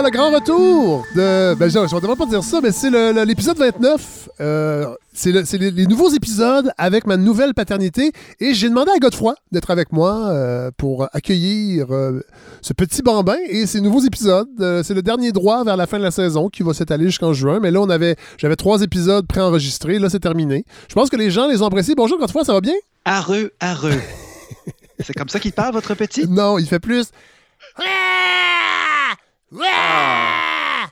voilà le grand retour de. Ben, je ne devrais pas dire ça, mais c'est l'épisode 29. Euh, c'est les, nouveaux épisodes avec ma nouvelle paternité. Et j'ai demandé à Godefroy d'être avec moi euh, pour accueillir euh, ce petit bambin et ces nouveaux épisodes. c'est le dernier droit vers la fin de la saison qui va s'étaler jusqu'en juin. Mais là, on avait, j'avais trois épisodes préenregistrés. Là, c'est terminé. Je pense que les gens les ont appréciés. Bonjour Godefroy, ça va bien? Areux, areux. c'est comme ça qu'il parle, votre petit? Non, il fait plus. Ah!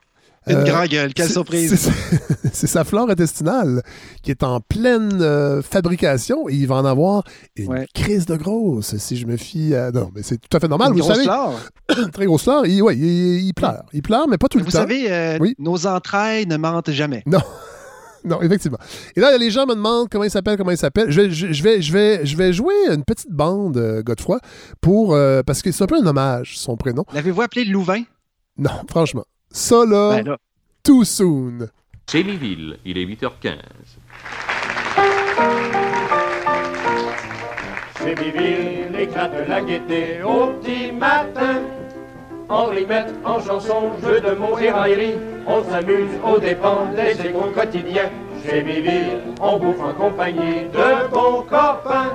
Une euh, grande gueule, quelle surprise! C'est sa flore intestinale qui est en pleine euh, fabrication et il va en avoir une crise de grosse si je me fie à. Non, mais c'est tout à fait normal. Une vous savez. Très grosse flore. Il, ouais, il, pleure. Il pleure, mais pas tout le temps. Vous savez, euh, nos entrailles ne mentent jamais. Non. Non, effectivement. Et là, les gens me demandent comment il s'appelle, comment il s'appelle. Je, vais, je, vais, je vais jouer une petite bande, Godefroy, pour, parce que c'est un peu un hommage, son prénom. L'avez-vous appelé Louvain? Non, franchement. Ça, là, ben too soon. Chémiville, il est 8h15. Chémiville éclate la gaieté au petit matin. En rimette, en chanson, jeu de mots et raillerie, on s'amuse aux dépens des échos quotidiens. Chémiville, on bouffe en compagnie de bons copains.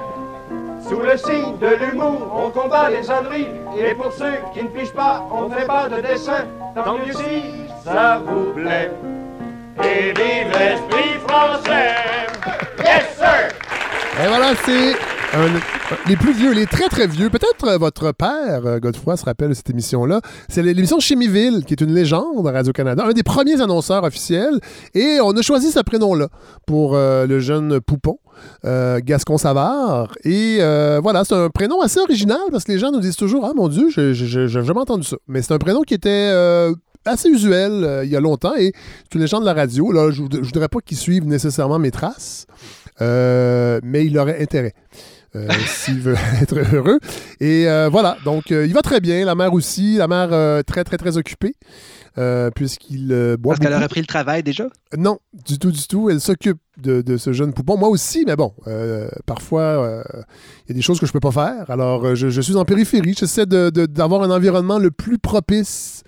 Sous le signe de l'humour, on combat les âneries. Et pour ceux qui ne pichent pas, on fait pas de dessin. Tant mieux si ça vous plaît. Et vive l'esprit français! Yes, sir! Et voilà, c'est les plus vieux, les très très vieux. Peut-être euh, votre père, euh, Godefroy, se rappelle de cette émission-là. C'est l'émission Chimiville, qui est une légende à Radio-Canada, un des premiers annonceurs officiels. Et on a choisi ce prénom-là pour euh, le jeune Poupon. Gascon Savard. Et voilà, c'est un prénom assez original parce que les gens nous disent toujours Ah mon Dieu, j'ai jamais entendu ça. Mais c'est un prénom qui était assez usuel il y a longtemps et c'est une légende de la radio. Là, je ne voudrais pas qu'il suive nécessairement mes traces, mais il aurait intérêt. Euh, s'il veut être heureux. Et euh, voilà, donc euh, il va très bien. La mère aussi, la mère très, très, très occupée. Puisqu'il boit. Parce qu'elle aurait pris le travail déjà? Non, du tout, du tout. Elle s'occupe de, ce jeune poupon. Moi aussi, mais bon, parfois, il y a des choses que je ne peux pas faire. Alors, je, suis en périphérie. J'essaie d'avoir un environnement le plus propice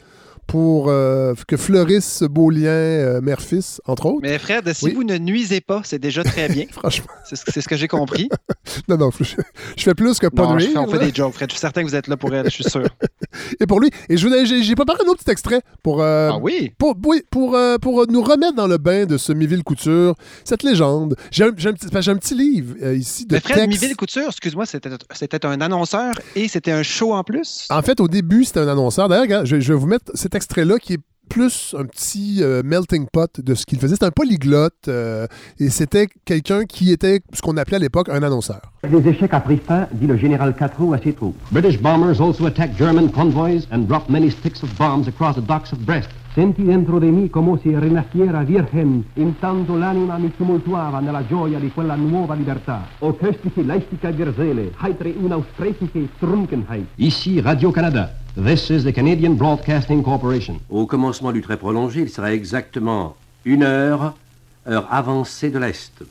pour euh, que fleurisse ce beau lien euh, mère-fils, entre autres. Mais Fred, si vous ne nuisez pas, c'est déjà très bien. Franchement. C'est ce, que j'ai compris. non, non, je, fais plus que pas nuire. on fait des jokes, Fred. Je suis certain que vous êtes là pour elle, je suis sûr. Et pour lui, et je j'ai préparé un autre petit extrait pour, euh, ah oui? pour, oui, pour, pour nous remettre dans le bain de ce Miville Couture, cette légende. J'ai un, petit, un petit livre ici de Mais Fred, Miville Couture, excuse-moi, c'était un annonceur et c'était un show en plus? En fait, au début, c'était un annonceur. D'ailleurs, je, je vais vous mettre cet extrait-là qui est plus un petit euh, melting pot de ce qu'il faisait. C'était un polyglotte euh, et c'était quelqu'un qui était ce qu'on appelait à l'époque un annonceur. Les échecs a pris fin, dit le général Catroux à ses troupes. British bombers also attacked German convoys and dropped many sticks of bombs across the docks of Brest. Senti dentro di me come se rinasciera virgen, intanto l'anima mi tumultuava nella gioia di quella nuova libertà. O köstliche Leichtigkeit der Seele, heitere unaussprechliche Trunkenheit. Ici Radio-Canada. This is the Canadian Broadcasting Corporation. Au commencement du trait prolongé, il sera exactement une heure, heure avancée de l'Est.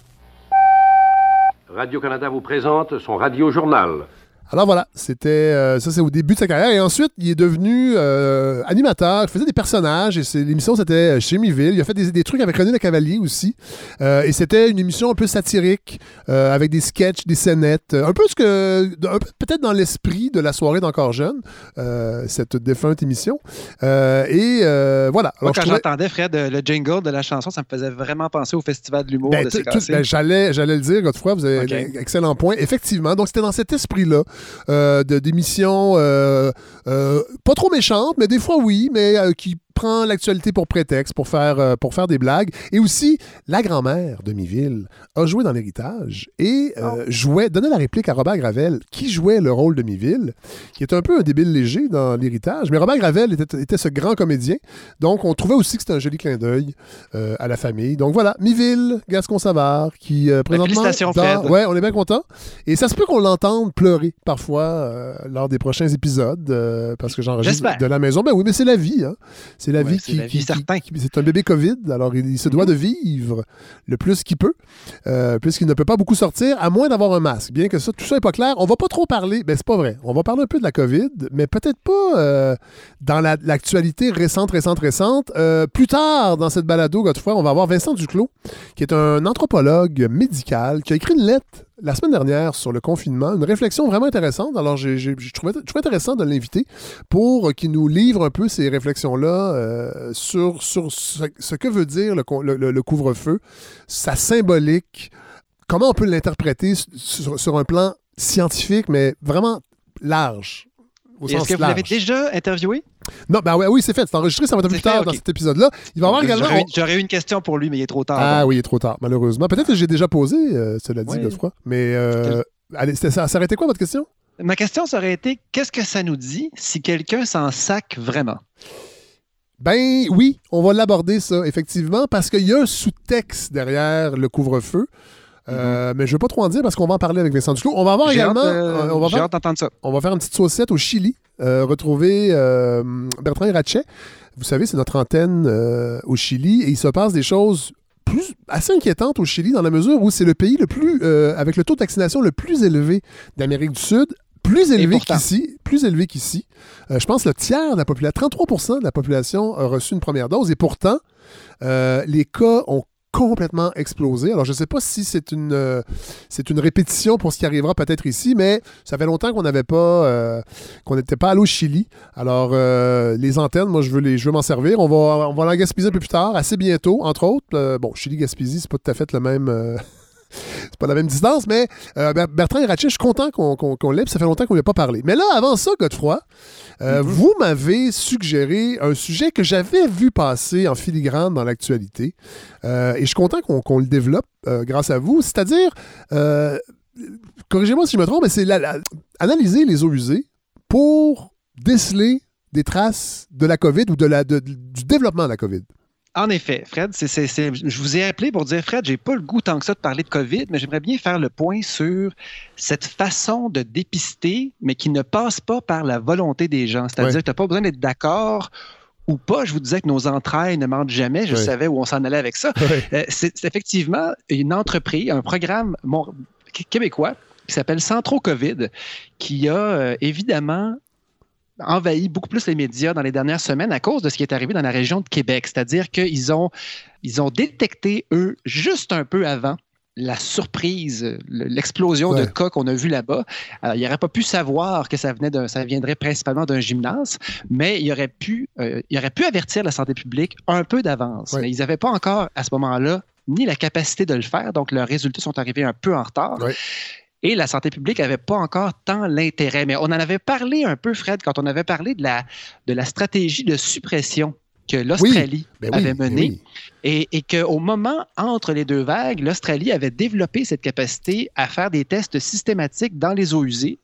Radio-Canada vous présente son radio-journal. Alors voilà, c'était euh, ça c'est au début de sa carrière. Et ensuite il est devenu euh, animateur, il faisait des personnages. Et l'émission c'était euh, chez Miville, il a fait des, trucs avec René Le Cavalier aussi. Et c'était une émission un peu satirique avec des sketchs, des scénettes, un peu ce que peut-être dans l'esprit de la soirée d'encore jeune cette défunte émission. Et voilà. Moi, quand j'entendais Fred le jingle de la chanson, ça me faisait vraiment penser au festival de l'humour ben, de ben, j'allais j'allais le dire Godefroy, vous avez un excellent point. Effectivement, donc c'était dans cet esprit là euh, d'émissions euh, euh, pas trop méchantes, mais des fois oui, mais qui prend l'actualité pour prétexte, pour faire, euh, pour faire des blagues. Et aussi, la grand-mère de Miville a joué dans l'héritage et euh, oh. jouait, donnait la réplique à Robert Gravel, qui jouait le rôle de Miville, qui est un peu un débile léger dans l'héritage. Mais Robert Gravel était, ce grand comédien. Donc, on trouvait aussi que c'était un joli clin d'œil euh, à la famille. Donc voilà, Miville, Gascon-Savard, qui présentement... Dans... Ouais, on est bien content. Et ça se peut qu'on l'entende pleurer parfois lors des prochains épisodes, parce que j'enregistre de la maison. Ben oui, mais c'est la vie. Hein C'est la Ouais, vie qui, la vie, qui- certain. qui- C'est un bébé COVID, alors il, il se doit de vivre le plus qu'il peut, euh, puisqu'il ne peut pas beaucoup sortir, à moins d'avoir un masque. Bien que ça, tout ça n'est pas clair. On va pas trop parler, ben c'est pas vrai. On va parler un peu de la COVID, mais peut-être pas euh, dans la- l'actualité récente, récente, récente. Euh, plus tard, dans cette balado, Godefroy, on va avoir Vincent Duclos, qui est un anthropologue médical, qui a écrit une lettre la semaine dernière sur le confinement, une réflexion vraiment intéressante. Alors, j'ai j'ai- je trouvais intéressant de l'inviter pour qu'il nous livre un peu ces réflexions-là euh, sur, sur ce, ce que veut dire le, couvre-feu, sa symbolique, comment on peut l'interpréter sur, sur un plan scientifique, mais vraiment large. Au Est-ce que vous l'avez déjà interviewé? Non, ben ouais, oui, c'est fait. C'est enregistré, ça va être plus tard dans cet épisode-là. Il va avoir également. J'aurais eu une question pour lui, mais il est trop tard. Ah donc. oui, il est trop tard, malheureusement. Peut-être que j'ai déjà posé, euh, cela dit, Ouais. Godefroy. Mais euh, allez, ça, ça aurait été quoi votre question? Ma question, ça aurait été qu'est-ce que ça nous dit si quelqu'un s'en sac vraiment? Ben oui, on va l'aborder ça, effectivement, parce qu'il y a un sous-texte derrière le couvre-feu. Euh, Mais je ne veux pas trop en dire parce qu'on va en parler avec Vincent Duclos. On va avoir également. hâte, euh, on, va j'ai faire, hâte d'entendre ça. on va faire une petite saucette au Chili, euh, retrouver euh, Bertrand Hirachet. Vous savez, c'est notre antenne euh, au Chili et il se passe des choses plus assez inquiétantes au Chili dans la mesure où c'est le pays le plus euh, avec le taux de vaccination le plus élevé d'Amérique du Sud, plus élevé qu'ici, plus élevé qu'ici. Euh, je pense que le tiers de la population, 33% de la population a reçu une première dose et pourtant euh, les cas ont complètement explosé. Alors, je ne sais pas si c'est une, euh, c'est une répétition pour ce qui arrivera peut-être ici, mais ça fait longtemps qu'on n'avait pas, euh, qu'on n'était pas allé au Chili. Alors, euh, les antennes, moi, je veux, les, je veux m'en servir. On va, on va en Gaspésie un peu plus tard, assez bientôt, entre autres. Bon, Chili-Gaspésie, c'est pas tout à fait le même... c'est pas la même distance, mais euh, Ber- Bertrand Hirachet, je suis content qu'on qu'on qu'on l'ait, puis ça fait longtemps qu'on lui a pas parlé. Mais là, avant ça, Godefroy, euh, vous m'avez suggéré un sujet que j'avais vu passer en filigrane dans l'actualité, euh, et je suis content qu'on le développe euh, grâce à vous, c'est-à-dire, corrigez-moi si je me trompe, mais c'est analyser les eaux usées pour déceler des traces de la COVID ou de la, de- du développement de la COVID. En effet, Fred, je vous ai appelé pour dire, Fred, j'ai pas le goût tant que ça de parler de COVID, mais j'aimerais bien faire le point sur cette façon de dépister, mais qui ne passe pas par la volonté des gens. C'est-à-dire que tu n'as pas besoin d'être d'accord ou pas. Je vous disais que nos entrailles ne mentent jamais. Je savais où on s'en allait avec ça. Euh, c'est effectivement une entreprise, un programme mon- québécois qui s'appelle Centro COVID, qui a euh, évidemment envahi beaucoup plus les médias dans les dernières semaines à cause de ce qui est arrivé dans la région de Québec. C'est-à-dire qu'ils ont, ils ont détecté, eux, juste un peu avant, la surprise, le- l'explosion de cas qu'on a vu là-bas. Alors, il n'aurait pas pu savoir que ça, venait d'un- ça viendrait principalement d'un gymnase, mais il aurait, pu, euh, il aurait pu avertir la santé publique un peu d'avance. Ouais. Mais ils n'avaient pas encore, à ce moment-là, ni la capacité de le faire, donc leurs résultats sont arrivés un peu en retard. Ouais. Et la santé publique n'avait pas encore tant l'intérêt. Mais on en avait parlé un peu, Fred, quand on avait parlé de la, de la stratégie de suppression que l'Australie Ben oui, avait ben menée. oui. Et, et qu'au moment entre les deux vagues, l'Australie avait développé cette capacité à faire des tests systématiques dans les eaux usées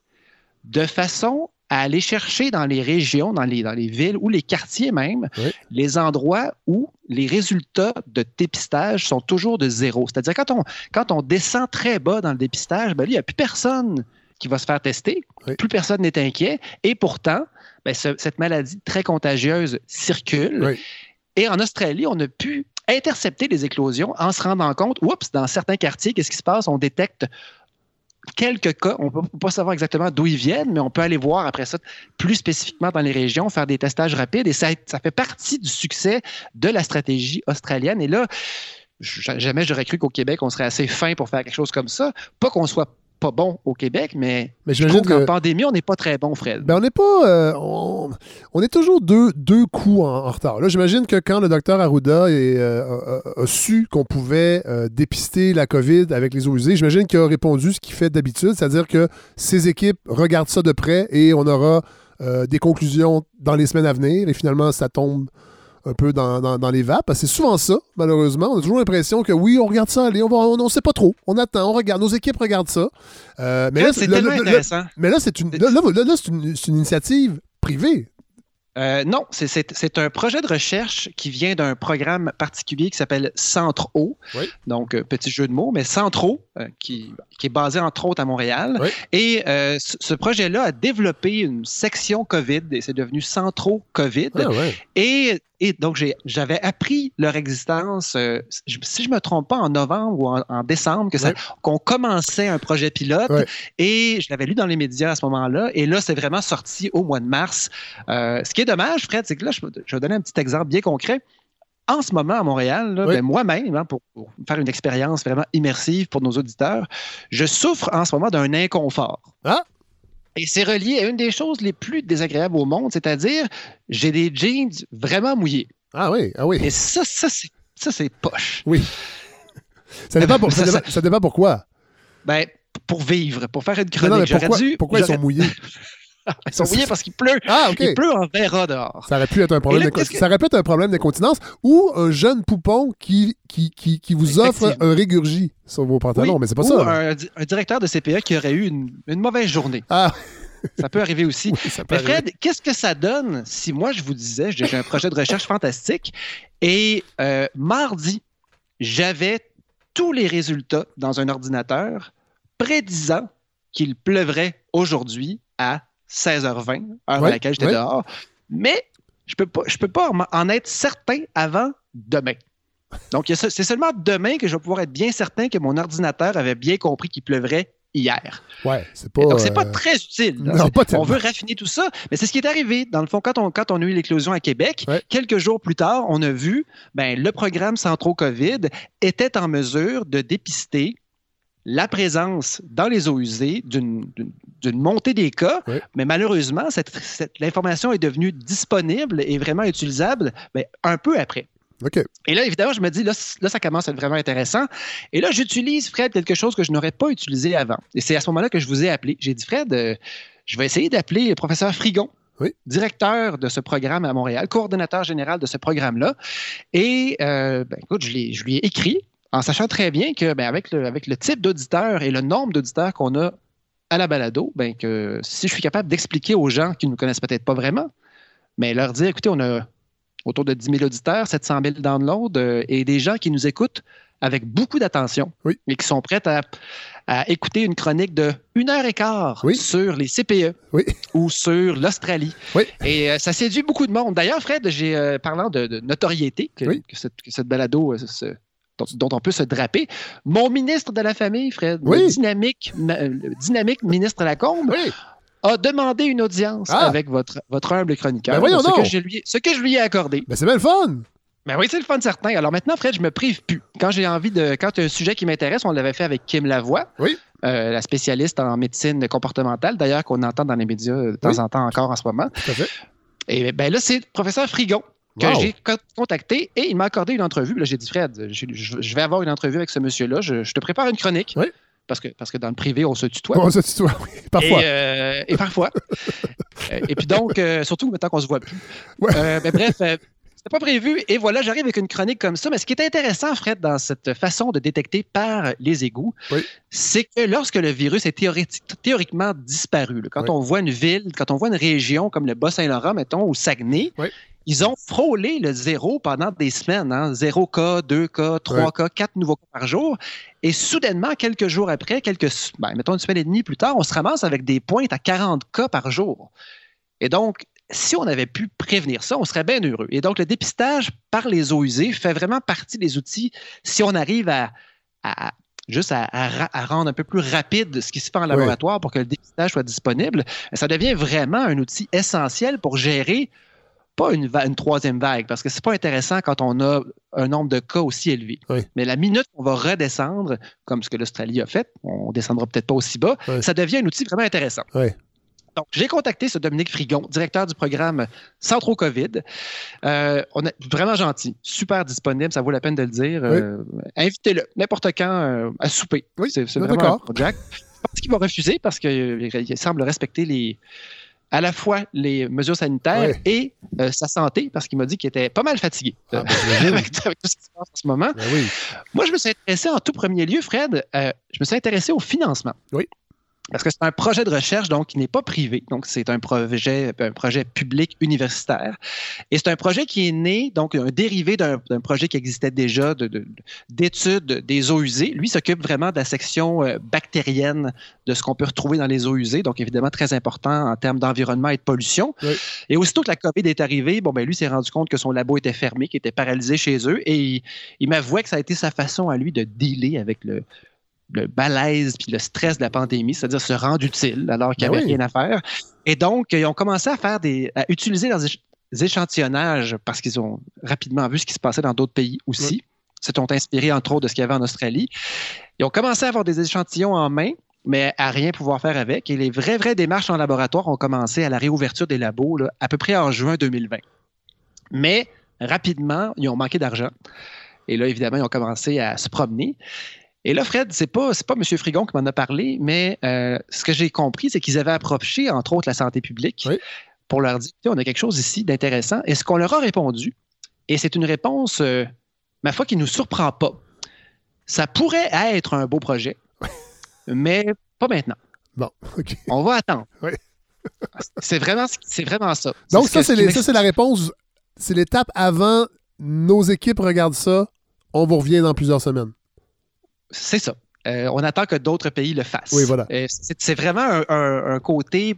de façon à aller chercher dans les régions, dans les, dans les villes ou les quartiers même, Oui. les endroits où les résultats de dépistage sont toujours de zéro. C'est-à-dire quand on, quand on descend très bas dans le dépistage, ben, il n'y a plus personne qui va se faire tester, Oui. plus personne n'est inquiet, et pourtant, ben, ce- cette maladie très contagieuse circule. Oui. Et en Australie, on a pu intercepter les éclosions en se rendant compte, oups, dans certains quartiers, qu'est-ce qui se passe? On détecte quelques cas. On ne peut pas savoir exactement d'où ils viennent, mais on peut aller voir après ça plus spécifiquement dans les régions, faire des testages rapides. Et ça, fait partie du succès de la stratégie australienne. Et là, jamais j'aurais cru qu'au Québec, on serait assez fin pour faire quelque chose comme ça. Pas qu'on soit pas bon au Québec, mais Mais je trouve qu'en que- pandémie, on n'est pas très bon, Fred. Ben, on n'est pas. euh, on, on est toujours deux, deux coups en, en retard. Là, j'imagine que quand le docteur Arruda est, euh, a, su qu'on pouvait euh, dépister la COVID avec les eaux usées, j'imagine qu'il a répondu ce qu'il fait d'habitude, c'est-à-dire que ses équipes regardent ça de près et on aura des conclusions dans les semaines à venir et finalement, ça tombe un peu dans, dans- dans les vapes. C'est souvent ça, malheureusement. On a toujours l'impression que oui, on regarde ça, allez, on va, on ne sait pas trop. On attend, on regarde, nos équipes regardent ça. Euh, mais là, c'est là, tellement là, là, intéressant. mais là, c'est une, là, là, là, là, c'est une, c'est une initiative privée. Euh, non, c'est- un projet de recherche qui vient d'un programme particulier qui s'appelle Centro. Oui. Donc, euh, petit jeu de mots, mais Centro, euh, qui, qui est basé entre autres à Montréal. Oui. Et euh, ce projet-là a développé une section COVID et c'est devenu Centro COVID. Ah, ouais. Et, et donc, j'avais appris leur existence, euh, je- si je me trompe pas, en novembre ou en, en décembre, qu'on commençait un projet pilote. Et je l'avais lu dans les médias à ce moment-là. Et là, c'est vraiment sorti au mois de mars. Euh, ce qui est dommage, Fred, c'est que là, je, je vais donner un petit exemple bien concret. En ce moment, à Montréal, là, Oui. ben, moi-même, hein, pour, pour faire une expérience vraiment immersive pour nos auditeurs, je souffre en ce moment d'un inconfort. Ah! Et c'est relié à une des choses les plus désagréables au monde, c'est-à-dire j'ai des jeans vraiment mouillés. Ah oui, ah oui. Et ça, ça, c'est, ça, c'est poche. Oui. Ça dépend, pour, ça, Ça, dépend, ça dépend pourquoi. Ben, pour vivre, pour faire une chronique, non, mais pourquoi, dû. pourquoi ils sont mouillés? Ils sont mouillés parce qu'il pleut. Ah, OK. Il pleut en verra dehors. Ça aurait pu être un problème Et là, d'incon- qu'est-ce que- ça aurait pu être un problème d'incontinence ou un jeune poupon qui, qui, qui, qui vous offre un régurgie sur vos pantalons, Oui, mais c'est pas Ou ça. Un, un directeur de CPA qui aurait eu une, une mauvaise journée. Ah, Ça peut arriver aussi. oui, ça peut Mais. Fred, qu'est-ce que ça donne si moi je vous disais, j'ai un projet de recherche fantastique et euh, mardi, j'avais tous les résultats dans un ordinateur prédisant qu'il pleuvrait aujourd'hui à 16h20, heure Ouais, à laquelle j'étais ouais. dehors. Mais je peux pas, je peux pas en- être certain avant demain. Donc, c'est seulement demain que je vais pouvoir être bien certain que mon ordinateur avait bien compris qu'il pleuvrait hier. Ouais, c'est pas. Donc, c'est pas euh, très utile. non, pas on veut raffiner tout ça, mais c'est ce qui est arrivé. Dans le fond, quand on, quand on a eu l'éclosion à Québec, Ouais. quelques jours plus tard, on a vu ben, le programme Centro COVID était en mesure de dépister la présence dans les eaux usées d'une montée des cas, mais malheureusement, cette, cette- l'information est devenue disponible et vraiment utilisable ben, un peu après. OK. Et là, évidemment, je me dis, là, là, ça commence à être vraiment intéressant. Et là, j'utilise, Fred, quelque chose que je n'aurais pas utilisé avant. Et c'est à ce moment-là que je vous ai appelé. J'ai dit, Fred, euh, je vais essayer d'appeler le professeur Frigon, Oui. directeur de ce programme à Montréal, coordonnateur général de ce programme-là. Et, euh, ben, écoute, je lui ai écrit en sachant très bien que, ben, avec, le, avec le type d'auditeur et le nombre d'auditeurs qu'on a à la balado, ben, que si je suis capable d'expliquer aux gens qui ne nous connaissent peut-être pas vraiment, mais leur dire, écoutez, on a autour de 10 000 auditeurs, 700 000 downloads euh, et des gens qui nous écoutent avec beaucoup d'attention Oui. et qui sont prêts à, à écouter une chronique de une heure et quart Oui. sur les CPE Oui. ou sur l'Australie. Oui. Et euh, ça séduit beaucoup de monde. D'ailleurs, Fred, j'ai euh, parlant de, de notoriété que, Oui. que cette, que cette balado euh, se- dont, on peut se draper. Mon ministre de la Famille, Fred, Oui. le dynamique, ma- le dynamique ministre Lacombe, Oui. a demandé une audience Ah. avec votre, votre humble chroniqueur. Ben voyons ce, que je lui, ai- ce que je lui ai accordé. Ben, c'est bien le fun. Ben oui, c'est le fun certain. Alors maintenant, Fred, je me prive plus. Quand j'ai envie de. Quand un sujet qui m'intéresse, on l'avait fait avec Kim Lavoie, Oui. euh, la spécialiste en médecine comportementale, d'ailleurs, qu'on entend dans les médias euh, de temps Oui. en temps encore en ce moment. Tout à fait. Et ben là, c'est le professeur Frigon que Wow. j'ai co- contacté et il m'a accordé une entrevue. Là, j'ai dit, Fred, je, vais avoir une entrevue avec ce monsieur-là. Je, je te prépare une chronique. Oui. Parce que, parce que dans le privé, on se tutoie. On se tutoie, oui. Parfois. Et, euh, et parfois. Et puis donc, euh, surtout maintenant qu'on se voit plus. Ouais. Euh, ben bref, c'était pas prévu. Et voilà, j'arrive avec une chronique comme ça. Mais ce qui est intéressant, Fred, dans cette façon de détecter par les égouts, Oui. c'est que lorsque le virus est théoriquement disparu, là, quand Oui. on voit une ville, quand on voit une région comme le Bas-Saint-Laurent, mettons, ou Saguenay, Oui. Ils ont frôlé le zéro pendant des semaines. Hein? Zéro cas, deux cas, trois cas, quatre nouveaux cas par jour. Et soudainement, quelques jours après, quelques, ben, mettons une semaine et demie plus tard, on se ramasse avec des pointes à 40 cas par jour. Et donc, si on avait pu prévenir ça, on serait bien heureux. Et donc, le dépistage par les eaux usées fait vraiment partie des outils si on arrive à, à- juste à, à ra- à rendre un peu plus rapide ce qui se fait en laboratoire pour que le dépistage soit disponible, ça devient vraiment un outil essentiel pour gérer pas une, troisième vague, parce que c'est pas intéressant quand on a un nombre de cas aussi élevé. Oui. Mais la minute qu'on va redescendre, comme ce que l'Australie a fait, on descendra peut-être pas aussi bas, Oui. ça devient un outil vraiment intéressant. Oui. Donc, j'ai contacté ce Dominique Frigon, directeur du programme Centro COVID. Euh, on est vraiment gentil, super disponible, ça vaut la peine de le dire. Euh, Invitez-le n'importe quand euh, à souper. Oui, c'est vraiment d'accord. un Jack. Je pense qu'il va refuser parce qu'il semble respecter les, à la fois les mesures sanitaires Ouais. et euh, sa santé, parce qu'il m'a dit qu'il était pas mal fatigué Ah, euh, ben, avec tout ce qui se passe en ce moment. Ben oui. Moi, je me suis intéressé en tout premier lieu, Fred, euh, je me suis intéressé au financement. Oui. Parce que c'est un projet de recherche donc qui n'est pas privé, donc c'est un projet, un projet public universitaire. Et c'est un projet qui est né, donc un dérivé d'un projet qui existait déjà de- de- d'études des eaux usées. Lui s'occupe vraiment de la section euh, bactérienne de ce qu'on peut retrouver dans les eaux usées, donc évidemment très important en termes d'environnement et de pollution. Oui. Et aussitôt que la COVID est arrivée, bon ben lui s'est rendu compte que son labo était fermé, qu'il était paralysé chez eux, et il, il m'avouait que ça a été sa façon à lui de dealer avec le le malaise puis le stress de la pandémie, c'est-à-dire se rendre utile alors qu'il n'y Ben avait oui. rien à faire. Et donc, ils ont commencé à faire des, à utiliser leurs éch- échantillonnages parce qu'ils ont rapidement vu ce qui se passait dans d'autres pays aussi. Se sont inspirés, entre autres, de ce qu'il y avait en Australie. Ils ont commencé à avoir des échantillons en main, mais à rien pouvoir faire avec. Et les vraies, vraies démarches en laboratoire ont commencé à la réouverture des labos là, à peu près en juin 2020. Mais rapidement, ils ont manqué d'argent. Et là, évidemment, ils ont commencé à se promener. Et là, Fred, c'est pas, c'est pas M. Frigon qui m'en a parlé, mais euh, ce que j'ai compris, c'est qu'ils avaient approché, entre autres, la santé publique Oui. pour leur dire on a quelque chose ici d'intéressant. Et ce qu'on leur a répondu, et c'est une réponse, euh, ma foi, qui ne nous surprend pas. Ça pourrait être un beau projet, mais pas maintenant. Bon, OK. On va attendre. Oui. C'est vraiment, c'est vraiment ça. Donc, ce ça, que- c'est ce qui les- ça, c'est la réponse. C'est l'étape avant nos équipes regardent ça. On vous revient dans plusieurs semaines. C'est ça. Euh, on attend que d'autres pays le fassent. Oui, voilà. Euh, c'est vraiment un, un- un côté,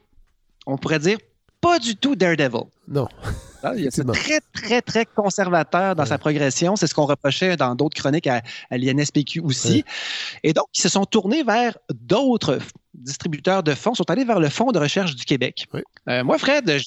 on pourrait dire, pas du tout Daredevil. Non. Ah, il est très, très, très conservateur dans Ouais. sa progression. C'est ce qu'on reprochait dans d'autres chroniques à, à l'INSPQ aussi. Et donc, ils se sont tournés vers d'autres distributeurs de fonds, sont allés vers le Fonds de recherche du Québec. Oui. Euh, moi, Fred,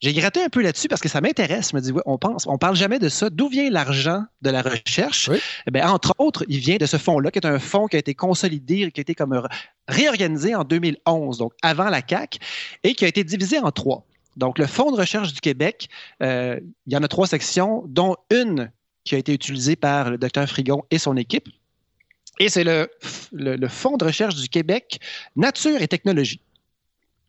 j'ai gratté un peu là-dessus parce que ça m'intéresse. Je me dis, ouais, on pense, on parle jamais de ça. D'où vient l'argent de la recherche? Oui. Eh bien, entre autres, il vient de ce fonds-là, qui est un fonds qui a été consolidé, qui a été comme réorganisé en 2011, donc avant la CAC, et qui a été divisé en trois. Donc, le Fonds de recherche du Québec, euh, il y en a trois sections, dont une qui a été utilisée par le docteur Frigon et son équipe. Et c'est le, le, le Fonds de recherche du Québec, Nature et Technologie.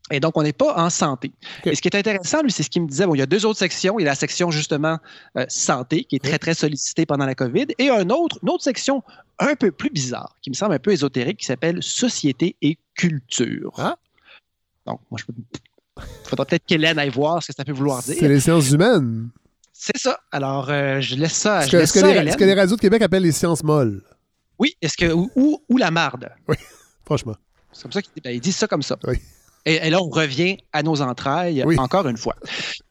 Et donc, on n'est pas en santé. Et ce qui est intéressant, lui, c'est ce qu'il me disait. Bon, il y a deux autres sections. Il y a la section, justement, euh, santé, qui est très, très sollicitée pendant la COVID, et un autre, une autre section un peu plus bizarre, qui me semble un peu ésotérique, qui s'appelle Société et culture. Ah. Donc, moi, je peux. Il faudra peut-être qu'Hélène aille voir ce que ça peut vouloir C'est dire. les sciences humaines. C'est ça. Alors, euh, je laisse ça. Ce Je que, les, que les radios de Québec appellent les sciences molles? Oui, est-ce que. Ou, la marde? Franchement. C'est comme ça qu'il ben, il dit ça comme ça. Oui. Et, et là, on revient à nos entrailles, Oui. encore une fois.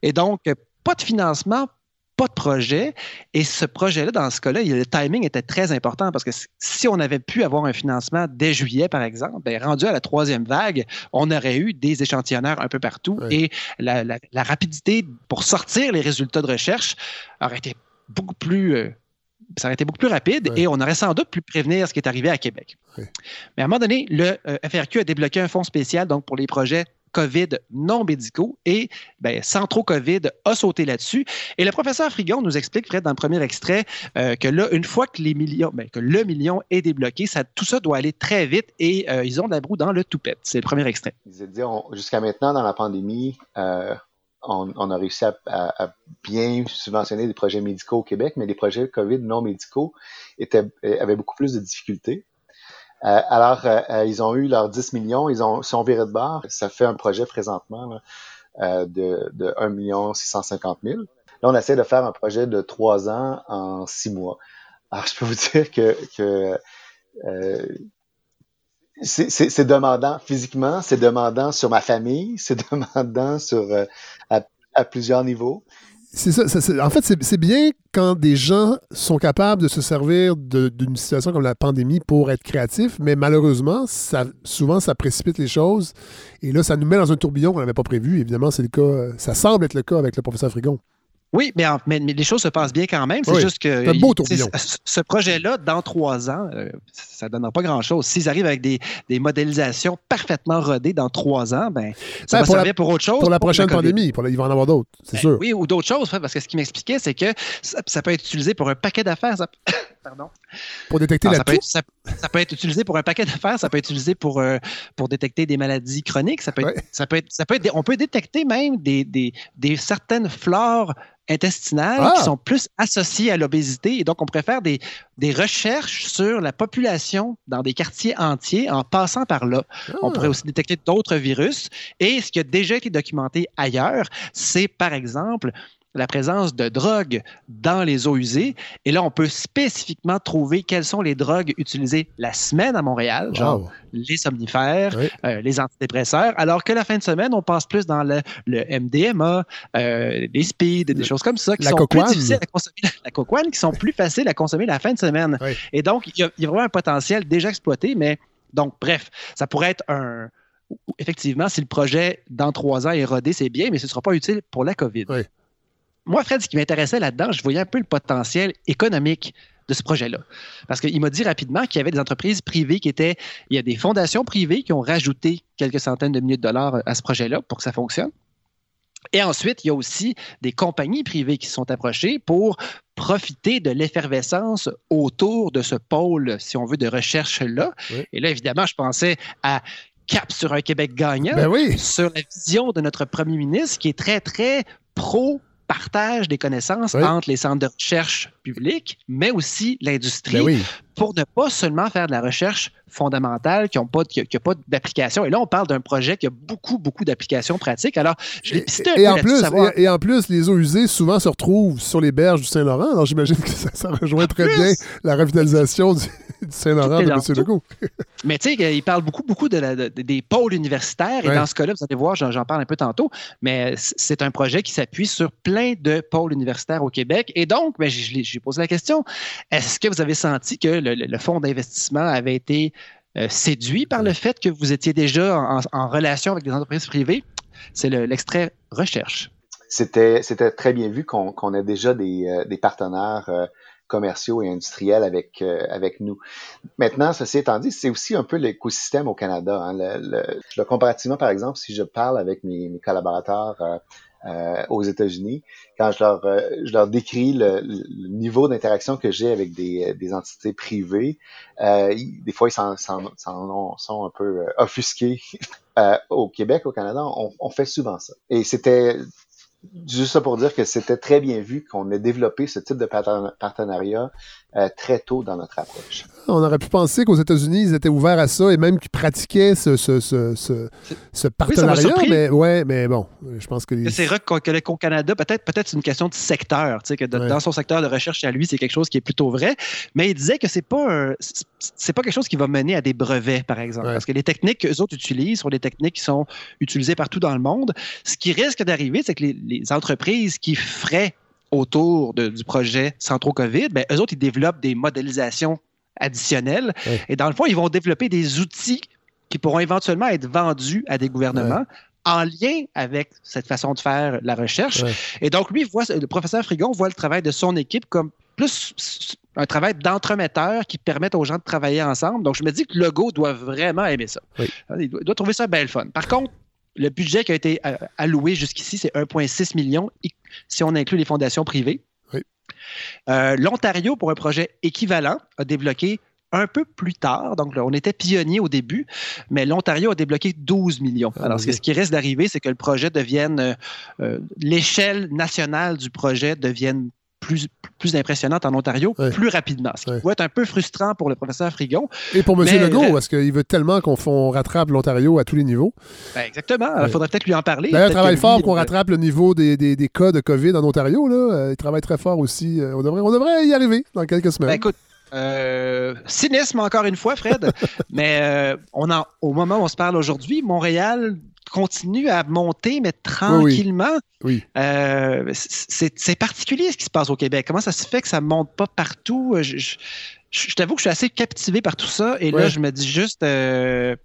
Et donc, euh, pas de financement, pas de projet. Et ce projet-là, dans ce cas-là, le timing était très important parce que si- on avait pu avoir un financement dès juillet, par exemple, ben, rendu à la troisième vague, on aurait eu des échantillonneurs un peu partout Oui. et la, la- la rapidité pour sortir les résultats de recherche aurait été beaucoup plus. Ça aurait été beaucoup plus rapide et on aurait sans doute pu prévenir ce qui est arrivé à Québec. Mais à un moment donné, le euh, FRQ a débloqué un fonds spécial donc pour les projets COVID non médicaux et ben, Centro COVID a sauté là-dessus. Et le professeur Frigon nous explique, Fred, dans le premier extrait, euh, que là, une fois que les millions, ben, que le million est débloqué, ça, tout ça doit aller très vite et euh, ils ont de la broue dans le toupette. C'est le premier extrait. Il disait dire, on- jusqu'à maintenant, dans la pandémie, euh, on, a réussi à, bien subventionner des projets médicaux au Québec, mais les projets COVID non médicaux euh, avaient beaucoup plus de difficultés. Euh, alors, euh, ils ont eu leurs 10 millions, ils ont, sont virés de bord. Ça fait un projet présentement de, de 1 million 650 000. Là, on essaie de faire un projet de 3 ans en 6 mois. Alors, je peux vous dire que, c'est- demandant physiquement, c'est demandant sur ma famille, c'est demandant sur euh, à, plusieurs niveaux. C'est ça, en fait, c'est bien quand des gens sont capables de se servir d'une situation comme la pandémie pour être créatifs, mais malheureusement, souvent, ça précipite les choses. Et là, ça nous met dans un tourbillon qu'on n'avait pas prévu. Évidemment, c'est le cas. Ça semble être le cas avec le professeur Frigon. Oui, mais, en- mais- mais les choses se passent bien quand même. C'est Oui, juste que beau Ce, projet-là, dans trois ans, euh, ça ne donnera pas grand-chose. S'ils arrivent avec des, des modélisations parfaitement rodées dans trois ans, ben, ça Ben, va pour la- servir pour autre chose. Pour la prochaine pandémie, pour la- il va en avoir d'autres, c'est Ben sûr. Oui, ou d'autres choses, parce que ce qu'il m'expliquait, c'est que ça, ça peut être utilisé pour un paquet d'affaires. Pardon. Pour détecter Alors, la ça, peut toux? être, ça, ça peut être utilisé pour un paquet d'affaires, ça peut être utilisé pour, euh, pour détecter des maladies chroniques, ça peut être, Ouais. ça peut être, ça peut être des- on peut détecter même des, des, des certaines flores intestinales Ah! qui sont plus associées à l'obésité. Et donc, on pourrait faire des, des recherches sur la population dans des quartiers entiers en passant par là. On Ah. pourrait aussi détecter d'autres virus. Et ce qui a déjà été documenté ailleurs, c'est par exemple la présence de drogues dans les eaux usées. Et là, on peut spécifiquement trouver quelles sont les drogues utilisées la semaine à Montréal, genre Wow. les somnifères, Oui. euh, les antidépresseurs, alors que la fin de semaine, on passe plus dans le, le MDMA, euh, les speed, des choses comme ça, qui la sont plus difficiles à consommer, la cocoine, qui sont plus faciles à consommer la fin de semaine. Oui. Et donc, il y, a, il y a vraiment un potentiel déjà exploité, mais donc, bref, ça pourrait être un. Effectivement, si le projet dans trois ans est rodé, c'est bien, mais ce ne sera pas utile pour la COVID. Oui. Moi, Fred, ce qui m'intéressait là-dedans, je voyais un peu le potentiel économique de ce projet-là. Parce qu'il m'a dit rapidement qu'il y avait des entreprises privées qui étaient. Il y a des fondations privées qui ont rajouté quelques centaines de milliers de dollars à ce projet-là pour que ça fonctionne. Et ensuite, il y a aussi des compagnies privées qui se sont approchées pour profiter de l'effervescence autour de ce pôle, si on veut, de recherche-là. Oui. Et là, évidemment, je pensais à Cap sur un Québec gagnant, Ben oui. sur la vision de notre premier ministre qui est très, très pro partage des connaissances Oui. entre les centres de recherche publics, mais aussi l'industrie, Ben oui. pour ne pas seulement faire de la recherche fondamentale qui n'a pas, qui a- qui a pas d'application. Et là, on parle d'un projet qui a beaucoup, beaucoup d'applications pratiques. Alors, je l'ai pisté un Et peu en, plus, savoir- et, et en plus, les eaux usées souvent se retrouvent sur les berges du Saint-Laurent. Alors j'imagine que ça, ça rejoint très bien la revitalisation du, du Saint-Laurent de M. Legault. Mais tu sais, il parle beaucoup, beaucoup de la- de- des pôles universitaires. Et Ouais. dans ce cas-là, vous allez voir, j'en parle un peu tantôt, mais c'est un projet qui s'appuie sur plein de pôles universitaires au Québec. Et donc, ben, j'ai- posé la question, est-ce que vous avez senti que le, le- le fonds d'investissement avait été euh, séduit par le fait que vous étiez déjà en, en relation avec des entreprises privées? C'est le- l'extrait recherche. C'était très bien vu qu'on qu'on ait déjà des, euh, des partenaires euh, commerciaux et industriels avec euh, avec nous. Maintenant, ceci étant dit, c'est aussi un peu l'écosystème au Canada. hein. Le, le- le- comparativement, par exemple, si je parle avec mes, mes collaborateurs euh, euh, aux États-Unis, quand je leur euh, je leur décris le, le niveau d'interaction que j'ai avec des, des entités privées, euh, des fois ils s'en- sont un peu euh, offusqués. Euh, au Québec, au Canada, on, on fait souvent ça. Et c'était Juste ça pour dire que c'était très bien vu qu'on ait développé ce type de parten- partenariat euh, très tôt dans notre approche. On aurait pu penser qu'aux États-Unis, ils étaient ouverts à ça et même qu'ils pratiquaient ce, ce, ce, ce, ce partenariat. surpris. mais, ouais, mais bon, je pense que. les- c'est vrai qu'au que le qu'au Canada, peut-être peut-être c'est une question de secteur, tu sais, que de- Ouais. dans son secteur de recherche à lui, c'est quelque chose qui est plutôt vrai. Mais il disait que c'est pas c'est pas quelque chose qui va mener à des brevets, par exemple, Ouais. parce que les techniques qu'eux autres utilisent sont des techniques qui sont utilisées partout dans le monde. Ce qui risque d'arriver, c'est que les, les entreprises qui feraient autour de- du projet Centro COVID, ben, eux autres, ils développent des modélisations additionnelles. Et dans le fond, ils vont développer des outils qui pourront éventuellement être vendus à des gouvernements en lien avec cette façon de faire la recherche. Ouais. Et donc, lui, voit, le professeur Frigon voit le travail de son équipe comme plus un travail d'entremetteur qui permet aux gens de travailler ensemble. Donc, je me dis que Legault doit vraiment aimer ça. Oui. Il doit, trouver ça belle fun. Par contre, le budget qui a été euh, alloué jusqu'ici, c'est 1,6 million si on inclut les fondations privées. Oui. Euh, L'Ontario, pour un projet équivalent, a débloqué un peu plus tard. Donc, là, on était pionnier au début, mais l'Ontario a débloqué 12 millions. Ah, Alors, ce, qui risque d'arriver, c'est que le projet devienne, euh, l'échelle nationale du projet devienne plus, plus impressionnante en Ontario plus rapidement. Ce qui Ouais. va être un peu frustrant pour le professeur Frigon. Et pour M. Mais- Legault, parce qu'il veut tellement qu'on on rattrape l'Ontario à tous les niveaux. Ben, exactement. Il faudrait peut-être lui en parler. D'ailleurs, il travaille fort lui, pour qu'on rattrape le niveau des, des, des cas de COVID en Ontario. Là. Euh, il travaille très fort aussi. Euh, On devrait, on devrait y arriver dans quelques semaines. Ben, écoute, euh, cynisme encore une fois, Fred, mais euh, on en, au moment où on se parle aujourd'hui, Montréal continue à monter, mais tranquillement. Oui. Euh, c'est particulier ce qui se passe au Québec. Comment ça se fait que ça ne monte pas partout? Je, je- t'avoue que je suis assez captivé par tout ça, et là, je me dis juste euh,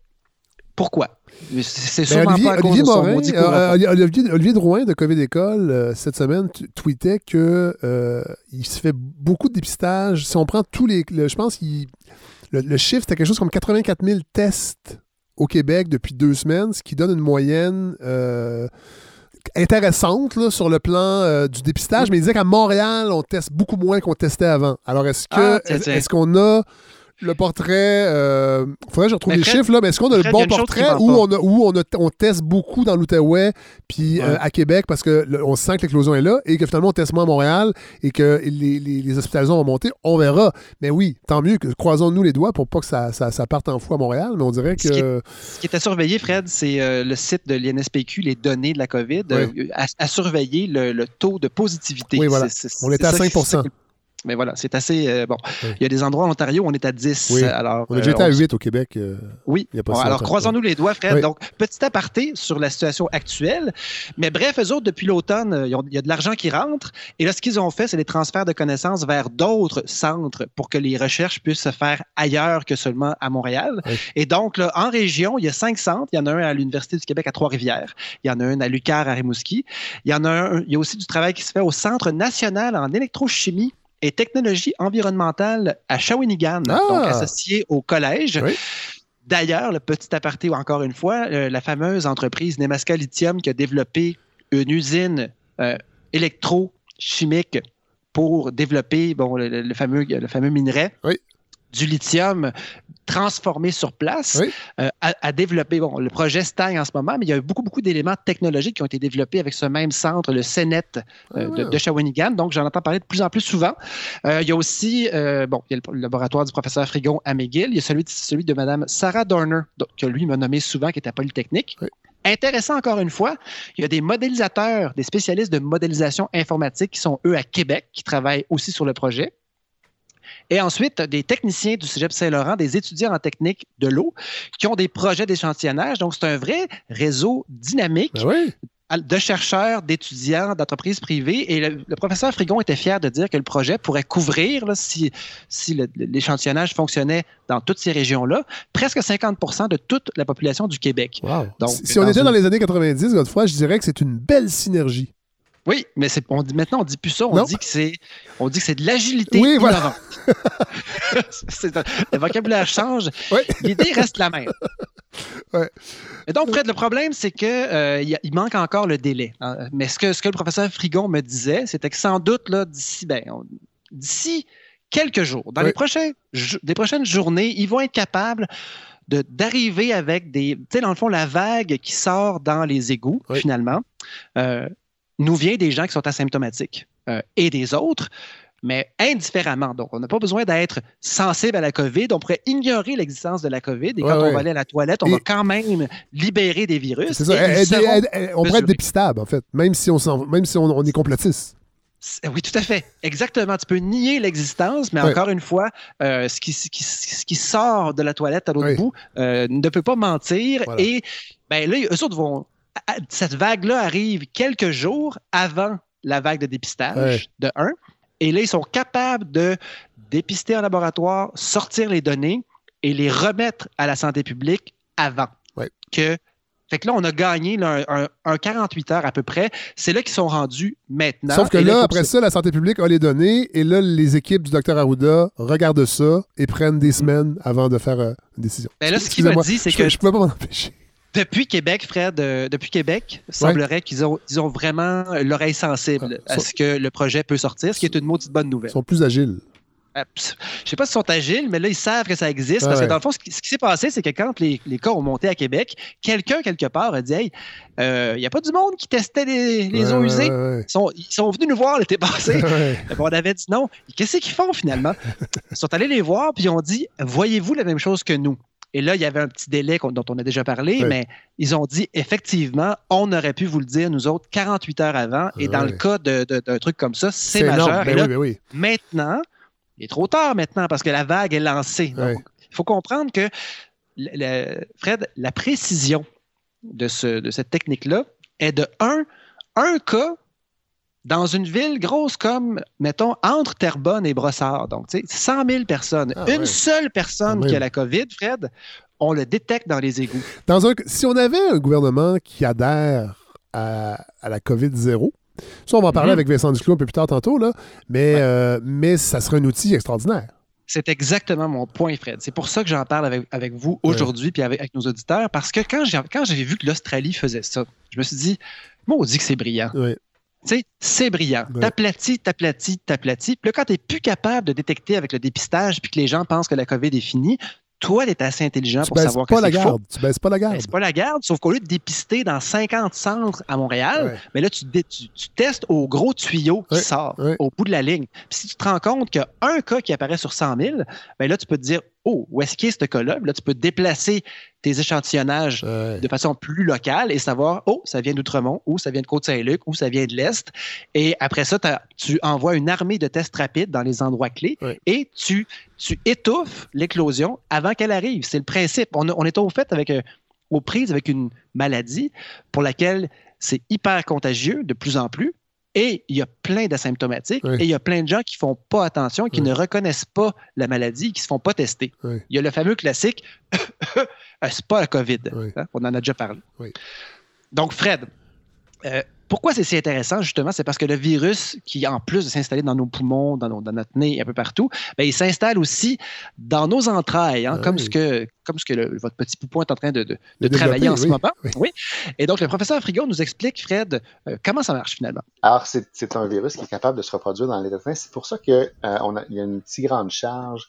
pourquoi? C'est- Ben, sûrement Olivier, pas à cause Olivier de son Morin, euh, euh, Olivier, Olivier Drouin de COVID École, euh, cette semaine, tweetait que euh, il se fait beaucoup de dépistage. Si on prend tous les. le- je pense que le, le chiffre, c'était quelque chose comme 84 000 tests au Québec depuis deux semaines, ce qui donne une moyenne euh, intéressante là, sur le plan euh, du dépistage, mais il disait qu'à Montréal, on teste beaucoup moins qu'on testait avant. Alors, est-ce que Ah, est-ce qu'on a le portrait euh, faudrait que je retrouve les chiffres là, mais est-ce qu'on a le Fred, bon portrait où on a, où on, a- on teste beaucoup dans l'Outaouais puis euh, à Québec parce que le- on sent que l'éclosion est là et que finalement on teste moins à Montréal et que les, les, les hospitalisations vont monter, on verra. Mais oui, tant mieux que croisons-nous les doigts pour pas que ça, ça, ça parte en fou à Montréal, mais on dirait Ce qui que Ce qui est à surveiller, Fred, c'est euh, le site de l'INSPQ, les données de la COVID, euh, à, à surveiller le, le taux de positivité. Oui, voilà. C'est- c'est- On était à ça qui- 5 c'est- Mais voilà, c'est assez. euh, bon, Oui. il y a des endroits en Ontario où on est à 10. Oui. Alors, on a euh, déjà été à on- 8 au Québec. euh, Oui. il y a pas Bon, alors, croisons-nous les doigts, Fred. Oui. Donc, petit aparté sur la situation actuelle. Mais bref, eux autres, depuis l'automne, euh, il y a de l'argent qui rentre. Et là, ce qu'ils ont fait, c'est des transferts de connaissances vers d'autres centres pour que les recherches puissent se faire ailleurs que seulement à Montréal. Et donc, là, en région, il y a cinq centres. Il y en a un à l'Université du Québec à Trois-Rivières. Il y en a un à Lucar à Rimouski. Il y en a un, il y a aussi du travail qui se fait au Centre national en électrochimie et technologie environnementale à Shawinigan, Ah! donc associé au collège. Oui. D'ailleurs, le petit aparté, encore une fois, euh, la fameuse entreprise Nemaska Lithium qui a développé une usine euh, électrochimique pour développer bon, le fameux, le fameux minerai Oui. Du lithium transformé sur place, Oui. euh, a développé, bon, le projet stagne en ce moment, mais il y a eu beaucoup, beaucoup d'éléments technologiques qui ont été développés avec ce même centre, le CENET euh, de, Ah. de Shawinigan. Donc, j'en entends parler de plus en plus souvent. Euh, il y a aussi, bon, il y a le laboratoire du professeur Frigon à McGill. Il y a celui de, celui de Mme Sarah Dorner, donc, que lui m'a nommé souvent, qui est à Polytechnique. Oui. Intéressant encore une fois, il y a des modélisateurs, des spécialistes de modélisation informatique qui sont eux à Québec, qui travaillent aussi sur le projet. Et ensuite, des techniciens du Cégep Saint-Laurent, des étudiants en technique de l'eau, qui ont des projets d'échantillonnage. Donc, c'est un vrai réseau dynamique Ben oui. de chercheurs, d'étudiants, d'entreprises privées. Et le, le professeur Frigon était fier de dire que le projet pourrait couvrir, là, si, si l'échantillonnage fonctionnait dans toutes ces régions-là, presque 50 de toute la population du Québec. Wow. Donc, si si on était une- dans les années 90, Godefroy, je dirais que c'est une belle synergie. Oui, mais c'est, on dit, maintenant, on dit plus ça. On Non. dit que c'est, on dit que c'est de l'agilité Oui, voilà. C'est le vocabulaire change. Oui. L'idée reste la même. Ouais. Et donc, Fred, le problème, c'est que euh, il manque encore le délai. hein. Mais ce que, ce que le professeur Frigon me disait, c'était que sans doute, là, d'ici, ben, on- d'ici quelques jours, dans Oui. les prochains, des prochaines journées, ils vont être capables de- d'arriver avec des. Tu sais, dans le fond, la vague qui sort dans les égouts, Oui. finalement, euh, nous vient des gens qui sont asymptomatiques euh, et des autres, mais indifféremment. Donc, on n'a pas besoin d'être sensible à la COVID. On pourrait ignorer l'existence de la COVID et quand ouais. on va aller à la toilette, on va quand même libérer des virus. C'est ça. et on pourrait être dépistable, en fait, même si on, même si on, on est complotiste. Oui, tout à fait. Exactement. Tu peux nier l'existence, mais encore une fois, euh, ce, qui, ce qui- ce qui sort de la toilette à l'autre Oui. bout euh, ne peut pas mentir. Voilà. Et ben, là, eux autres vont. Cette vague-là arrive quelques jours avant la vague de dépistage, Ouais. de 1. Et là, ils sont capables de dépister en laboratoire, sortir les données et les remettre à la santé publique avant. Ouais. Que, fait que là, on a gagné là, un, un- un 48 heures à peu près. C'est là qu'ils sont rendus maintenant. Sauf que là, après ça, la santé publique a les données et là, les équipes du docteur Arruda regardent ça et prennent des semaines avant de faire euh, une décision. Ben là, ce qu'il m'a dit, c'est que- Je pouvais pas m'en empêcher. Depuis Québec, Fred, euh, depuis Québec, semblerait qu'ils ont, ils ont vraiment l'oreille sensible Ah, à ce que le projet peut sortir, ce qui est une maudite bonne Ils nouvelle. sont plus agiles. Euh, Je sais pas s'ils sont agiles, mais là, ils savent que ça existe. Parce que dans le fond, ce qui, s'est passé, c'est que quand les, les cas ont monté à Québec, quelqu'un, quelque part, a dit Hey, il n'y a pas du monde qui testait les, les eaux usées? ouais. Ils sont, ils sont venus nous voir l'été passé. On avait dit non. Qu'est-ce qu'ils font finalement? Ils sont allés les voir, puis ils ont dit Voyez-vous la même chose que nous? Et là, il y avait un petit délai dont on a déjà parlé, mais ils ont dit effectivement, on aurait pu vous le dire, nous autres, 48 heures avant. Et dans le cas d'un truc comme ça, c'est majeur. Ben Et là, oui, ben maintenant, il est trop tard maintenant parce que la vague est lancée. Donc, il faut comprendre que, le- le- Fred, la précision de, ce, de cette technique-là est de un, un cas dans une ville grosse comme, mettons, entre Terrebonne et Brossard. Donc, tu sais, 100 000 personnes. Ah, une ouais. seule personne qui a la COVID, Fred, on le détecte dans les égouts. Dans un, si on avait un gouvernement qui adhère à, à la COVID-0, ça, on va en parler Mhm. avec Vincent Duclos un peu plus tard tantôt, là, mais, Ouais. euh, mais ça serait un outil extraordinaire. C'est exactement mon point, Fred. C'est pour ça que j'en parle avec, avec vous aujourd'hui puis avec, avec nos auditeurs, parce que quand j'ai quand j'ai vu que l'Australie faisait ça, je me suis dit, moi, on dit que c'est brillant. Tu sais, c'est brillant. Ouais. T'aplatis, t'aplatis, t'aplatis. Puis là, quand t'es plus capable de détecter avec le dépistage puis que les gens pensent que la COVID est finie, toi, t'es assez intelligent Tu pour savoir que pas la faux. garde. Tu baisses pas la Ben, garde. c'est pas la garde, sauf qu'au lieu de dépister dans 50 centres à Montréal, Ouais. mais là, tu, tu- tu testes au gros tuyau qui Ouais, sort ouais. au bout de la ligne. Puis si tu te rends compte qu'il y a un cas qui apparaît sur 100 000, ben là, tu peux te dire, oh, où est-ce qu'il est ce cas-là? Puis Là, tu peux déplacer tes échantillonnages Ouais. de façon plus locale et savoir, oh, ça vient d'Outremont, ou ça vient de Côte-Saint-Luc, ou ça vient de l'Est. Et après ça, tu envoies une armée de tests rapides dans les endroits clés Ouais. et tu, tu étouffes l'éclosion avant qu'elle arrive. C'est le principe. On est au fait avec, euh, aux prises avec une maladie pour laquelle c'est hyper contagieux de plus en plus. Et il y a plein d'asymptomatiques Oui. et il y a plein de gens qui font pas attention, qui Oui. ne reconnaissent pas la maladie, qui se font pas tester. Oui. Il y a le fameux classique, c'est pas la COVID. Hein? On en a déjà parlé. Donc, Fred, euh, pourquoi c'est si intéressant, justement? C'est parce que le virus, qui en plus de s'installer dans nos poumons, dans, nos- dans notre nez, un peu partout, ben, il s'installe aussi dans nos entrailles, hein, comme, ce que, comme ce que le- votre petit poupon est en train de, de- De de travailler en ce moment. Oui. Et donc, le professeur Frigo nous explique, Fred, euh, comment ça marche finalement? Alors, c'est un virus qui est capable de se reproduire dans l'être humain. C'est pour ça qu'il y a une si grande charge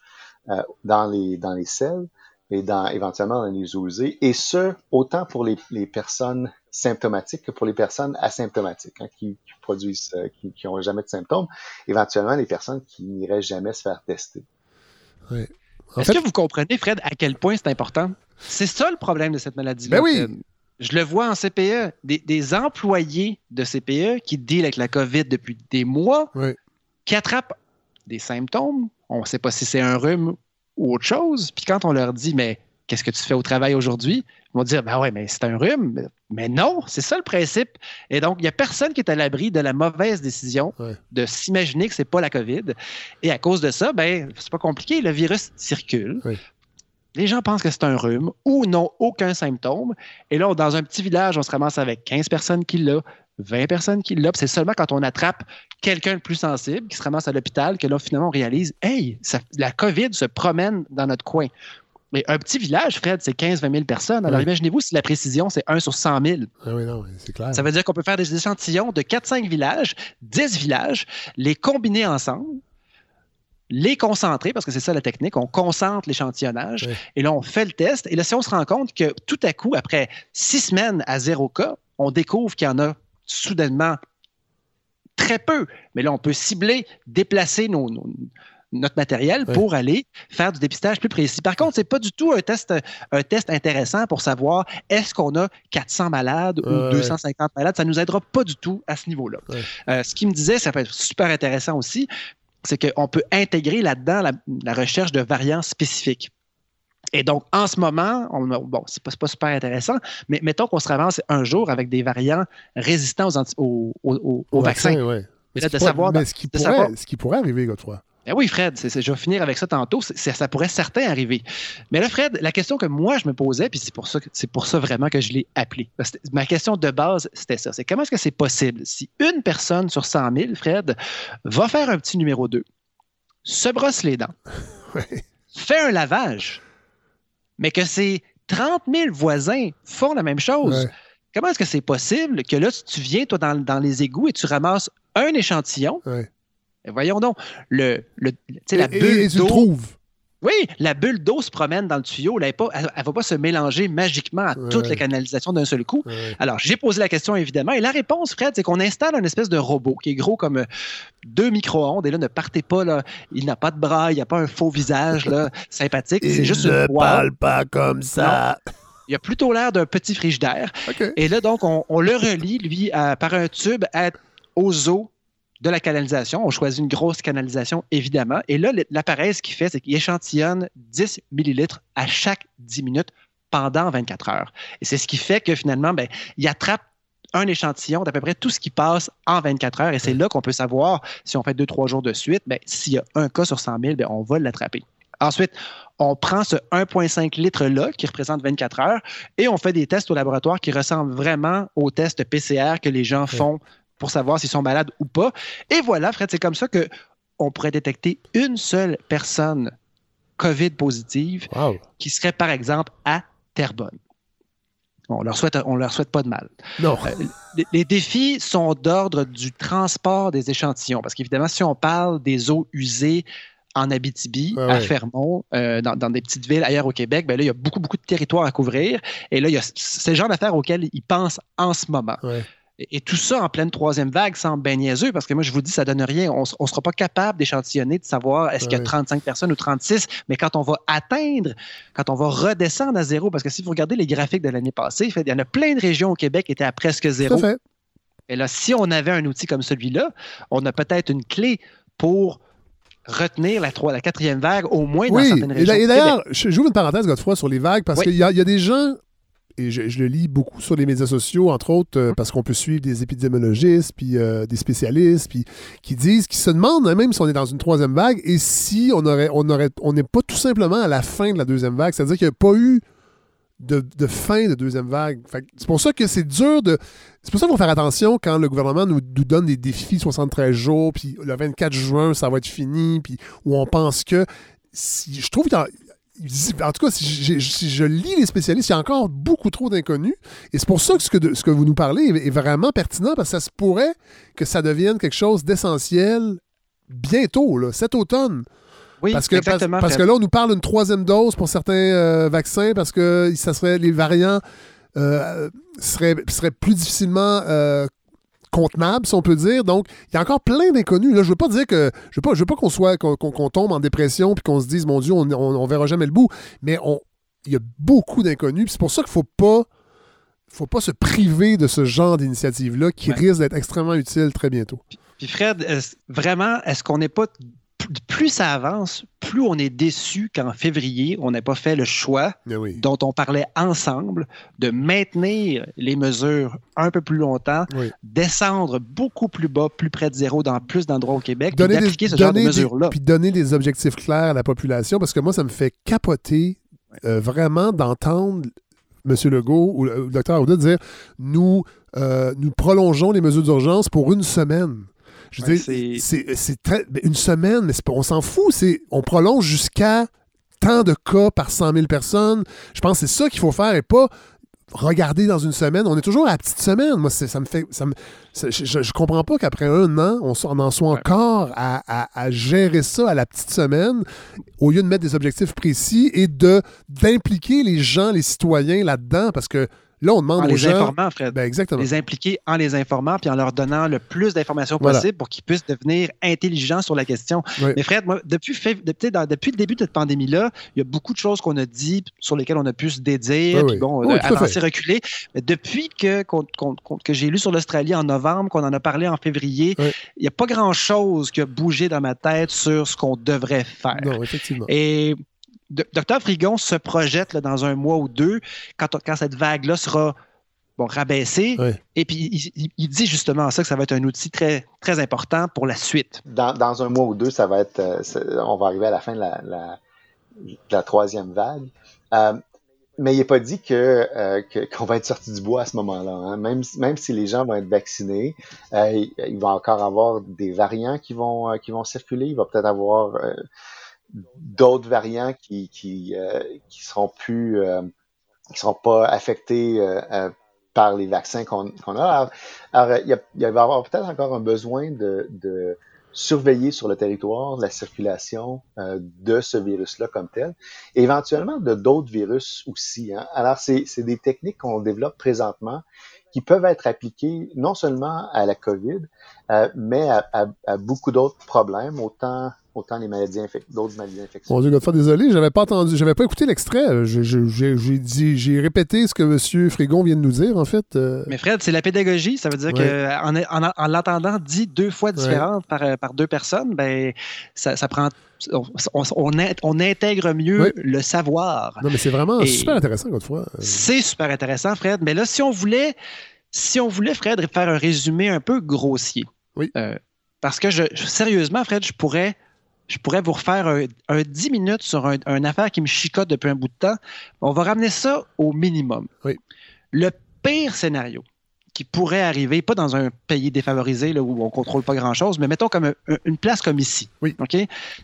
euh, dans, les, dans les selles et dans, éventuellement dans les eaux usées, et ce, autant pour les, les personnes symptomatiques que pour les personnes asymptomatiques, hein, qui, qui produisent, euh, qui n'ont jamais de symptômes, éventuellement les personnes qui n'iraient jamais se faire tester. Est-ce fait, que vous comprenez, Fred, à quel point c'est important? C'est ça le problème de cette maladie-là. Ben oui. Je le vois en CPE. Des, des employés de CPE qui deal avec la COVID depuis des mois, Oui. qui attrapent des symptômes. On ne sait pas si c'est un rhume ou autre chose. Puis quand on leur dit, mais qu'est-ce que tu fais au travail aujourd'hui? Ils vont dire, ben ouais, mais c'est un rhume. Mais- non, c'est ça le principe. Et donc, il n'y a personne qui est à l'abri de la mauvaise décision Ouais. de s'imaginer que c'est pas la COVID. Et à cause de ça, ben, c'est pas compliqué. Le virus circule. Les gens pensent que c'est un rhume ou n'ont aucun symptôme. Et là, dans un petit village, on se ramasse avec 15 personnes qui l'ont, 20 personnes qui l'ont. C'est seulement quand on attrape quelqu'un de plus sensible qui se ramasse à l'hôpital que là, finalement, on réalise Hey, ça- la COVID se promène dans notre coin. Mais un petit village, Fred, c'est 15-20 000 personnes. Alors Oui. imaginez-vous si la précision, c'est 1 sur 100 000. ah oui, non, c'est clair. Ça veut dire qu'on peut faire des échantillons de 4-5 villages, 10 villages, les combiner ensemble, les concentrer, parce que c'est ça la technique, on concentre l'échantillonnage, Oui. et là, on fait le test, et là, si on se rend compte que tout à coup, après six semaines à zéro cas, on découvre qu'il y en a soudainement très peu, mais là, on peut cibler, déplacer nos- nos- notre matériel Oui. pour aller faire du dépistage plus précis. Par contre, c'est pas du tout un test, un test intéressant pour savoir est-ce qu'on a 400 malades ou ouais. 250 malades. Ça nous aidera pas du tout à ce niveau-là. Euh, ce qui me disait, ça peut être super intéressant aussi, c'est qu'on peut intégrer là-dedans la, la recherche de variants spécifiques. Et donc, en ce moment, on bon, c'est pas, pas super intéressant, mais mettons qu'on se ramasse un jour avec des variants résistants aux, anti- aux, aux- aux- aux vaccins. ouais. Mais là, Ce qui de pourrait- savoir- mais ce qui, de pourrait, savoir- ce qui pourrait arriver, Godefroy. Ben oui, Fred, je vais finir avec ça tantôt. Ça pourrait certain arriver. Mais là, Fred, la question que moi, je me posais, puis c'est pour ça, que- c'est pour ça vraiment que je l'ai appelé. Ma question de base, c'était ça. C'est comment est-ce que c'est possible? Si une personne sur 100 000, Fred, va faire un petit numéro 2, se brosse les dents, Ouais. fait un lavage, mais que ses 30 000 voisins font la même chose? Ouais. Comment est-ce que c'est possible que là, tu viens, toi, dans, dans les égouts et tu ramasses un échantillon? Ouais. Et voyons donc, le, le, la Et- et- bulle et tu le d'eau trouves. Oui, la bulle d'eau se promène dans le tuyau. Elle ne va pas se mélanger magiquement à Ouais. toute la canalisation d'un seul coup. Ouais. Alors, j'ai posé la question, évidemment. Et la réponse, Fred, c'est qu'on installe un espèce de robot qui est gros comme euh, deux micro-ondes. Et là, ne partez pas, là. Il n'a pas de bras, il n'y a pas un faux visage, là, sympathique. C'est juste une boîte. pas comme ça. Il a plutôt l'air d'un petit frigidaire. OK. Et là, donc, on, on le relie, lui, à- par un tube à- aux eaux de la canalisation. On choisit une grosse canalisation, évidemment. Et là, l'appareil, ce qu'il fait, c'est qu'il échantillonne 10 millilitres à chaque 10 minutes pendant 24 heures. Et c'est ce qui fait que finalement, ben, il attrape un échantillon d'à peu près tout ce qui passe en 24 heures. Et c'est là qu'on peut savoir, si on fait deux, trois jours de suite, ben, s'il y a un cas sur 100 000, ben, on va l'attraper. Ensuite, on prend ce 1,5 litres-là qui représente 24 heures et on fait des tests au laboratoire qui ressemblent vraiment aux tests PCR que les gens font pour savoir s'ils sont malades ou pas. Et voilà, Fred, c'est comme ça que on pourrait détecter une seule personne COVID positives Wow. qui seraient, par exemple, à Terrebonne. On leur souhaite, on leur souhaite pas de mal. Non. Euh, les, les défis sont d'ordre du transport des échantillons, parce qu'évidemment, si on parle des eaux usées en Abitibi, Ouais, à. Fermont, euh, dans, dans des petites villes ailleurs au Québec, ben là, il y a beaucoup, beaucoup de territoires à couvrir. Et là, il y a c- c'est le genre d'affaires auxquelles ils pensent en ce moment. Ouais. Et, et tout ça en pleine troisième vague semble bien niaiseux, parce que moi, je vous dis, ça donne rien. On ne sera pas capable d'échantillonner, de savoir est-ce qu'il y a Ouais. 35 personnes ou 36, mais quand on va atteindre, quand on va redescendre à zéro, parce que si vous regardez les graphiques de l'année passée, il y en a plein de régions au Québec qui étaient à presque Tout zéro. à fait. Et là, si on avait un outil comme celui-là, on a peut-être une clé pour retenir la, la quatrième vague, au moins dans Oui, certaines régions. et d'ailleurs, je- j'ouvre une parenthèse, Godefroy, sur les vagues, parce Oui. qu'il y a des gens, et je, le lis beaucoup sur les médias sociaux, entre autres, euh, parce qu'on peut suivre des épidémiologistes, puis euh, des spécialistes, puis qui disent, qui se demandent hein, même si on est dans une troisième vague, et si on aurait, on aurait, on n'est pas tout simplement à la fin de la deuxième vague, c'est-à-dire qu'il n'y a pas eu de, de fin de deuxième vague. Que C'est pour ça que c'est dur de. C'est pour ça qu'il faut faire attention quand le gouvernement nous, donne des défis 73 jours, puis le 24 juin, ça va être fini, puis où on pense que. Si, je trouve a- en tout cas, si, je lis les spécialistes, il y a encore beaucoup trop d'inconnus. Et c'est pour ça que ce que, de- ce que vous nous parlez est, est vraiment pertinent, parce que ça se pourrait que ça devienne quelque chose d'essentiel bientôt, là, cet automne. Oui, Parce que, exactement. parce que là, on nous parle d'une troisième dose pour certains euh, vaccins parce que ça serait, les variants euh, seraient, seraient plus difficilement euh, contenables, si on peut dire. Donc, il y a encore plein d'inconnus. Là, je veux pas dire que. Je veux pas, je veux pas qu'on soit qu'on tombe en dépression puis qu'on se dise, mon Dieu, on, on, on verra jamais le bout. Mais on, il y a beaucoup d'inconnus. C'est pour ça qu'il faut pas. faut pas se priver de ce genre d'initiative-là qui Ouais. risque d'être extrêmement utile très bientôt. Puis Fred, vraiment, est-ce qu'on n'est pas. Plus ça avance, plus on est déçu qu'en février, on n'ait pas fait le choix oui. dont on parlait ensemble de maintenir les mesures un peu plus longtemps, Oui. descendre beaucoup plus bas, plus près de zéro dans plus d'endroits au Québec, donner d'appliquer des, ce genre de mesures-là. Puis donner des objectifs clairs à la population, parce que moi, ça me fait capoter euh, vraiment d'entendre M. Legault ou le, docteur Arruda dire nous, euh, nous prolongeons les mesures d'urgence pour une semaine. Je veux Ouais, dire, c'est- ben, une semaine, mais pas- on s'en fout. c'est On prolonge jusqu'à tant de cas par 100 000 personnes. Je pense que c'est ça qu'il faut faire et pas regarder dans une semaine. On est toujours à la petite semaine. Moi, ça me fait. Ça me, ça- je, je- comprends pas qu'après un an, on, en soit encore à, à- à gérer ça à la petite semaine au lieu de mettre des objectifs précis et de d'impliquer les gens, les citoyens là-dedans. Parce que là, on demande En aux les gens. informant, Fred. Ben, exactement. les impliquer en les informant puis en leur donnant le plus d'informations Voilà. possible pour qu'ils puissent devenir intelligents sur la question. Oui. Mais Fred, moi, depuis, depuis, le début de cette pandémie-là, il y a beaucoup de choses qu'on a dit, sur lesquelles on a pu se dédire, Oui, puis bon, Oui, euh, avancer, reculer. Mais depuis que, que j'ai lu sur l'Australie en novembre, qu'on en a parlé en février, il n'y a pas grand-chose qui a bougé dans ma tête sur ce qu'on devrait faire. Non, effectivement. Et D- Dr Frigon se projette là, dans un mois ou deux, quand, cette vague-là sera bon, rabaissée. Et puis, il, dit justement ça, que ça va être un outil très, très important pour la suite. Dans, dans un mois ou deux, ça va être, euh, on va arriver à la fin de la, la, de la troisième vague. Euh, mais il n'est pas dit que, euh, que- qu'on va être sorti du bois à ce moment-là. hein. Même, si- même si les gens vont être vaccinés, euh, il, il va encore avoir des variants qui vont, euh, qui vont circuler. Il va peut-être avoir euh, d'autres variants qui, qui, euh, qui seront plus, euh, qui seront pas affectés euh, euh, par les vaccins qu'on qu'on a. Alors, il, y il va y avoir peut-être encore un besoin de, de surveiller sur le territoire la circulation euh, de ce virus-là comme tel, et éventuellement de d'autres virus aussi. hein. Alors, c'est c'est des techniques qu'on développe présentement qui peuvent être appliquées non seulement à la COVID, euh, mais à- à beaucoup d'autres problèmes, autant, autant les maladies d'autres maladies infectieuses. Mon Dieu, Godefroy, désolé, j'avais pas entendu, j'avais pas écouté l'extrait. J'ai j'ai dit, j'ai répété ce que M. Frigon vient de nous dire, en fait. euh, Mais Fred, c'est la pédagogie. Ça veut dire Ouais. qu'en en, en l'entendant dit deux fois différentes par, euh, par deux personnes, ben, ça, ça prend. On, on, on in- on intègre mieux Ouais. le savoir. Non, mais c'est vraiment Et- super intéressant, Godefroy. C'est super intéressant, Fred. Mais là, si on voulait, si on voulait, Fred, faire un résumé un peu grossier. Oui. Euh, parce que je, je- sérieusement, Fred, je pourrais, je pourrais vous refaire un, un 10 minutes sur un, une affaire qui me chicote depuis un bout de temps. On va ramener ça au minimum. Oui. Le pire scénario qui pourrait arriver, pas dans un pays défavorisé là, où on ne contrôle pas grand-chose, mais mettons comme un- un- une place comme ici. Oui.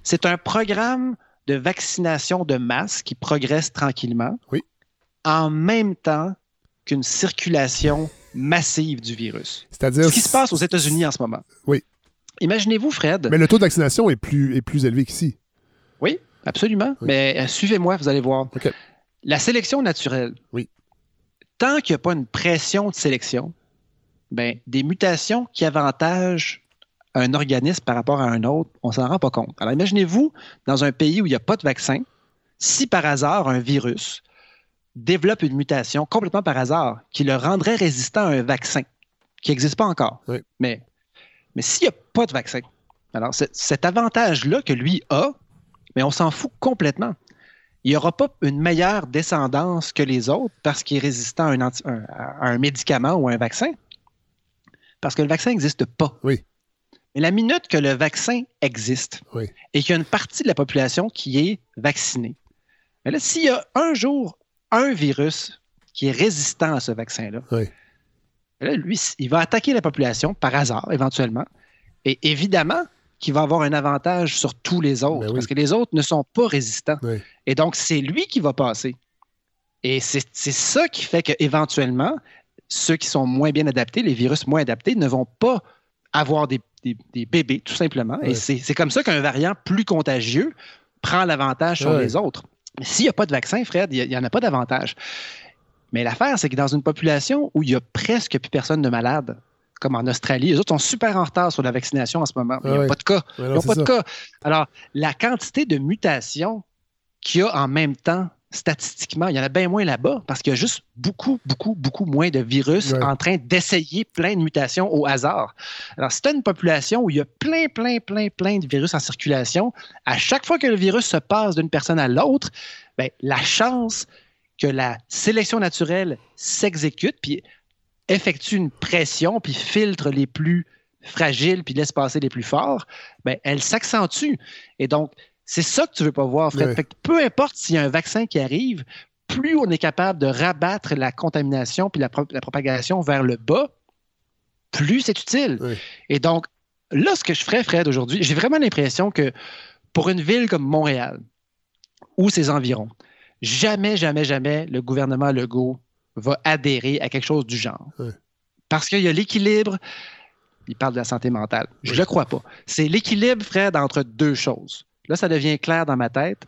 C'est un programme de vaccination de masse qui progresse tranquillement, Oui. en même temps qu'une circulation massive du virus. C'est-à-dire. Ce qui se passe aux États-Unis en ce moment. Oui. Imaginez-vous, Fred. Mais le taux de vaccination est plus, est plus élevé qu'ici. Oui, absolument. Oui. Mais euh, suivez-moi, vous allez voir. La sélection naturelle. Oui. Tant qu'il n'y a pas une pression de sélection, ben, des mutations qui avantagent un organisme par rapport à un autre, on s'en rend pas compte. Alors imaginez-vous, dans un pays où il n'y a pas de vaccin, si par hasard un virus développe une mutation complètement par hasard qui le rendrait résistant à un vaccin qui n'existe pas encore. Oui. Mais, mais s'il n'y a pas de vaccin, alors cet avantage-là que lui a, mais on s'en fout complètement. Il n'y aura pas une meilleure descendance que les autres parce qu'il est résistant à un, anti- un- à un médicament ou à un vaccin. Parce que le vaccin n'existe pas. Oui. Mais la minute que le vaccin existe Oui. et qu'il y a une partie de la population qui est vaccinée, mais là, s'il y a un jour un virus qui est résistant à ce vaccin-là, Oui. Là, lui, il va attaquer la population par hasard, éventuellement. Et évidemment qu'il va avoir un avantage sur tous les autres, Ben oui. parce que les autres ne sont pas résistants. Oui. Et donc, c'est lui qui va passer. Et c'est ça qui fait qu'éventuellement, ceux qui sont moins bien adaptés, les virus moins adaptés, ne vont pas avoir des, des- des bébés, tout simplement. Et c'est comme ça qu'un variant plus contagieux prend l'avantage sur les autres. S'il n'y a pas de vaccin, Fred, il n'y en a pas d'avantage. Mais l'affaire, c'est que dans une population où il n'y a presque plus personne de malade, comme en Australie, les autres sont super en retard sur la vaccination en ce moment. Il n'y a pas de cas. Ouais, Il non, n'y a c'est pas de cas. Alors, la quantité de mutations qu'il y a en même temps, statistiquement, il y en a bien moins là-bas parce qu'il y a juste beaucoup, beaucoup, beaucoup moins de virus Ouais. en train d'essayer plein de mutations au hasard. Alors, si tu as une population où il y a plein, plein, plein, plein de virus en circulation, à chaque fois que le virus se passe d'une personne à l'autre, ben, la chance que la sélection naturelle s'exécute, puis effectue une pression, puis filtre les plus fragiles, puis laisse passer les plus forts, ben, elle s'accentue. Et donc, c'est ça que tu veux pas voir, Fred. Ouais. Fait que peu importe s'il y a un vaccin qui arrive, plus on est capable de rabattre la contamination puis la, pro- la propagation vers le bas, plus c'est utile. Oui. Et donc, là, ce que je ferais, Fred, aujourd'hui, j'ai vraiment l'impression que pour une ville comme Montréal ou ses environs, jamais, jamais, jamais le gouvernement Legault va adhérer à quelque chose du genre. Oui. Parce qu'il y a l'équilibre, il parle de la santé mentale. Je Oui. ne crois pas. C'est l'équilibre, Fred, entre deux choses. Là, ça devient clair dans ma tête.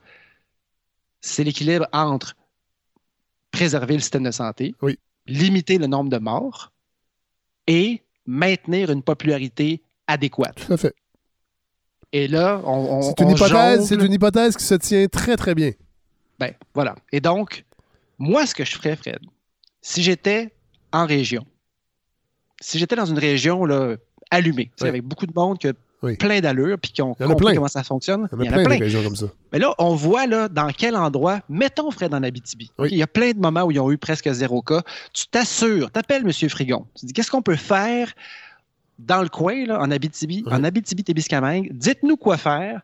C'est l'équilibre entre préserver le système de santé, Oui. limiter le nombre de morts et maintenir une popularité adéquate. Tout à fait. Et là, on, on- C'est une hypothèse, jongle. une hypothèse qui se tient très très bien. Ben, voilà. Et donc, moi, ce que je ferais, Fred, si j'étais en région, si j'étais dans une région là, allumée, tu Oui. avec beaucoup de monde qui a Oui. plein d'allure, puis qui ont compris plein. comment ça fonctionne, Il y en a plein, régions comme ça. Mais là, on voit là, dans quel endroit, mettons Fred en Abitibi. Oui. Il y a plein de moments où ils ont eu presque zéro cas. Tu t'assures, t'appelles M. Frigon. Tu dis qu'est-ce qu'on peut faire dans le coin, là, en Abitibi, en Abitibi-Témiscamingue? Dites-nous quoi faire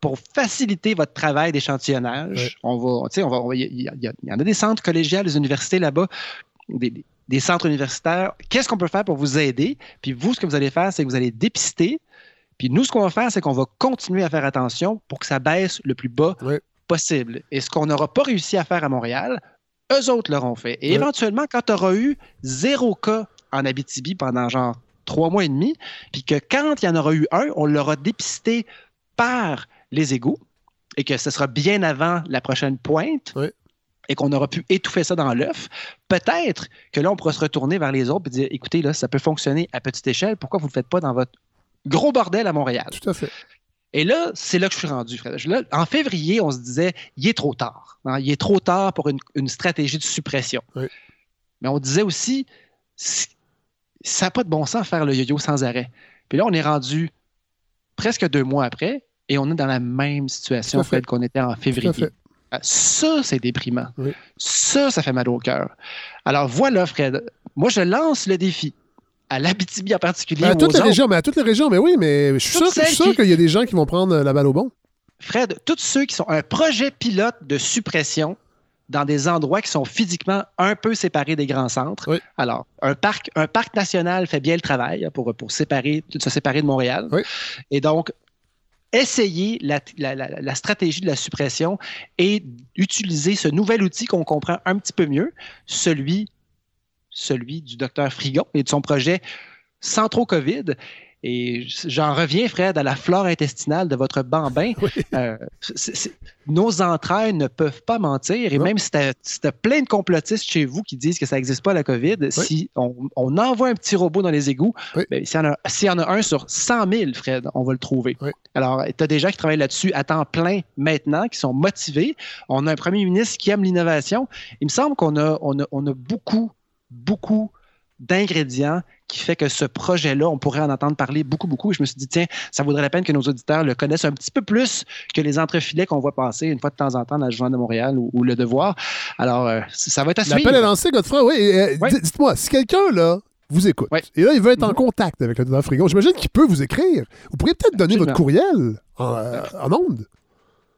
pour faciliter votre travail d'échantillonnage. Oui. On va, on il y, y en a des centres collégiales, des universités là-bas, des, des- des centres universitaires. Qu'est-ce qu'on peut faire pour vous aider? Puis vous, ce que vous allez faire, c'est que vous allez dépister. Puis nous, ce qu'on va faire, c'est qu'on va continuer à faire attention pour que ça baisse le plus bas Oui. possible. Et ce qu'on n'aura pas réussi à faire à Montréal, eux autres l'auront fait. Et Oui. éventuellement, quand tu auras eu zéro cas en Abitibi pendant genre trois mois et demi, puis que quand il y en aura eu un, on l'aura dépisté par les égouts et que ce sera bien avant la prochaine pointe. Oui. Et qu'on aura pu étouffer ça dans l'œuf, peut-être que là, on pourra se retourner vers les autres et dire écoutez, là, ça peut fonctionner à petite échelle, pourquoi vous ne le faites pas dans votre gros bordel à Montréal? Tout à fait. Et là, c'est là que je suis rendu. Là, en février, on se disait, il est trop tard. hein, il est trop tard pour une, une stratégie de suppression. Oui. Mais on disait aussi, ça n'a pas de bon sens faire le yo-yo sans arrêt. Puis là, on est rendu presque deux mois après et on est dans la même situation. Fred, qu'on était en février. Ah, Ça, c'est déprimant. Oui. Ça, ça fait mal au cœur. Alors voilà, Fred. Moi, je lance le défi à l'Abitibi en particulier. Ben, à ou toutes les régions, mais à toutes les régions, mais oui, mais je suis sûr, Toutes qui- qu'il y a des gens qui vont prendre la balle au bon. Fred, tous ceux qui sont un projet pilote de suppression dans des endroits qui sont physiquement un peu séparés des grands centres. Oui. Alors, un parc, un parc national fait bien le travail hein, pour, pour séparer, se séparer de Montréal. Oui. Et donc, essayer la, stratégie de la suppression et utiliser ce nouvel outil qu'on comprend un petit peu mieux, celui, du docteur Frigon et de son projet Centro COVID. Et j'en reviens, Fred, à la flore intestinale de votre bambin. Euh, nos entrailles ne peuvent pas mentir. Et Non. même si si t'as plein de complotistes chez vous qui disent que ça n'existe pas, la COVID, si on, on envoie un petit robot dans les égouts, Oui. ben, s'il y, en a- s'il y en a un sur 100 000, Fred, on va le trouver. Alors, tu as des gens qui travaillent là-dessus à temps plein maintenant, qui sont motivés. On a un premier ministre qui aime l'innovation. Il me semble qu'on a, on a, on a beaucoup, beaucoup d'ingrédients qui fait que ce projet-là, on pourrait en entendre parler beaucoup, beaucoup. Et je me suis dit, tiens, ça vaudrait la peine que nos auditeurs le connaissent un petit peu plus que les entrefilets qu'on voit passer une fois de temps en temps dans le Journal de Montréal ou, ou Le Devoir. Alors, euh, ça va être à suivre. L'appel est lancé, Godefroy. Oui, euh, dites-moi, si quelqu'un, là, vous écoute, Ouais. et là, il veut être en contact avec le docteur Frigon, j'imagine qu'il peut vous écrire. Vous pourriez peut-être donner votre courriel en, euh, en ondes.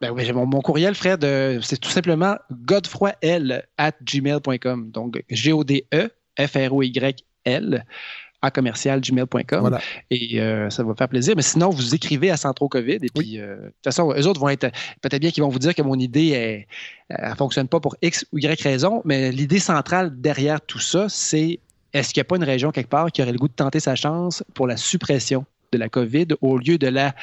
Ben oui, j'ai mon, mon courriel, Fred, euh, c'est tout simplement godefroyl at gmail.com. Donc, G-O-D-E-F-R-O-Y-L à commercial gmail.com. Voilà. Et euh, ça va faire plaisir. Mais sinon, vous écrivez à Centro COVID. Et puis, euh, de toute façon, eux autres vont être. Peut-être bien qu'ils vont vous dire que mon idée ne fonctionne pas pour X ou Y raison. Mais l'idée centrale derrière tout ça, c'est est-ce qu'il n'y a pas une région quelque part qui aurait le goût de tenter sa chance pour la suppression de la COVID au lieu de la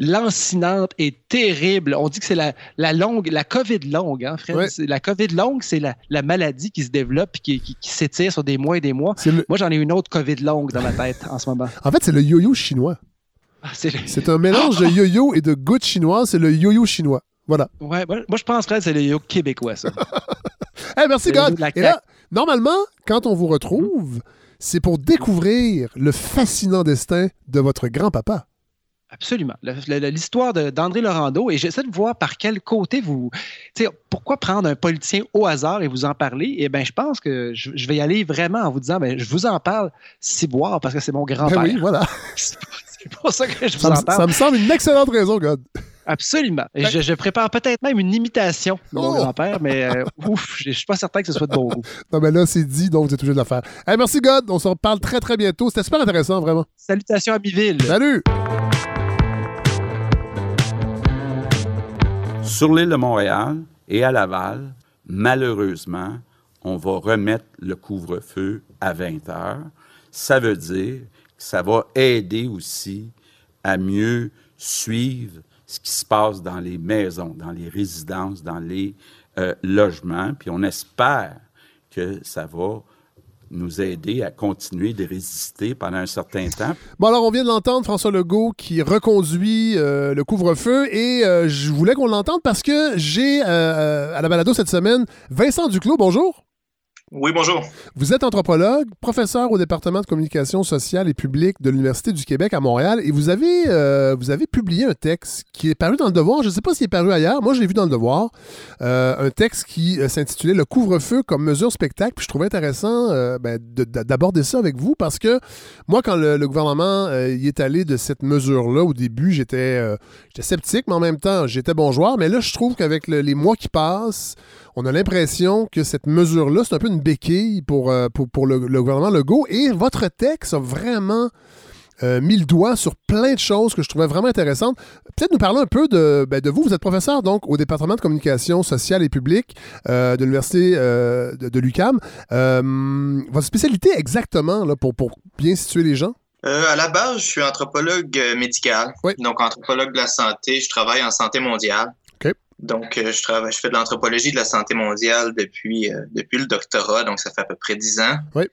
lancinante et terrible. On dit que c'est la, la longue, la COVID longue, hein, Fred? Ouais. La COVID longue, c'est la, la maladie qui se développe et qui, qui- qui s'étire sur des mois et des mois. Le- Moi, j'en ai une autre COVID longue dans ma tête en ce moment. En fait, c'est le yo-yo chinois. Ah, c'est le- un mélange de yo-yo et de goutte chinoise. C'est le yo-yo chinois. Voilà. Ouais, moi, je pense, Fred, c'est le yo québécois, ça. Hey, merci, God. Et là, normalement, quand on vous retrouve, c'est pour découvrir le fascinant destin de votre grand-papa. Absolument. L'histoire d'André Laurando, et j'essaie de voir par quel côté vous. tu sais, pourquoi prendre un politicien au hasard et vous en parler? Eh bien, je pense que je, je vais y aller vraiment en vous disant, ben, je vous en parle ciboire parce que c'est mon grand-père. Ben oui, voilà. C'est pour ça que je vous Ça en parle. ça me semble une excellente raison, God. Absolument. Et je, je prépare peut-être même une imitation de mon Oh! grand-père, mais euh, ouf, je je suis pas certain que ce soit de bon goût. Non, mais là, c'est dit, donc vous êtes obligé de le faire. Hey, merci, God. On se reparle très, très bientôt. C'était super intéressant, vraiment. Salutations à Biville. Salut! Sur l'île de Montréal et à Laval, malheureusement, on va remettre le couvre-feu à 20 heures. Ça veut dire que ça va aider aussi à mieux suivre ce qui se passe dans les maisons, dans les résidences, dans les euh, logements. Puis on espère que ça va nous aider à continuer de résister pendant un certain temps. Bon, alors, on vient de l'entendre, François Legault, qui reconduit euh, le couvre-feu. Et euh, je voulais qu'on l'entende parce que j'ai, euh, à la balado cette semaine, Vincent Duclos. Bonjour. Oui, bonjour. Vous êtes anthropologue, professeur au département de communication sociale et publique de l'Université du Québec à Montréal. Et vous avez, euh, vous avez publié un texte qui est paru dans le Devoir. Je ne sais pas s'il est paru ailleurs. Moi, je l'ai vu dans le Devoir. Euh, un texte qui euh, s'intitulait Le couvre-feu comme mesure spectacle. Puis je trouvais intéressant ben, de- de- d'aborder ça avec vous parce que moi, quand le, gouvernement y est allé de cette mesure-là, au début, j'étais sceptique, mais en même temps, j'étais bon joueur. Mais là, je trouve qu'avec le- les mois qui passent, on a l'impression que cette mesure-là, c'est un peu une béquille pour, euh, pour, pour le, le gouvernement Legault. Et votre texte a vraiment euh, mis le doigt sur plein de choses que je trouvais vraiment intéressantes. Peut-être nous parler un peu de, ben, de vous. Vous êtes professeur donc au département de communication sociale et publique euh, de l'Université euh, de. Euh, votre spécialité exactement, là, pour, pour bien situer les gens? À la base, je suis anthropologue médical. Oui. Donc, anthropologue de la santé. Je travaille en santé mondiale. Donc, euh, je travaille, je fais de l'anthropologie de la santé mondiale depuis, euh, depuis le doctorat. Donc, ça fait à peu près dix ans. Oui.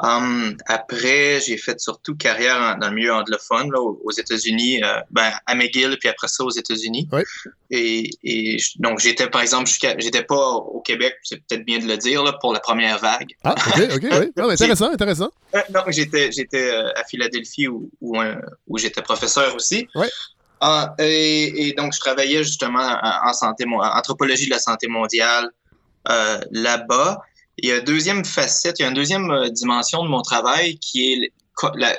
Hum, après, j'ai fait surtout carrière en- dans le milieu anglophone, là, aux aux États-Unis, euh, ben, à McGill, puis après ça aux États-Unis. Oui. Et, donc, j'étais, par exemple, j'étais pas au Québec, c'est peut-être bien de le dire, là, pour la première vague. Ah, OK, OK, oui. Ah, intéressant, intéressant. Euh, non, j'étais j'étais à Philadelphie où, où, où j'étais professeur aussi. Ouais. Ah, et, et donc, je travaillais justement en, en santé, anthropologie de la santé mondiale euh, là-bas. Il y a une deuxième facette, il y a une deuxième euh, dimension de mon travail qui est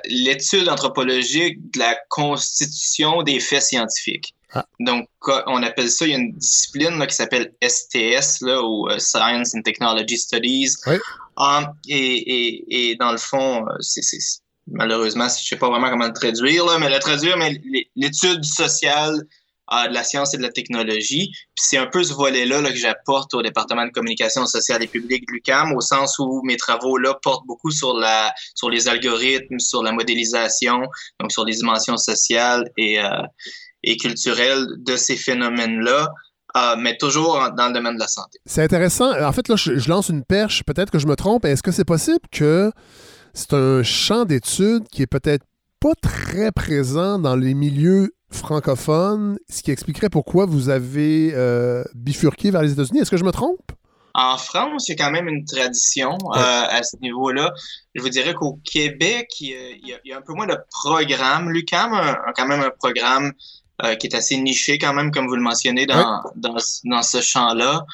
l'étude anthropologique de la constitution des faits scientifiques. Ah. Donc, on appelle ça, il y a une discipline là, qui s'appelle STS, là, ou euh, Science and Technology Studies. Oui. Um, et, et, et dans le fond, euh, c'est- malheureusement, je sais pas vraiment comment le traduire, là, mais le traduire, mais l'étude sociale euh, de la science et de la technologie. C'est un peu ce volet-là là, que j'apporte au département de communication sociale et publique de l'UQAM, au sens où mes travaux là portent beaucoup sur la sur les algorithmes, sur la modélisation, donc sur les dimensions sociales et, euh, et culturelles de ces phénomènes-là. Euh, mais toujours dans le domaine de la santé. C'est intéressant. En fait, là, je lance une perche. Peut-être que je me trompe. Est-ce que c'est possible que c'est un champ d'études qui est peut-être pas très présent dans les milieux francophones, ce qui expliquerait pourquoi vous avez euh, bifurqué vers les États-Unis. Est-ce que je me trompe? En France, il y a quand même une tradition euh, à ce niveau-là. Je vous dirais qu'au Québec, il y, a, un peu moins de programmes. L'UCAM a, quand même un programme euh, qui est assez niché quand même, comme vous le mentionnez, dans, dans, ce champ-là.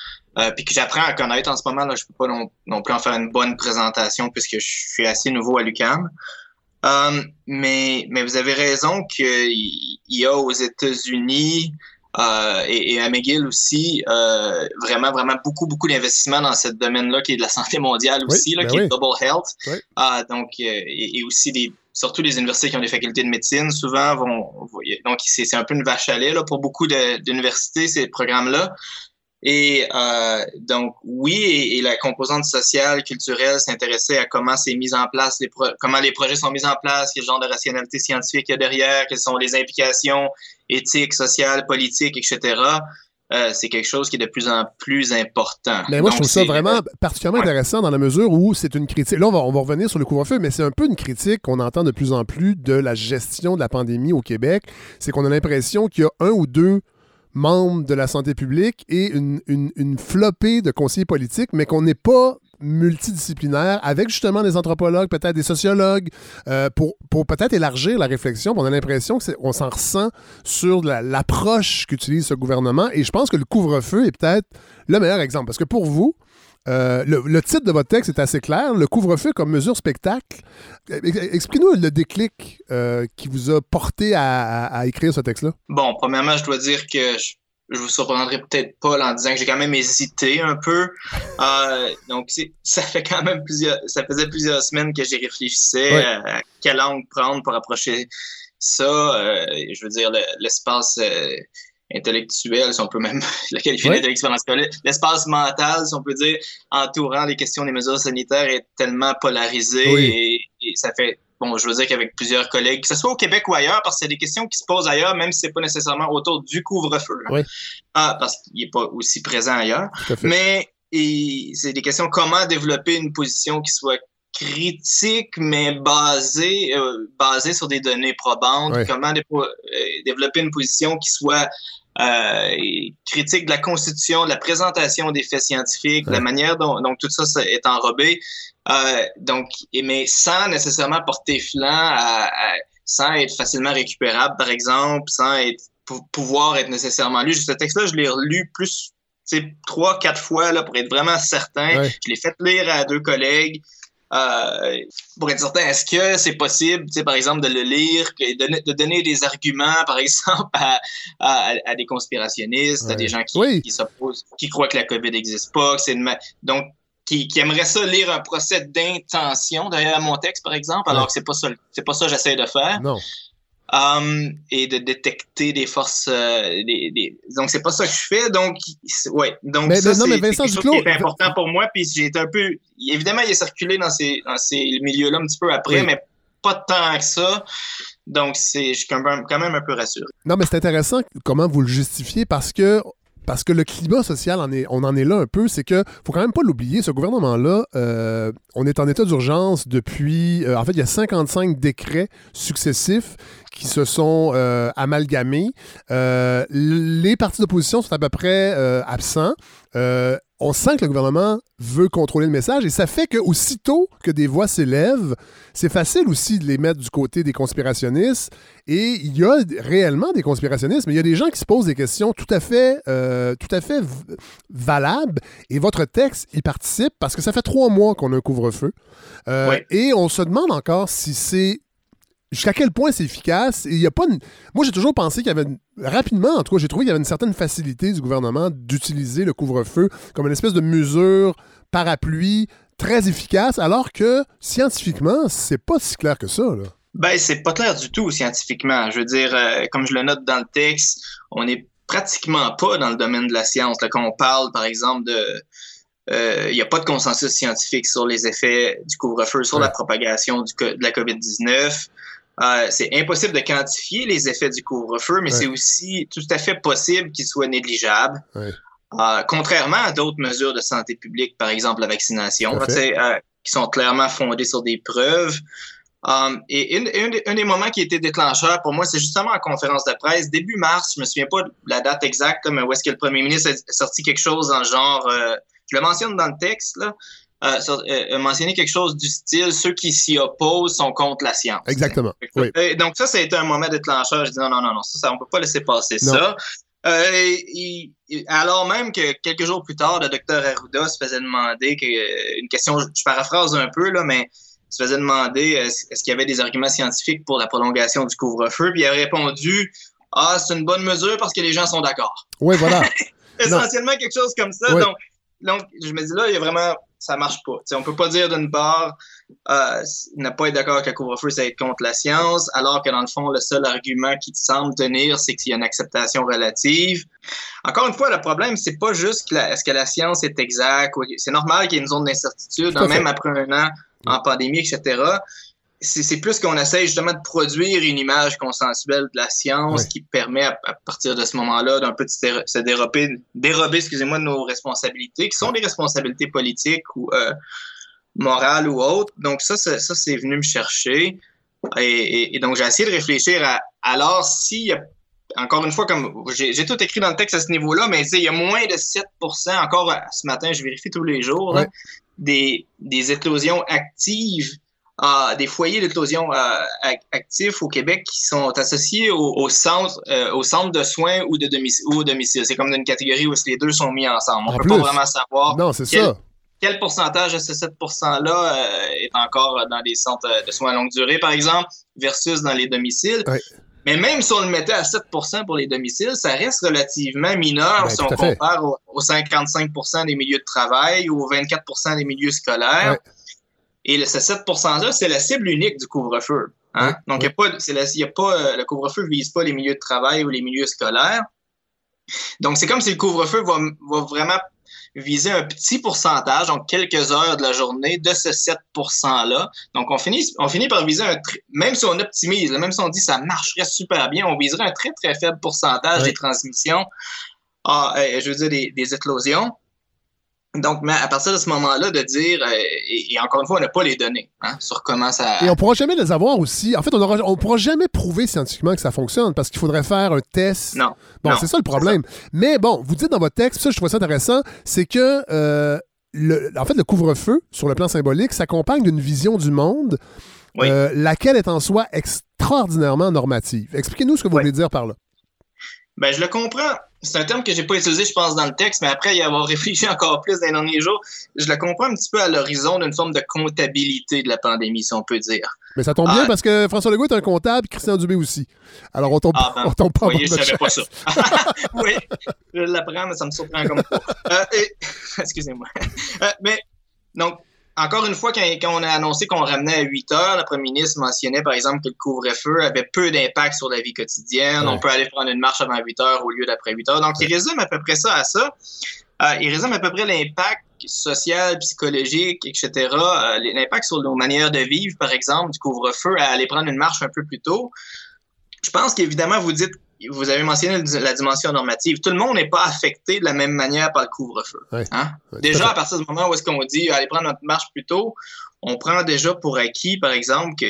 Puis que j'apprends à connaître en ce moment. Là, je peux pas non, non, plus en faire une bonne présentation puisque je suis assez nouveau à l'UCAM. Euh, mais, mais vous avez raison qu'il y a aux États-Unis euh, et, à McGill aussi euh, vraiment, vraiment beaucoup, beaucoup d'investissements dans ce domaine-là qui est de la santé mondiale aussi, là, ben qui est Double Health. donc, et, aussi des, surtout les universités qui ont des facultés de médecine, souvent vont, donc c'est un peu une vache à lait là, pour beaucoup d'universités, ces programmes-là. Et euh, donc, oui, et, la composante sociale, culturelle, s'intéressait à comment c'est mis en place, les comment les projets sont mis en place, quel genre de rationalité scientifique il y a derrière, quelles sont les implications éthiques, sociales, politiques, etc. Euh, c'est quelque chose qui est de plus en plus important. Mais moi, je trouve ça vraiment particulièrement intéressant dans la mesure où c'est une critique. Là, on va, on va revenir sur le couvre-feu, mais c'est un peu une critique qu'on entend de plus en plus de la gestion de la pandémie au Québec. C'est qu'on a l'impression qu'il y a un ou deux membres de la santé publique et une, une, flopée de conseillers politiques, mais qu'on n'est pas multidisciplinaire avec justement des anthropologues, peut-être des sociologues, euh, pour, pour peut-être élargir la réflexion. On a l'impression qu'on s'en ressent sur l'approche qu'utilise ce gouvernement et je pense que le couvre-feu est peut-être le meilleur exemple. Parce que pour vous, euh, le, titre de votre texte est assez clair, le couvre-feu comme mesure spectacle. Expliquez-nous le déclic euh, qui vous a porté à, écrire ce texte-là. Bon, premièrement, je dois dire que je, vous surprendrai peut-être pas en disant que j'ai quand même hésité un peu. Euh, donc, ça fait quand même plusieurs, ça faisait plusieurs semaines que j'y réfléchissais à quelle angle prendre pour approcher ça. je veux dire, l'espace intellectuelle, si on peut même la qualifier d'intellectuelle, l'espace mental, si on peut dire, entourant les questions des mesures sanitaires est tellement polarisé et, ça fait bon, je veux dire qu'avec plusieurs collègues, que ce soit au Québec ou ailleurs, parce que c'est des questions qui se posent ailleurs, même si c'est pas nécessairement autour du couvre-feu. Ah, parce qu'il n'est pas aussi présent ailleurs. Mais c'est des questions comment développer une position qui soit critique, mais basée, euh, basée sur des données probantes. Comment euh, développer une position qui soit euh, critique de la constitution, de la présentation des faits scientifiques, de la manière dont, tout ça est enrobé. Euh, donc, mais sans nécessairement porter flanc, sans être facilement récupérable, par exemple, sans être, pouvoir être nécessairement lu. Ce texte-là, je l'ai relu plus, trois, quatre fois là, pour être vraiment certain. Je l'ai fait lire à deux collègues. Euh, pour être certain, est-ce que c'est possible, par exemple, de le lire, de, de, donner des arguments, par exemple, à, à, des conspirationnistes, à des gens qui, qui s'opposent, qui croient que la COVID n'existe pas, que c'est donc qui, qui aimeraient ça lire un procès d'intention derrière mon texte, par exemple, alors que c'est pas ça, c'est pas ça que j'essaie de faire. Non. Um, et de détecter des forces. Euh, des, des... Donc, c'est pas ça que je fais. Donc, ouais. Donc, ça, c'est quelque chose qui est important pour moi. Puis, j'ai été un peu. Évidemment, il est circulé dans ces, dans ces milieux-là un petit peu après, mais pas tant que ça. Donc, c'est, je suis quand même, quand même un peu rassuré. Non, mais c'est intéressant comment vous le justifiez parce que parce que le climat social, on en est là un peu, c'est que faut quand même pas l'oublier, ce gouvernement-là, euh, on est en état d'urgence depuis, euh, en fait, il y a 55 décrets successifs qui se sont euh, amalgamés. les partis d'opposition sont à peu près absents on sent que le gouvernement veut contrôler le message et ça fait que aussitôt que des voix s'élèvent, c'est facile aussi de les mettre du côté des conspirationnistes. Et il y a réellement des conspirationnistes, mais il y a des gens qui se posent des questions tout à fait, euh, tout à fait valables. Et votre texte y participe parce que ça fait trois mois qu'on a un couvre-feu. Euh, et on se demande encore si c'est jusqu'à quel point c'est efficace. il y a pas Moi, j'ai toujours pensé qu'il y avait, rapidement, en tout cas, j'ai trouvé qu'il y avait une certaine facilité du gouvernement d'utiliser le couvre-feu comme une espèce de mesure parapluie très efficace, alors que scientifiquement, c'est pas si clair que ça. Là. Ben, c'est pas clair du tout scientifiquement. Je veux dire, euh, comme je le note dans le texte, on n'est pratiquement pas dans le domaine de la science. Là, quand on parle, par exemple, de. Il n'y a pas de consensus scientifique sur les effets du couvre-feu, sur la propagation du, de la COVID-19. Euh, c'est impossible de quantifier les effets du couvre-feu, mais Ouais. c'est aussi tout à fait possible qu'il soit négligeable. Ouais. Euh, contrairement à d'autres mesures de santé publique, par exemple la vaccination, euh, qui sont clairement fondées sur des preuves. Um, et une- une des- un des moments qui était déclencheur pour moi, c'est justement en conférence de presse, début mars, je me souviens pas de la date exacte, mais où est-ce que le premier ministre a sorti quelque chose dans le genre, je le mentionne dans le texte, là, euh, euh, a mentionné quelque chose du style, ceux qui s'y opposent sont contre la science. Exactement. Oui. Euh, donc ça, ça a été un moment déclencheur. Je dis non, non, non, non, ça, ça on peut pas laisser passer Non. ça. Euh, alors même que quelques jours plus tard, le docteur Arruda se faisait demander que, euh, une question, je, paraphrase un peu là, mais se faisait demander euh, est-ce qu'il y avait des arguments scientifiques pour la prolongation du couvre-feu, puis il a répondu ah c'est une bonne mesure parce que les gens sont d'accord. Oui, voilà. Essentiellement quelque chose comme ça. Donc, donc, je me dis là, il y a vraiment, ça marche pas. Tu sais, on peut pas dire d'une part, euh, ne pas être d'accord avec le couvre-feu, c'est être contre la science, alors que dans le fond, le seul argument qui te semble tenir, c'est qu'il y a une acceptation relative. Encore une fois, le problème, c'est pas juste que est-ce que la science est exacte. C'est normal qu'il y ait une zone d'incertitude, hein, même après un an en pandémie, etc. C'est plus qu'on essaye justement de produire une image consensuelle de la science qui permet, à, à partir de ce moment-là, d'un peu de se déro- se dérober, dérober excusez-moi, de nos responsabilités, qui sont des responsabilités politiques ou euh, morales ou autres. Donc ça, ça c'est venu me chercher. Et, et- et donc, j'ai essayé de réfléchir à, alors, a, encore une fois, comme j'ai tout écrit dans le texte à ce niveau-là, mais il y a moins de 7% encore euh, ce matin, je vérifie tous les jours, là, des, des éclosions actives, euh, des foyers d'éclosion euh, ac- actifs au Québec qui sont associés au, au centre, euh, au centre de soins ou, de domicile, ou au domicile. C'est comme une catégorie où les deux sont mis ensemble. On En peut pas vraiment savoir Non, c'est quel- ça. quel pourcentage de ces 7 %-là est encore dans des centres euh, de soins à longue durée, par exemple, versus dans les domiciles. Mais même si on le mettait à 7% pour les domiciles, ça reste relativement mineur Ben, si on compare au- aux 55% des milieux de travail ou aux 24% des milieux scolaires. Ouais. Et le, ce 7 %-là, c'est la cible unique du couvre-feu. Hein? Donc, y a pas, la- y a pas, euh, le couvre-feu ne vise pas les milieux de travail ou les milieux scolaires. Donc, c'est comme si le couvre-feu va, va vraiment viser un petit pourcentage, donc quelques heures de la journée, de ce 7 %-là. Donc, on finit, on finit par viser un, même si on optimise, même si on dit ça marcherait super bien, on viserait un très, très faible pourcentage des transmissions, ah, euh, je veux dire, des, des éclosions. Donc, mais à partir de ce moment-là, de dire, euh, et, et encore une fois, on n'a pas les données hein, sur comment ça. Et on pourra jamais les avoir aussi. En fait, on aura, on pourra jamais prouver scientifiquement que ça fonctionne parce qu'il faudrait faire un test. Non. Bon, c'est ça le problème. Mais bon, vous dites dans votre texte, ça, je trouve ça intéressant, c'est que, euh, le, en fait, le couvre-feu, sur le plan symbolique, s'accompagne d'une vision du monde, Oui. euh, laquelle est en soi extraordinairement normative. Expliquez-nous ce que vous Oui. voulez dire par là. Ben, je le comprends. C'est un terme que j'ai pas utilisé, je pense, dans le texte, mais après y avoir réfléchi encore plus dans les derniers jours, je le comprends un petit peu à l'horizon d'une forme de comptabilité de la pandémie, si on peut dire. Mais ça tombe Ah. bien parce que François Legault est un comptable, Christian Dubé aussi. Alors, on tombe, Ah, ben, on tombe pas voyez, je savais pas ça. oui, je l'apprends, mais ça me surprend comme pas. Euh, et- Excusez-moi. Euh, mais, donc, encore une fois, quand, quand on a annoncé qu'on ramenait à 8 heures, le premier ministre mentionnait, par exemple, que le couvre-feu avait peu d'impact sur la vie quotidienne. Ouais. On peut aller prendre une marche avant 8 heures au lieu d'après 8 heures. Donc, il résume à peu près ça à ça. Euh, il résume à peu près l'impact social, psychologique, etc., euh, l'impact sur nos manières de vivre, par exemple, du couvre-feu à aller prendre une marche un peu plus tôt. Je pense qu'évidemment, vous dites, vous avez mentionné la dimension normative. Tout le monde n'est pas affecté de la même manière par le couvre-feu. Hein? Déjà, à partir du moment où est-ce qu'on dit aller prendre notre marche plus tôt, on prend déjà pour acquis, par exemple, que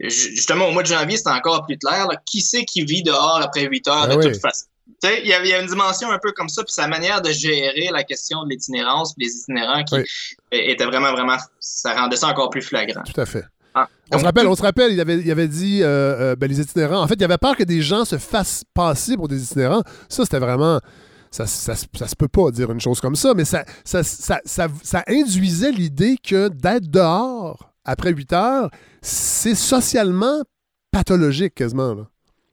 ju- justement au mois de janvier, c'est encore plus clair. là, qui c'est qui vit dehors après 8 heures Ah de oui. toute façon? Tu sais, Il y, y a une dimension un peu comme ça, puis sa manière de gérer la question de l'itinérance, puis des itinérants qui était vraiment, vraiment, ça rendait ça encore plus flagrant. Tout à fait. On se rappelle, on se rappelle, il avait, il avait dit euh, euh, ben, les itinérants. En fait, il avait peur que des gens se fassent passer pour des itinérants. Ça, c'était vraiment. Ça, ça, se- ça se peut pas dire une chose comme ça, mais ça, ça, ça, ça, ça induisait l'idée que d'être dehors après 8 heures, c'est socialement pathologique quasiment. Là.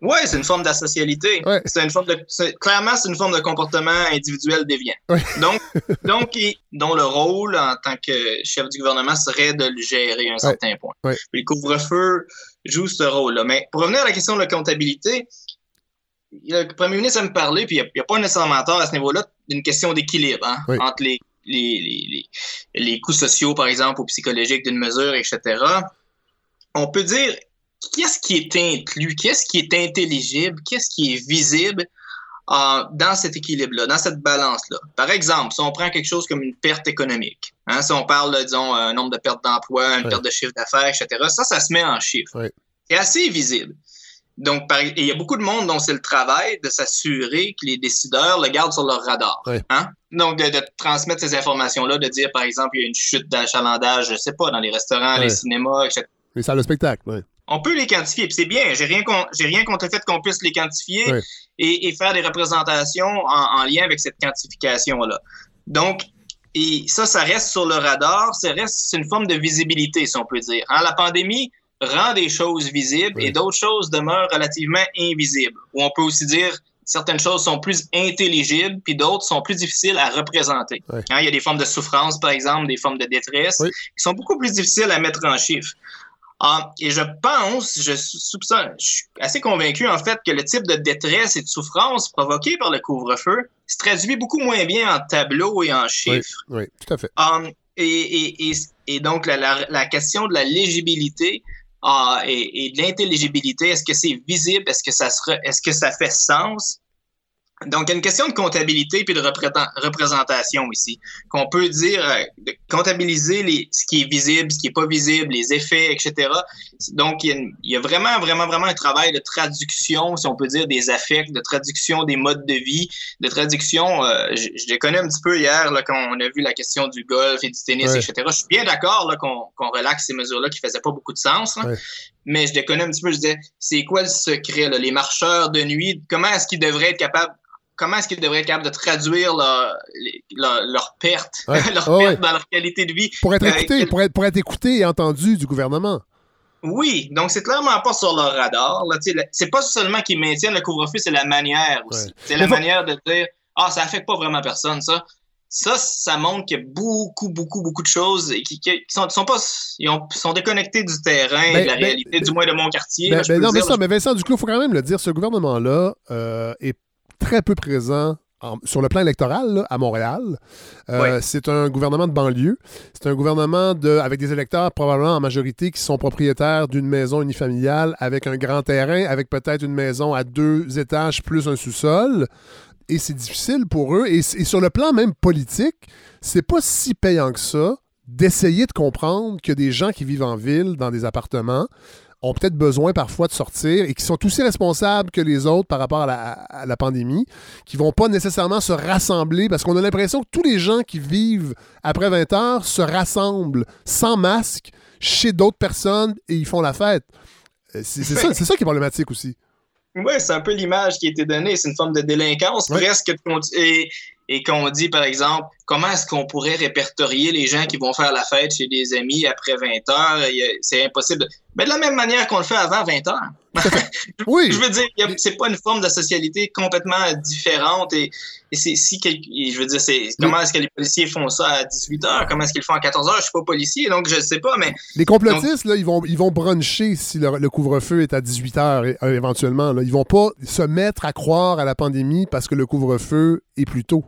Oui, c'est une forme d'asocialité. Ouais. C'est une forme de, clairement, c'est une forme de comportement individuel déviant. Ouais. Donc, donc il- dont le rôle en tant que chef du gouvernement serait de le gérer à un certain point. Le couvre-feu joue ce rôle-là. Mais pour revenir à la question de la comptabilité, le premier ministre aime parler, puis il n'y a, pas nécessairement tort à ce niveau-là, d'une question d'équilibre hein, entre les, les, les, les, les coûts sociaux, par exemple, ou psychologiques d'une mesure, etc. On peut dire qu'est-ce qui est inclus, qu'est-ce qui est intelligible, qu'est-ce qui est visible euh, dans cet équilibre-là, dans cette balance-là? Par exemple, si on prend quelque chose comme une perte économique, hein, si on parle, disons, un nombre de pertes d'emploi, une Ouais. perte de chiffre d'affaires, etc., ça, ça se met en chiffres. Ouais. C'est assez visible. Donc, par- il y a beaucoup de monde dont c'est le travail de s'assurer que les décideurs le gardent sur leur radar. Hein? Donc, de, de transmettre ces informations-là, de dire, par exemple, il y a une chute d'achalandage, je sais pas, dans les restaurants, les cinémas, etc. Les salles de spectacle, ouais. On peut les quantifier, puis c'est bien. J'ai rien, j'ai rien contre le fait qu'on puisse les quantifier et, et faire des représentations en, en lien avec cette quantification-là. Donc, et ça, ça reste sur le radar, ça reste, c'est une forme de visibilité, si on peut dire. Hein, la pandémie rend des choses visibles Oui. et d'autres choses demeurent relativement invisibles. Ou on peut aussi dire certaines choses sont plus intelligibles, puis d'autres sont plus difficiles à représenter. Oui. Hein, il y a des formes de souffrance, par exemple, des formes de détresse, qui sont beaucoup plus difficiles à mettre en chiffres. Ah, et je pense, je soupçonne, je suis assez convaincu en fait que le type de détresse et de souffrance provoquée par le couvre-feu se traduit beaucoup moins bien en tableau et en chiffres. Oui, tout à fait. Um, et, et, et, et donc, la, la, la question de la légibilité ah, et, de l'intelligibilité, est-ce que c'est visible? Est-ce que ça est-ce que ça fait sens? Donc, il y a une question de comptabilité puis de représent- représentation ici. Qu'on peut dire, euh, de comptabiliser les, ce qui est visible, ce qui est pas visible, les effets, etc. Donc, il y, a une- il y a vraiment, vraiment, vraiment un travail de traduction, si on peut dire, des affects, de traduction des modes de vie, de traduction. euh, je, je les connais un petit peu hier, là, quand on a vu la question du golf et du tennis, Ouais. etc. Je suis bien d'accord qu'on relaxe ces mesures-là qui faisaient pas beaucoup de sens. là. Ouais. Mais je les connais un petit peu. Je disais, c'est quoi le secret, là, les marcheurs de nuit? Comment est-ce qu'ils devraient être capables comment est-ce qu'ils devraient être capables de traduire leur, leur, leur perte, Ouais. leur Ouais, perte ouais. dans leur qualité de vie? Pour être Euh, écouté, pour être, pour être écouté et entendu du gouvernement. Oui, donc c'est clairement pas sur leur radar. C'est pas seulement qu'ils maintiennent le couvre-feu, c'est la manière aussi. Ouais. C'est la manière de dire Ah, ça affecte pas vraiment personne, ça. Ça, ça montre qu'il y a beaucoup, beaucoup, beaucoup de choses et qui, sont, sont pas. Ils ont- sont déconnectés du terrain, Ben, de la ben, réalité, du moins de mon quartier. Ben, là, ben non, mais dire, ça, mais Vincent Duclos, il faut quand même le dire, ce gouvernement-là euh, est très peu présent en- sur le plan électoral là, à Montréal. Euh, C'est un gouvernement de banlieue. C'est un gouvernement de, avec des électeurs probablement en majorité qui sont propriétaires d'une maison unifamiliale avec un grand terrain, avec peut-être une maison à deux étages plus un sous-sol. Et c'est difficile pour eux. Et, sur le plan même politique, c'est pas si payant que ça d'essayer de comprendre que des gens qui vivent en ville, dans des appartements, ont peut-être besoin parfois de sortir et qui sont aussi responsables que les autres par rapport à la, à la pandémie, qui vont pas nécessairement se rassembler parce qu'on a l'impression que tous les gens qui vivent après 20 heures se rassemblent sans masque chez d'autres personnes et ils font la fête. Euh, C'est c'est ça, c'est ça qui est problématique aussi. Oui, c'est un peu l'image qui a été donnée. C'est une forme de délinquance presque. Et, et qu'on dit, par exemple, comment est-ce qu'on pourrait répertorier les gens qui vont faire la fête chez des amis après 20 heures? C'est impossible. Mais de la même manière qu'on le fait avant 20 heures. Oui. Je veux dire, c'est pas une forme de socialité complètement différente. Et, et c'est si et je veux dire, c'est comment est-ce que les policiers font ça à 18 heures? Comment est-ce qu'ils le font à 14 heures? Je suis pas policier, donc je sais pas, mais Les complotistes, là, ils vont, ils vont bruncher si le, le couvre-feu est à 18 heures é- euh, éventuellement. Là. Ils vont pas se mettre à croire à la pandémie parce que le couvre-feu est plus tôt.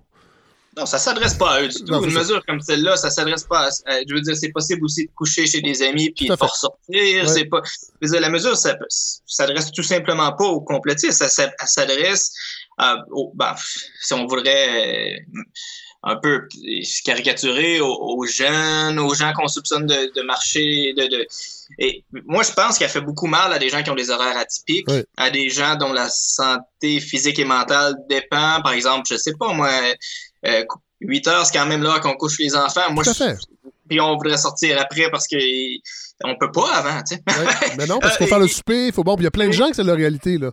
Non, ça s'adresse pas à eux du tout. Non, Une ça. mesure comme celle-là, ça s'adresse pas à, à- Je veux dire, c'est possible aussi de coucher chez des amis puis de ressortir. Ouais. C'est pas. Je veux dire, la mesure, ça ça s'adresse tout simplement pas aux complotistes. Ça, s'adresse à, aux- ben, si on voudrait euh, un peu se caricaturer aux, aux jeunes, aux gens qu'on soupçonne de, de marcher, de, de- et moi, je pense qu'elle fait beaucoup mal à des gens qui ont des horaires atypiques, à des gens dont la santé physique et mentale dépend. Par exemple, je sais pas, moi, euh, 8 heures, c'est quand même l'heure qu'on couche les enfants. Moi, Tout à je- fait. puis on voudrait sortir après parce que on peut pas avant, tu sais. Ouais. Mais non, parce qu'il faut Euh, faire le souper, il faut bon. Il y a plein de gens que c'est leur réalité. Là.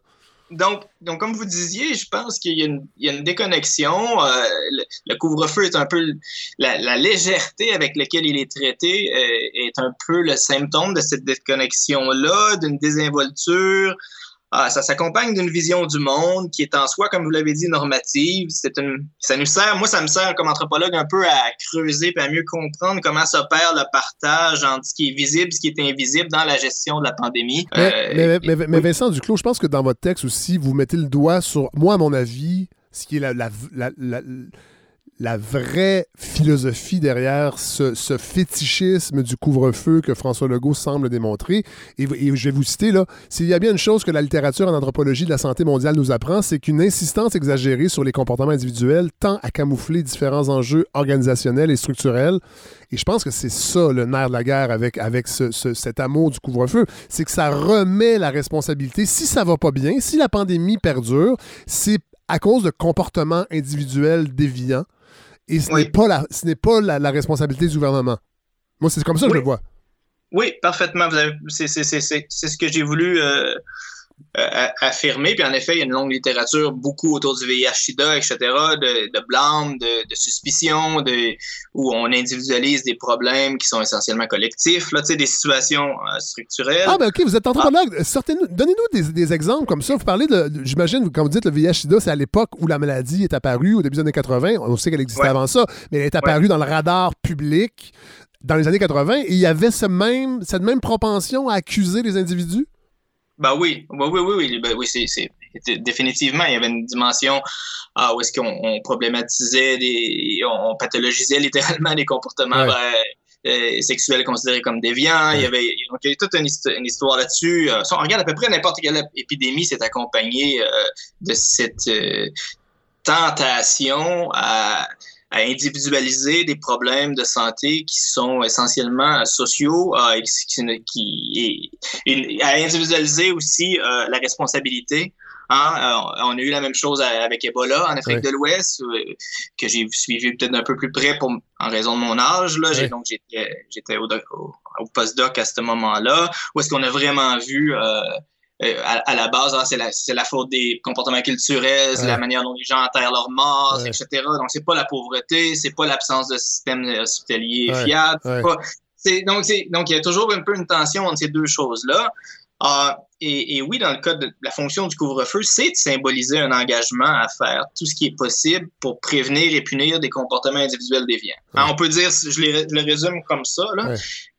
Donc, donc, comme vous disiez, je pense qu'il y, a une- il y a une déconnexion. euh, le, le couvre-feu est un peu la, la légèreté avec laquelle il est traité euh, est un peu le symptôme de cette déconnexion-là, d'une désinvolture. Ah, ça s'accompagne d'une vision du monde qui est en soi, comme vous l'avez dit, normative. C'est une, ça nous sert, moi, ça me sert comme anthropologue un peu à creuser et à mieux comprendre comment s'opère le partage entre ce qui est visible, ce qui est invisible dans la gestion de la pandémie. Mais, Euh, mais- mais- mais Vincent Duclos, je pense que dans votre texte aussi, vous mettez le doigt sur, moi, à mon avis, ce qui est la, la, la- la- la vraie philosophie derrière ce, fétichisme du couvre-feu que François Legault semble démontrer. Et, je vais vous citer, là, s'il y a bien une chose que la littérature en anthropologie de la santé mondiale nous apprend, c'est qu'une insistance exagérée sur les comportements individuels tend à camoufler différents enjeux organisationnels et structurels. Et je pense que c'est ça le nerf de la guerre avec, avec ce- ce- cet amour du couvre-feu. C'est que ça remet la responsabilité. Si ça va pas bien, si la pandémie perdure, c'est à cause de comportements individuels déviants. Et ce n'est pas, la, ce n'est pas la, la responsabilité du gouvernement. Moi, c'est comme ça que je le vois. Oui, parfaitement. Vous avez- C'est c'est- c'est- c'est- c'est ce que j'ai voulu euh, euh, a- affirmer. Puis en effet, il y a une longue littérature, beaucoup autour du VIH-Sida, etc., de, de blâme, de, de suspicion, de, où on individualise des problèmes qui sont essentiellement collectifs, là, tu sais, des situations euh, structurelles. Ah, ben OK, vous êtes anthropologue. Sortez-nous, donnez-nous des, des exemples comme ça. Vous parlez de, j'imagine, quand vous dites le VIH-Sida, c'est à l'époque où la maladie est apparue, au début des années 80. On sait qu'elle existait Ouais. avant ça, mais elle est apparue dans le radar public dans les années 80 et il y avait ce même, cette même propension à accuser les individus? Ben oui, oui, oui, oui, oui, ben oui, c'est, définitivement, il y avait une dimension ah, où est-ce qu'on on problématisait des, on, pathologisait littéralement des comportements Ouais. euh, sexuels considérés comme déviants. Il y avait donc il y avait toute une, histo- une histoire là-dessus. Euh, si on regarde à peu près n'importe quelle épidémie s'est accompagnée euh, de cette tentation à à individualiser des problèmes de santé qui sont essentiellement sociaux, euh, qui, qui- et, et à individualiser aussi euh, la responsabilité. Hein, euh, on a eu la même chose avec Ebola en Afrique de l'Ouest, euh, que j'ai suivi peut-être d'un peu plus près pour, en raison de mon âge. Là. J'ai- Ouais. Donc, j'étais, au, au, au postdoc à ce moment-là, où est-ce qu'on a vraiment vu euh, euh, à, à la base, ah, c'est la, faute des comportements culturels, c'est Ouais. la manière dont les gens enterrent leurs morts, Ouais. etc. Donc, c'est pas la pauvreté, c'est pas l'absence de système hospitalier Ouais. fiable. pas- donc, il y a toujours un peu une tension entre ces deux choses-là. Ah, et, et oui, dans le cas de la fonction du couvre-feu, c'est de symboliser un engagement à faire tout ce qui est possible pour prévenir et punir des comportements individuels déviants. Hein, on peut dire, je, les- je le résume comme ça, là. Ouais.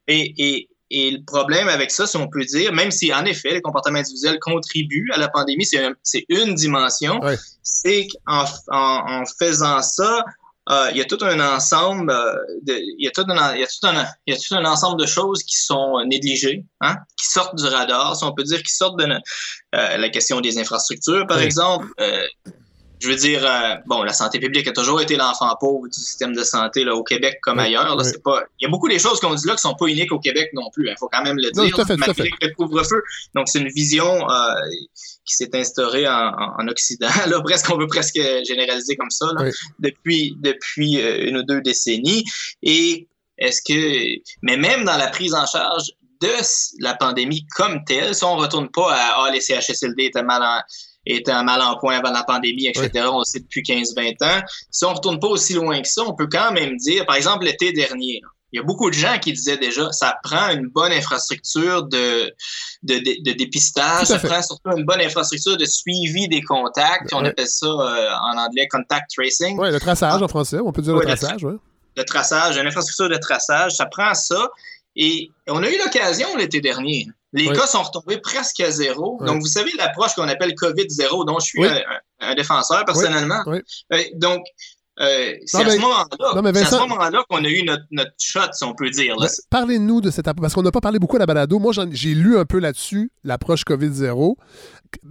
Et, et, et le problème avec ça, si on peut dire, même si en effet les comportements individuels contribuent à la pandémie, c'est un- c'est une dimension, c'est qu'en en, en faisant ça, euh, il y a tout un ensemble euh, de, il y a tout un, il y a tout un, il y a tout un ensemble de choses qui sont négligées, hein, qui sortent du radar, si on peut dire, qui sortent de euh, la question des infrastructures, par Oui. exemple. Je veux dire, euh, bon, la santé publique a toujours été l'enfant pauvre du système de santé là, au Québec comme Oui, ailleurs. Là, oui. pas, il y a beaucoup des choses qu'on dit là qui sont pas uniques au Québec non plus. Il faut quand même le Non, dire. tout à fait, tout à malgré le couvre-feu. Donc c'est une vision euh, qui s'est instaurée en, en- en Occident. Là, presque, on veut presque généraliser comme ça là, Oui. depuis depuis euh, une ou deux décennies. Et est-ce que, mais même dans la prise en charge de la pandémie comme telle, si on retourne pas à ah, les CHSLD étaient mal en, étaient mal en point avant la pandémie, etc. On le sait depuis 15-20 ans. Si on retourne pas aussi loin que ça, on peut quand même dire, par exemple, l'été dernier, il y a beaucoup de gens qui disaient déjà, ça prend une bonne infrastructure de, de, de, de dépistage, ça fait. prend surtout une bonne infrastructure de suivi des contacts. On Ouais. appelle ça euh, en anglais contact tracing Oui, le traçage en français, on peut dire Ouais, le le traçage, oui. de traçage, une infrastructure de traçage, ça prend ça. Et on a eu l'occasion l'été dernier. Les Oui. cas sont retombés presque à zéro. Oui. Donc, vous savez l'approche qu'on appelle COVID-0, dont je suis Oui. un, défenseur personnellement. Euh, donc, euh, c'est à ce moment-là Vincent- qu'on a eu notre, notre shot, si on peut dire. Ben, Parlez-nous de cette approche, parce qu'on n'a pas parlé beaucoup à la balado. Moi, j'ai lu un peu là-dessus, l'approche COVID-0.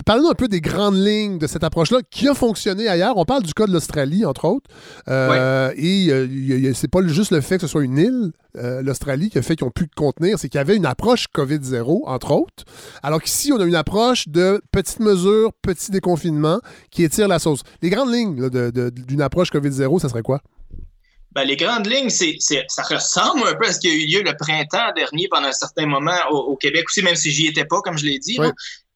Parlez-nous un peu des grandes lignes de cette approche-là qui a fonctionné ailleurs. On parle du cas de l'Australie, entre autres. Euh, Et euh, c'est pas juste le fait que ce soit une île, euh, l'Australie, qui a fait qu'ils ont pu contenir, c'est qu'il y avait une approche COVID-0, entre autres. Alors qu'ici, on a une approche de petites mesures, petit déconfinement, qui étire la sauce. Les grandes lignes d'une approche COVID-0, ça serait quoi? Ben, les grandes lignes, c'est, c'est- ça ressemble un peu à ce qui a eu lieu le printemps dernier pendant un certain moment au, au Québec aussi, même si j'y étais pas, comme je l'ai dit. Oui.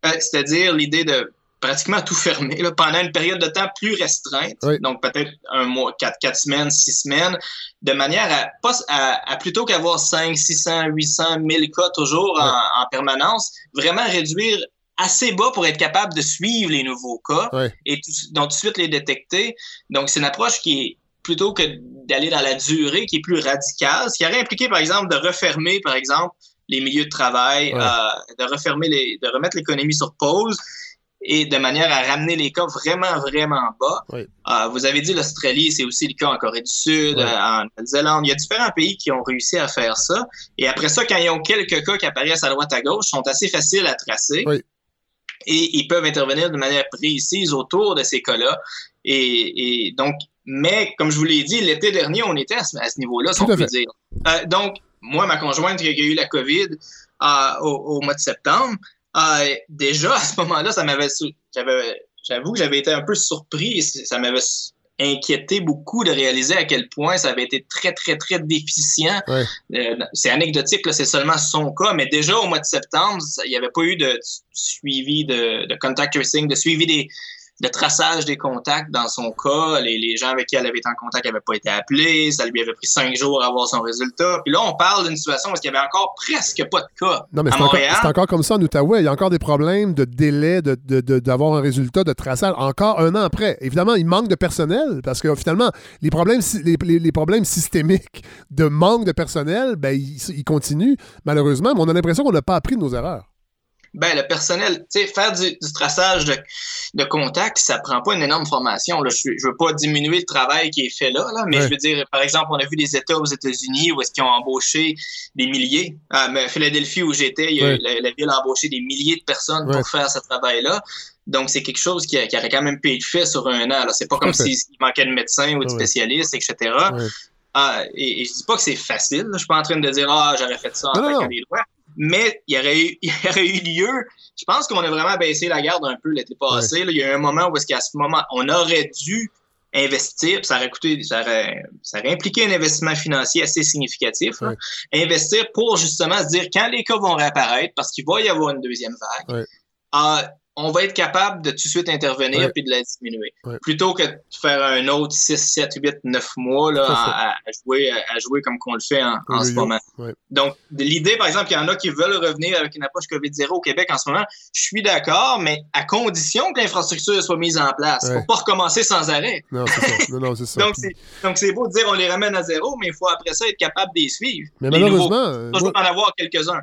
Euh, c'est-à-dire l'idée de pratiquement tout fermer là, pendant une période de temps plus restreinte, Oui. donc peut-être un mois, quatre, quatre semaines, six semaines, de manière à, pas, à, à plutôt qu'avoir 5, 600, 800, 1000 cas toujours en, en permanence, vraiment réduire assez bas pour être capable de suivre les nouveaux cas et tout, donc tout de suite les détecter. Donc, c'est une approche qui est plutôt que d'aller dans la durée, qui est plus radicale, ce qui aurait impliqué, par exemple, de refermer, par exemple, les milieux de travail, Ouais. euh, de refermer les, de remettre l'économie sur pause et de manière à ramener les cas vraiment, vraiment bas. Oui. Euh, vous avez dit l'Australie, c'est aussi le cas en Corée du Sud, euh, en Nouvelle-Zélande. Il y a différents pays qui ont réussi à faire ça. Et après ça, quand ils ont quelques cas qui apparaissent à droite à gauche, sont assez faciles à tracer. Oui. Et ils peuvent intervenir de manière précise autour de ces cas-là. Et, et donc, mais comme je vous l'ai dit, l'été dernier, on était à ce, niveau-là, si on peut dire. Euh, donc, moi, ma conjointe qui a eu la COVID euh, au, au mois de septembre, euh, déjà à ce moment-là, ça m'avait, j'avoue que j'avais été un peu surpris. Ça m'avait inquiété beaucoup de réaliser à quel point ça avait été très, très, très déficient. Ouais. Euh, c'est anecdotique, c'est seulement son cas, mais déjà au mois de septembre, il n'y avait pas eu de suivi de, de contact tracing, de suivi des, de traçage des contacts dans son cas. Les, les gens avec qui elle avait été en contact n'avaient pas été appelés. Ça lui avait pris cinq jours à avoir son résultat. Puis là, on parle d'une situation où il y avait encore presque pas de cas Non, mais c'est encore, encore comme ça en Outaouais. Il y a encore des problèmes de délai de- de- de- d'avoir un résultat de traçage encore un an après. Évidemment, il manque de personnel parce que finalement, les problèmes, les- les problèmes systémiques de manque de personnel, ben, ils, ils continuent malheureusement, mais on a l'impression qu'on n'a pas appris de nos erreurs. Ben, le personnel, tu sais, faire du, du traçage de, de contacts, ça prend pas une énorme formation. Là. Je, je veux pas diminuer le travail qui est fait là, là mais je veux dire, par exemple, on a vu des États aux États-Unis où est-ce qu'ils ont embauché des milliers. À mais Philadelphie, où j'étais, la, la ville a embauché des milliers de personnes pour faire ce travail-là. Donc, c'est quelque chose qui, a- qui aurait quand même pu être fait sur un an. C'est pas comme s'il manquait de médecins ou de Ouais. spécialistes, etc. Ah, et, et je dis pas que c'est facile. Je suis pas en train de dire ah j'aurais fait ça en Non, non, claquant non. des doigts. Mais il y aurait eu, il y aurait eu lieu. Je pense qu'on a vraiment baissé la garde un peu l'été passé. Il y a eu un moment où est-ce qu'à ce moment, on aurait dû investir, ça aurait coûté, ça aurait, ça aurait impliqué un investissement financier assez significatif. Investir pour justement se dire quand les cas vont réapparaître, parce qu'il va y avoir une deuxième vague, Ouais. ah, on va être capable de tout de suite intervenir Ouais. puis de la diminuer. Ouais. Plutôt que de faire un autre 6, 7, 8, 9 mois là, à jouer, à, jouer comme qu'on le fait en, en Oui, ce moment. Donc, l'idée, par exemple, qu'il y en a qui veulent revenir avec une approche COVID-0 au Québec en ce moment, je suis d'accord, mais à condition que l'infrastructure soit mise en place. Il Ouais. faut pas recommencer sans arrêt. Non, c'est ça. Non, non, c'est ça. Donc, c'est, beau de dire on les ramène à zéro, mais il faut après ça être capable de les suivre. mais Les malheureusement, Toujours moi- en avoir quelques-uns.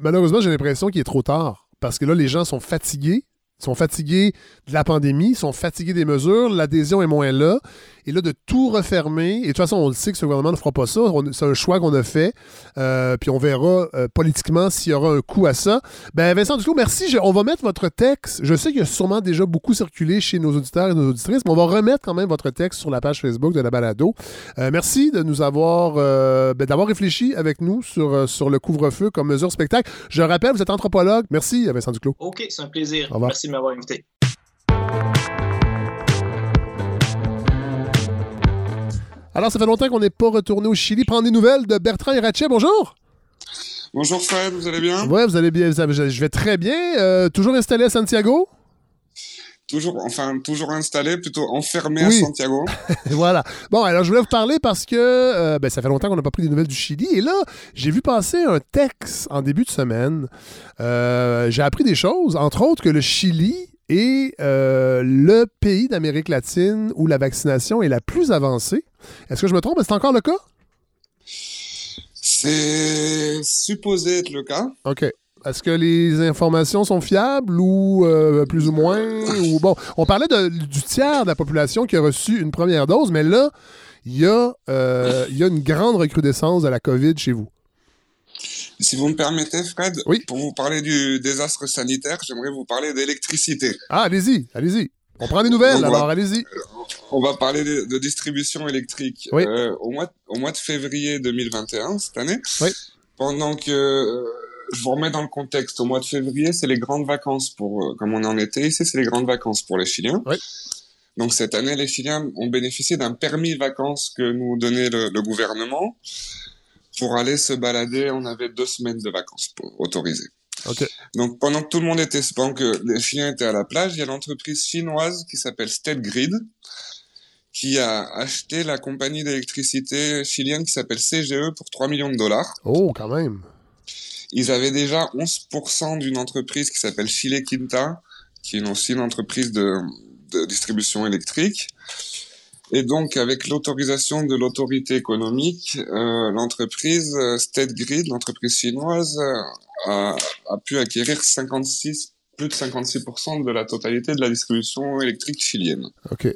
Malheureusement, j'ai l'impression qu'il est trop tard. Parce que là, les gens sont fatigués. Sont fatigués de la pandémie, sont fatigués des mesures, l'adhésion est moins là. Et là, de tout refermer, et de toute façon, on le sait que ce gouvernement ne fera pas ça. C'est un choix qu'on a fait. Euh, puis on verra euh, politiquement s'il y aura un coup à ça. Ben, Vincent Duclos, merci. Je- on va mettre votre texte. Je sais qu'il y a sûrement déjà beaucoup circulé chez nos auditeurs et nos auditrices, mais on va remettre quand même votre texte sur la page Facebook de la balado. Euh, merci de nous avoir, ben, d'avoir réfléchi avec nous sur, sur le couvre-feu comme mesure spectacle. Je rappelle, vous êtes anthropologue. Merci, Vincent Duclos. OK, c'est un plaisir. Merci de m'avoir invité. Alors, ça fait longtemps qu'on n'est pas retourné au Chili. Prendre des nouvelles de Bertrand Hirachet. Bonjour. Bonjour Fred, vous allez bien? Ouais, vous allez bien. Je je vais très bien. Euh, toujours installé à Santiago? Toujours, enfin, toujours installé, plutôt enfermé Oui. à Santiago. voilà. Bon, alors je voulais vous parler parce que euh, ben, ça fait longtemps qu'on n'a pas pris des nouvelles du Chili. Et là, j'ai vu passer un texte en début de semaine. Euh, j'ai appris des choses, entre autres que le Chili est le pays d'Amérique latine où la vaccination est la plus avancée. Est-ce que je me trompe? C'est encore le cas? C'est supposé être le cas. OK. Est-ce que les informations sont fiables ou euh, plus ou moins? ou bon, on parlait de- du tiers de la population qui a reçu une première dose, mais là, il y, a, euh, y a une grande recrudescence de la COVID chez vous. Si vous me permettez, Fred, pour vous parler du désastre sanitaire, j'aimerais vous parler d'électricité. Ah, allez-y, allez-y. On prend des nouvelles, alors voilà. allez-y. On va parler de, de distribution électrique. Oui. Euh, au, mois de, au mois de février 2021, cette année, Oui. pendant que euh, je vous remets dans le contexte, au mois de février, c'est les grandes vacances pour, euh, comme on est en été ici, c'est les grandes vacances pour les Chiliens. Donc cette année, les Chiliens ont bénéficié d'un permis vacances que nous donnait le, le gouvernement pour aller se balader. On avait deux semaines de vacances pour, autorisées. Donc pendant que tout le monde était, pendant que les Chiliens étaient à la plage, il y a l'entreprise chinoise qui s'appelle State Grid qui a acheté la compagnie d'électricité chilienne qui s'appelle CGE pour 3 millions de dollars. Oh, quand même. ils avaient déjà 11% d'une entreprise qui s'appelle Chile Quinta, qui est aussi une entreprise de, de distribution électrique. Et donc, avec l'autorisation de l'autorité économique, euh, l'entreprise euh, State Grid, l'entreprise chinoise, euh, a, a, pu acquérir 56, plus de 56% de la totalité de la distribution électrique chilienne. OK.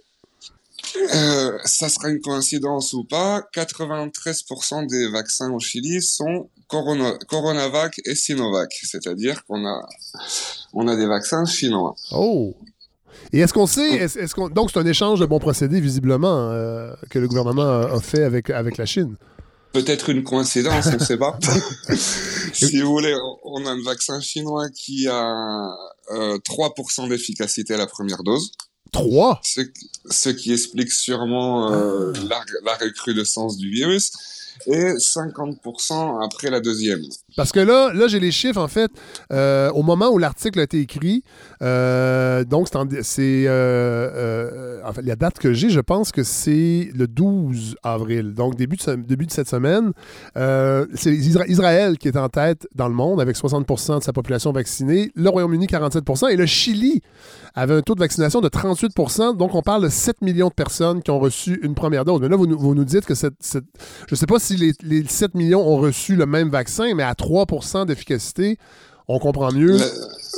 Euh, ça sera une coïncidence ou pas, 93% des vaccins au Chili sont Corona, Coronavac et Sinovac, c'est-à-dire qu'on a, on a des vaccins chinois. Oh! Et est-ce qu'on sait, est-ce, est qu'on, donc c'est un échange de bons procédés visiblement euh, que le gouvernement a, a fait avec, avec la Chine? Peut-être une coïncidence, on ne sait pas. si vous voulez, on a un vaccin chinois qui a euh, 3% d'efficacité à la première dose. 3 ce, ce, qui explique sûrement euh, la, la, recrudescence du virus et 50% après la deuxième. Parce que là, là j'ai les chiffres, en fait, euh, au moment où l'article a été écrit, euh, donc c'est... Euh, euh, en fait, la date que j'ai, je pense que c'est le 12 avril, donc début de, début de cette semaine. C'est Isra Israël qui est en tête dans le monde avec 60% de sa population vaccinée, le Royaume-Uni 47% et le Chili avait un taux de vaccination de 38 donc on parle de 7 millions de personnes qui ont reçu une première dose. Mais là, vous, vous nous dites que cette, cette je ne sais pas si les, les 7 millions ont reçu le même vaccin, mais à 3 d'efficacité, on comprend mieux.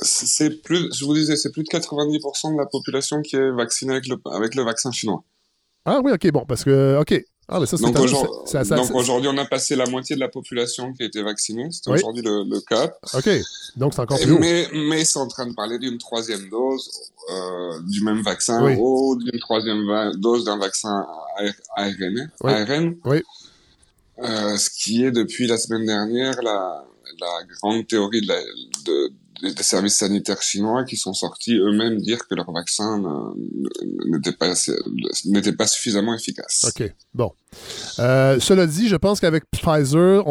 C'est plus, je vous disais, c'est plus de 90% de la population qui est vaccinée avec le, avec le vaccin chinois. Ah oui, ok, bon, parce que, ok. Ah, mais ça, donc aujourd'hui, on a passé la moitié de la population qui a été vaccinée. C'était oui. aujourd'hui le, le, cas. Ok, donc c'est encore plus Mais, sont en train de parler d'une troisième dose euh, du même vaccin oui. ou d'une troisième dose d'un vaccin ARN. Oui. ARN. Oui. Euh, ce qui est depuis la semaine dernière la, la grande théorie de la, de, des services sanitaires chinois qui sont sortis eux-mêmes dire que leur vaccin n'était pas, pas suffisamment efficace. OK. Bon. Euh, cela dit, je pense qu'avec Pfizer,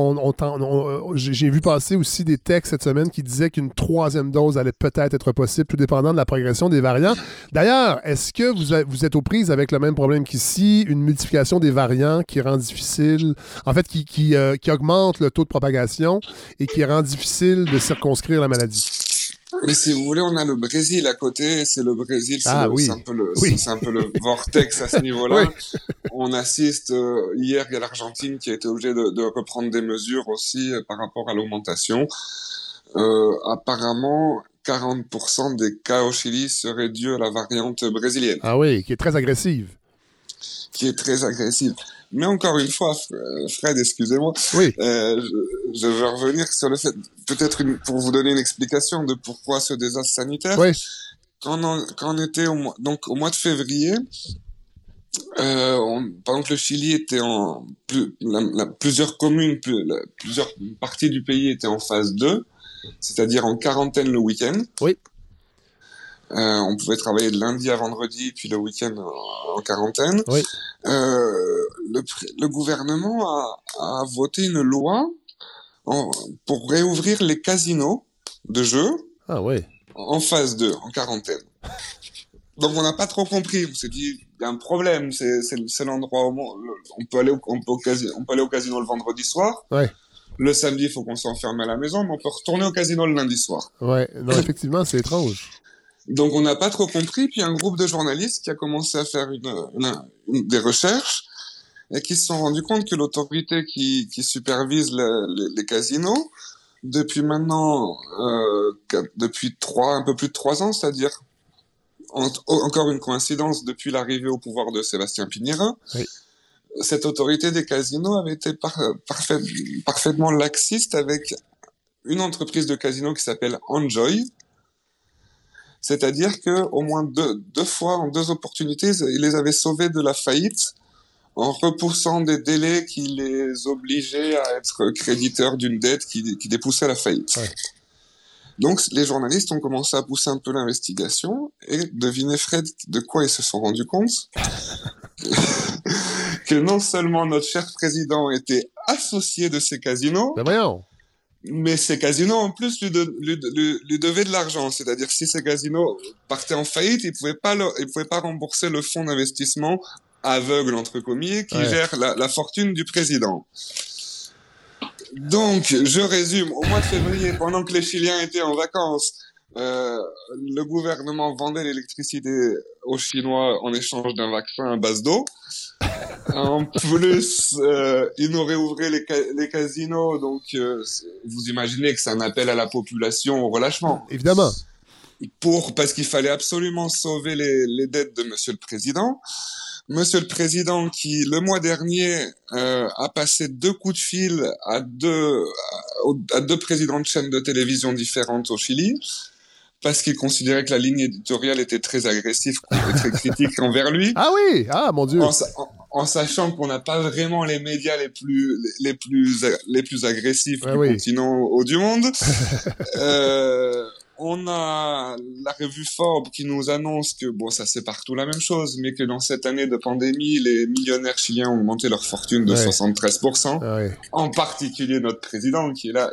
j'ai vu passer aussi des textes cette semaine qui disaient qu'une troisième dose allait peut-être être possible, tout dépendant de la progression des variants. D'ailleurs, est-ce que vous, êtes aux prises avec le même problème qu'ici, une multiplication des variants qui rend difficile, en fait, qui, qui, euh, qui augmente le taux de propagation et qui rend difficile de circonscrire la maladie? Mais si vous voulez, on a le Brésil à côté. C'est le Brésil, c'est ah, oui. un peu le, oui. c'est un peu le vortex à ce niveau-là. oui. On assiste euh, hier, il y a l'Argentine qui a été obligée de, de, reprendre des mesures aussi euh, par rapport à l'augmentation. Euh, apparemment, 40% des cas au Chili seraient dus à la variante brésilienne. Ah oui, qui est très agressive. Qui est très agressive. Mais encore une fois, Fred, excusez-moi, oui. euh, je, je, veux revenir sur le fait, peut-être pour vous donner une explication de pourquoi ce désastre sanitaire. Oui. Quand on, quand on était au mois, donc au mois de février, euh, on, pendant que le Chili était en plus, la, la, plusieurs communes, plus, la, plusieurs parties du pays étaient en phase 2, c'est-à-dire en quarantaine le week-end. Oui. Euh, on pouvait travailler de lundi à vendredi, puis le week-end en, en, quarantaine. Oui. Euh, le, le, gouvernement a, a, voté une loi en, pour réouvrir les casinos de jeux ah, en phase 2, en quarantaine. Donc on n'a pas trop compris. On s'est dit, il y a un problème. C'est l'endroit où on peut aller au, on peut au casino, on peut aller au casino le vendredi soir. Ouais. Le samedi, il faut qu'on s'enferme à la maison, mais on peut retourner au casino le lundi soir. Ouais, non, effectivement, c'est étrange. Donc on n'a pas trop compris, puis un groupe de journalistes qui a commencé à faire une, une, une des recherches et qui se sont rendus compte que l'autorité qui, qui supervise le, les, les casinos, depuis maintenant, euh, depuis trois, un peu plus de trois ans, c'est-à-dire en, encore une coïncidence depuis l'arrivée au pouvoir de Sébastien Piñera, oui. cette autorité des casinos avait été par, parfait, parfaitement laxiste avec une entreprise de casinos qui s'appelle Enjoy, c'est-à-dire que au moins deux, deux fois, en deux opportunités, ils les avaient sauvés de la faillite en repoussant des délais qui les obligeaient à être créditeurs d'une dette qui, qui dépoussait la faillite. Ouais. Donc les journalistes ont commencé à pousser un peu l'investigation et devinez Fred de quoi ils se sont rendus compte? Que non seulement notre cher président était associé de ces casinos, ben voyons mais ces casinos, en plus, lui, de, lui, lui, lui devaient de l'argent. C'est-à-dire, si ces casinos partaient en faillite, ils pouvaient pas, le, ils pouvaient pas rembourser le fonds d'investissement aveugle, entre comilles, qui ouais. gère la, la, fortune du président. Donc, je résume. Au mois de février, pendant que les Chiliens étaient en vacances, euh, le gouvernement vendait l'électricité aux Chinois en échange d'un vaccin à base d'eau. En plus, euh, ils nous réouvraient les, ca- les casinos, donc euh, vous imaginez que c'est un appel à la population au relâchement. Évidemment. Pour parce qu'il fallait absolument sauver les, les dettes de Monsieur le Président. Monsieur le Président qui, le mois dernier, euh, a passé deux coups de fil à deux, à, à deux présidents de chaînes de télévision différentes au Chili, parce qu'il considérait que la ligne éditoriale était très agressive très critique envers lui. Ah oui! Ah, mon Dieu! En, sa- en- en sachant qu'on n'a pas vraiment les médias les plus les, les plus les plus agressifs Ouais, du oui. continent ou du monde. euh, on a la revue Forbes qui nous annonce que bon ça c'est partout la même chose, mais que dans cette année de pandémie, les millionnaires chiliens ont augmenté leur fortune de Ouais. 73%. Ah ouais. En particulier notre président qui est la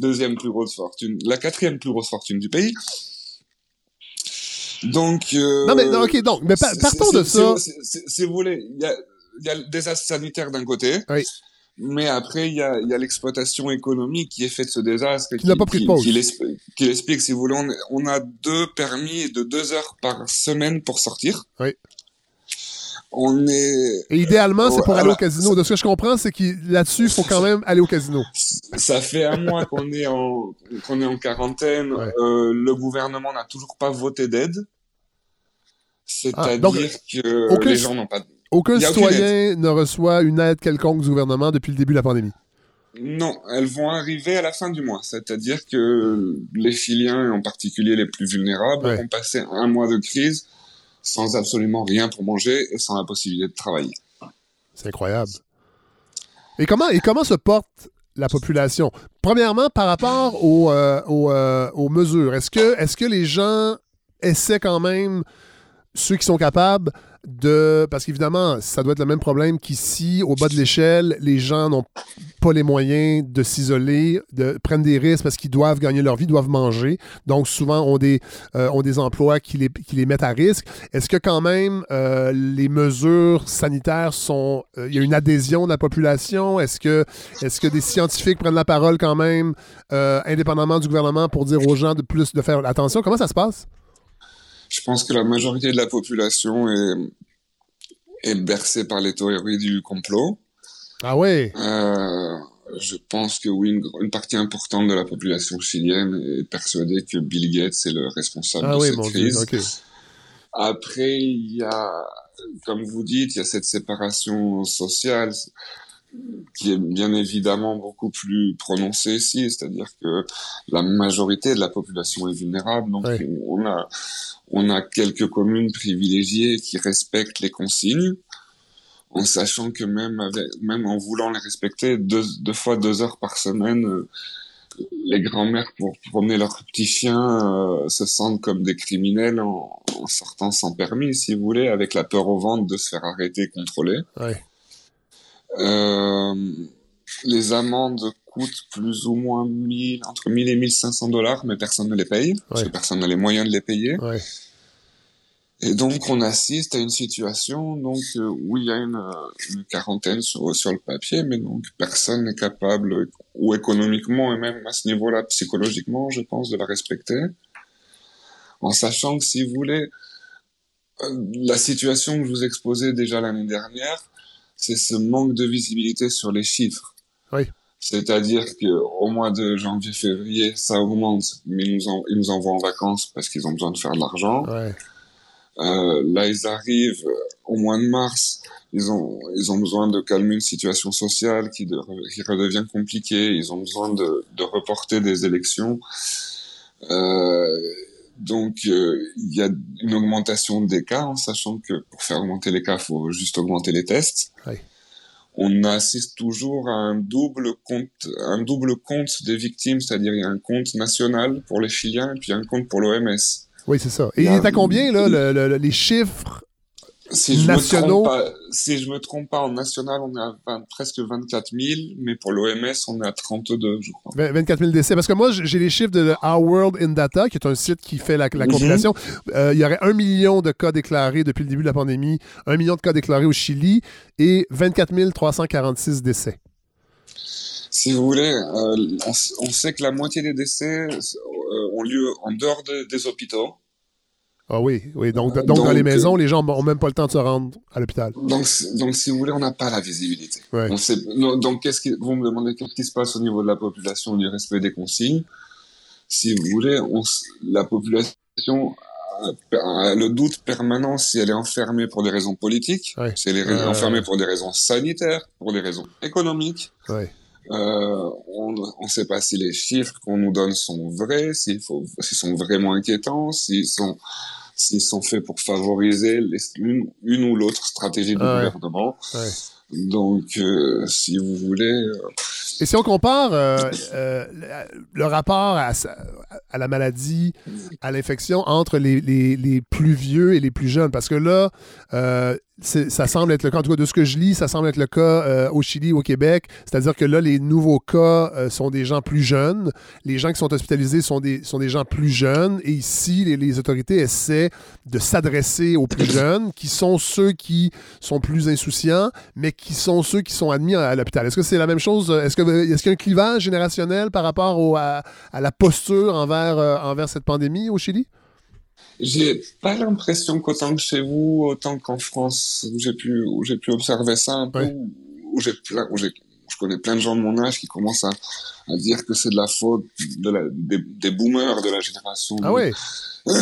deuxième plus grosse fortune, la quatrième plus grosse fortune du pays. Donc euh, Non, mais non, OK, donc, mais pa- partons de ça. Si vous voulez, il y a, y a le désastre sanitaire d'un côté, Oui. mais après, il y a, il y a l'exploitation économique qui est faite de ce désastre. Qui n'a pas pris de pause. Qui, qui l'explique, si vous voulez. On, on a deux permis de deux heures par semaine pour sortir. Oui. On est... Et idéalement, c'est pour aller au casino. De ce que je comprends, c'est que là-dessus, il faut quand même aller au casino. Ça fait un mois qu'on est en qu'on est en quarantaine. Ouais. Euh, le gouvernement n'a toujours pas voté d'aide. Ah, C'est-à-dire que aucun- les gens n'ont pas. Aucun citoyen ne reçoit une aide quelconque du gouvernement depuis le début de la pandémie. Non, elles vont arriver à la fin du mois. C'est-à-dire que les Chiliens, et en particulier les plus vulnérables, Ouais. vont passer un mois de crise sans absolument rien pour manger et sans la possibilité de travailler. C'est incroyable. Et comment, se porte la population? Premièrement, par rapport aux, euh, euh, mesures, est-ce que, que les gens essaient quand même, ceux qui sont capables, de... Parce qu'évidemment, ça doit être le même problème qu'ici, au bas de l'échelle, les gens n'ont pas les moyens de s'isoler, de prendre des risques parce qu'ils doivent gagner leur vie, doivent manger. Donc, souvent, ont des, euh, ont des emplois qui les, qui les mettent à risque. Est-ce que quand même euh, les mesures sanitaires sont... euh, Il y a une adhésion de la population? Est-ce que, est que des scientifiques prennent la parole quand même, indépendamment du gouvernement, pour dire aux gens de plus de faire attention? Comment ça se passe? Je pense que la majorité de la population est, est bercée par les théories du complot. Ah ouais? Euh, je pense que oui, une, partie importante de la population chilienne est persuadée que Bill Gates est le responsable Ah de oui, cette mon Dieu, crise. OK. Après, il y a, comme vous dites, il y a cette séparation sociale qui est bien évidemment beaucoup plus prononcée ici, c'est-à-dire que la majorité de la population est vulnérable, donc on a on a quelques communes privilégiées qui respectent les consignes, en sachant que même avec, même en voulant les respecter deux, deux fois deux heures par semaine, euh, les grands-mères pour promener leurs petits chiens euh, se sentent comme des criminels en, en sortant sans permis, si vous voulez, avec la peur au ventre de se faire arrêter et contrôler. Ouais. Euh, les amendes coûtent plus ou moins 1000, entre 1000 et 1500 dollars, mais personne ne les paye, parce que personne n'a les moyens de les payer. Ouais. Et donc, on assiste à une situation donc euh, où il y a une, euh, une quarantaine sur, sur le papier, mais donc personne n'est capable, ou économiquement et même à ce niveau-là, psychologiquement, je pense, de la respecter. En sachant que, si vous voulez, euh, la situation que je vous exposais déjà l'année dernière, c'est ce manque de visibilité sur les chiffres. Oui. C'est-à-dire que au mois de janvier-février, ça augmente, mais ils nous, en- ils nous envoient en vacances parce qu'ils ont besoin de faire de l'argent. Ouais. Euh, là, ils arrivent au mois de mars. Ils ont, ils ont besoin de calmer une situation sociale qui, de- qui redevient compliquée. Ils ont besoin de, de reporter des élections. Euh, donc, euh, il y a une augmentation des cas, en sachant que pour faire augmenter les cas, il faut juste augmenter les tests. Oui. On assiste toujours à un double compte, un double compte des victimes, c'est-à-dire il y a un compte national pour les Chiliens et puis un compte pour l'OMS. Oui, c'est ça. Et Il est à combien, là, le- le- le- les chiffres Si je nationaux? me trompe pas, si je me trompe pas, en national, on est à 20 presque 24 000, mais pour l'OMS, on est à 32, je crois. 20 24 000 décès. Parce que moi, j'ai les chiffres de Our World in Data, qui est un site qui fait la, la compilation. Euh, il y aurait un million de cas déclarés depuis le début de la pandémie, un million de cas déclarés au Chili et 24 346 décès. Si vous voulez, euh, on, on, sait que la moitié des décès euh, ont lieu en dehors de, des hôpitaux. Ah oui, oui. Donc, donc, donc dans les maisons, les gens n'ont même pas le temps de se rendre à l'hôpital. Donc, donc, si vous voulez, on n'a pas la visibilité. Ouais. On sait, donc, qu'est-ce qui, vous me demandez qu'est-ce qui se passe au niveau de la population du respect des consignes Si vous voulez, on, la population a le doute permanent si elle est enfermée pour des raisons politiques, ouais. si elle est euh... enfermée pour des raisons sanitaires, pour des raisons économiques. Ouais. Euh, on ne sait pas si les chiffres qu'on nous donne sont vrais, s'ils sont vraiment inquiétants, s'ils sont s'ils sont faits pour favoriser les, une, une, ou l'autre stratégie du ouais. gouvernement. Ouais. Donc, euh, si vous voulez. Euh... Et si on compare euh, le rapport à, à, la maladie, à l'infection entre les, les, les, plus vieux et les plus jeunes, parce que là, ça semble être le cas, en tout cas de ce que je lis, ça semble être le cas euh, au Chili, au Québec. C'est-à-dire que là, les nouveaux cas euh, sont des gens plus jeunes. Les gens qui sont hospitalisés sont des, gens plus jeunes. Et ici, les, autorités essaient de s'adresser aux plus jeunes, qui sont ceux qui sont plus insouciants, mais qui sont ceux qui sont admis à, l'hôpital. Est-ce que c'est la même chose? Est-ce qu'il est qu y a un clivage générationnel par rapport à, la posture euh, envers cette pandémie au Chili? J'ai pas l'impression qu'autant que chez vous, autant qu'en France, où j'ai pu, où j'ai pu observer ça un peu, ouais. où j'ai plein, où j'ai, je connais plein de gens de mon âge qui commencent à, à dire que c'est de la faute de la, des, des, boomers de la génération. Ah ouais.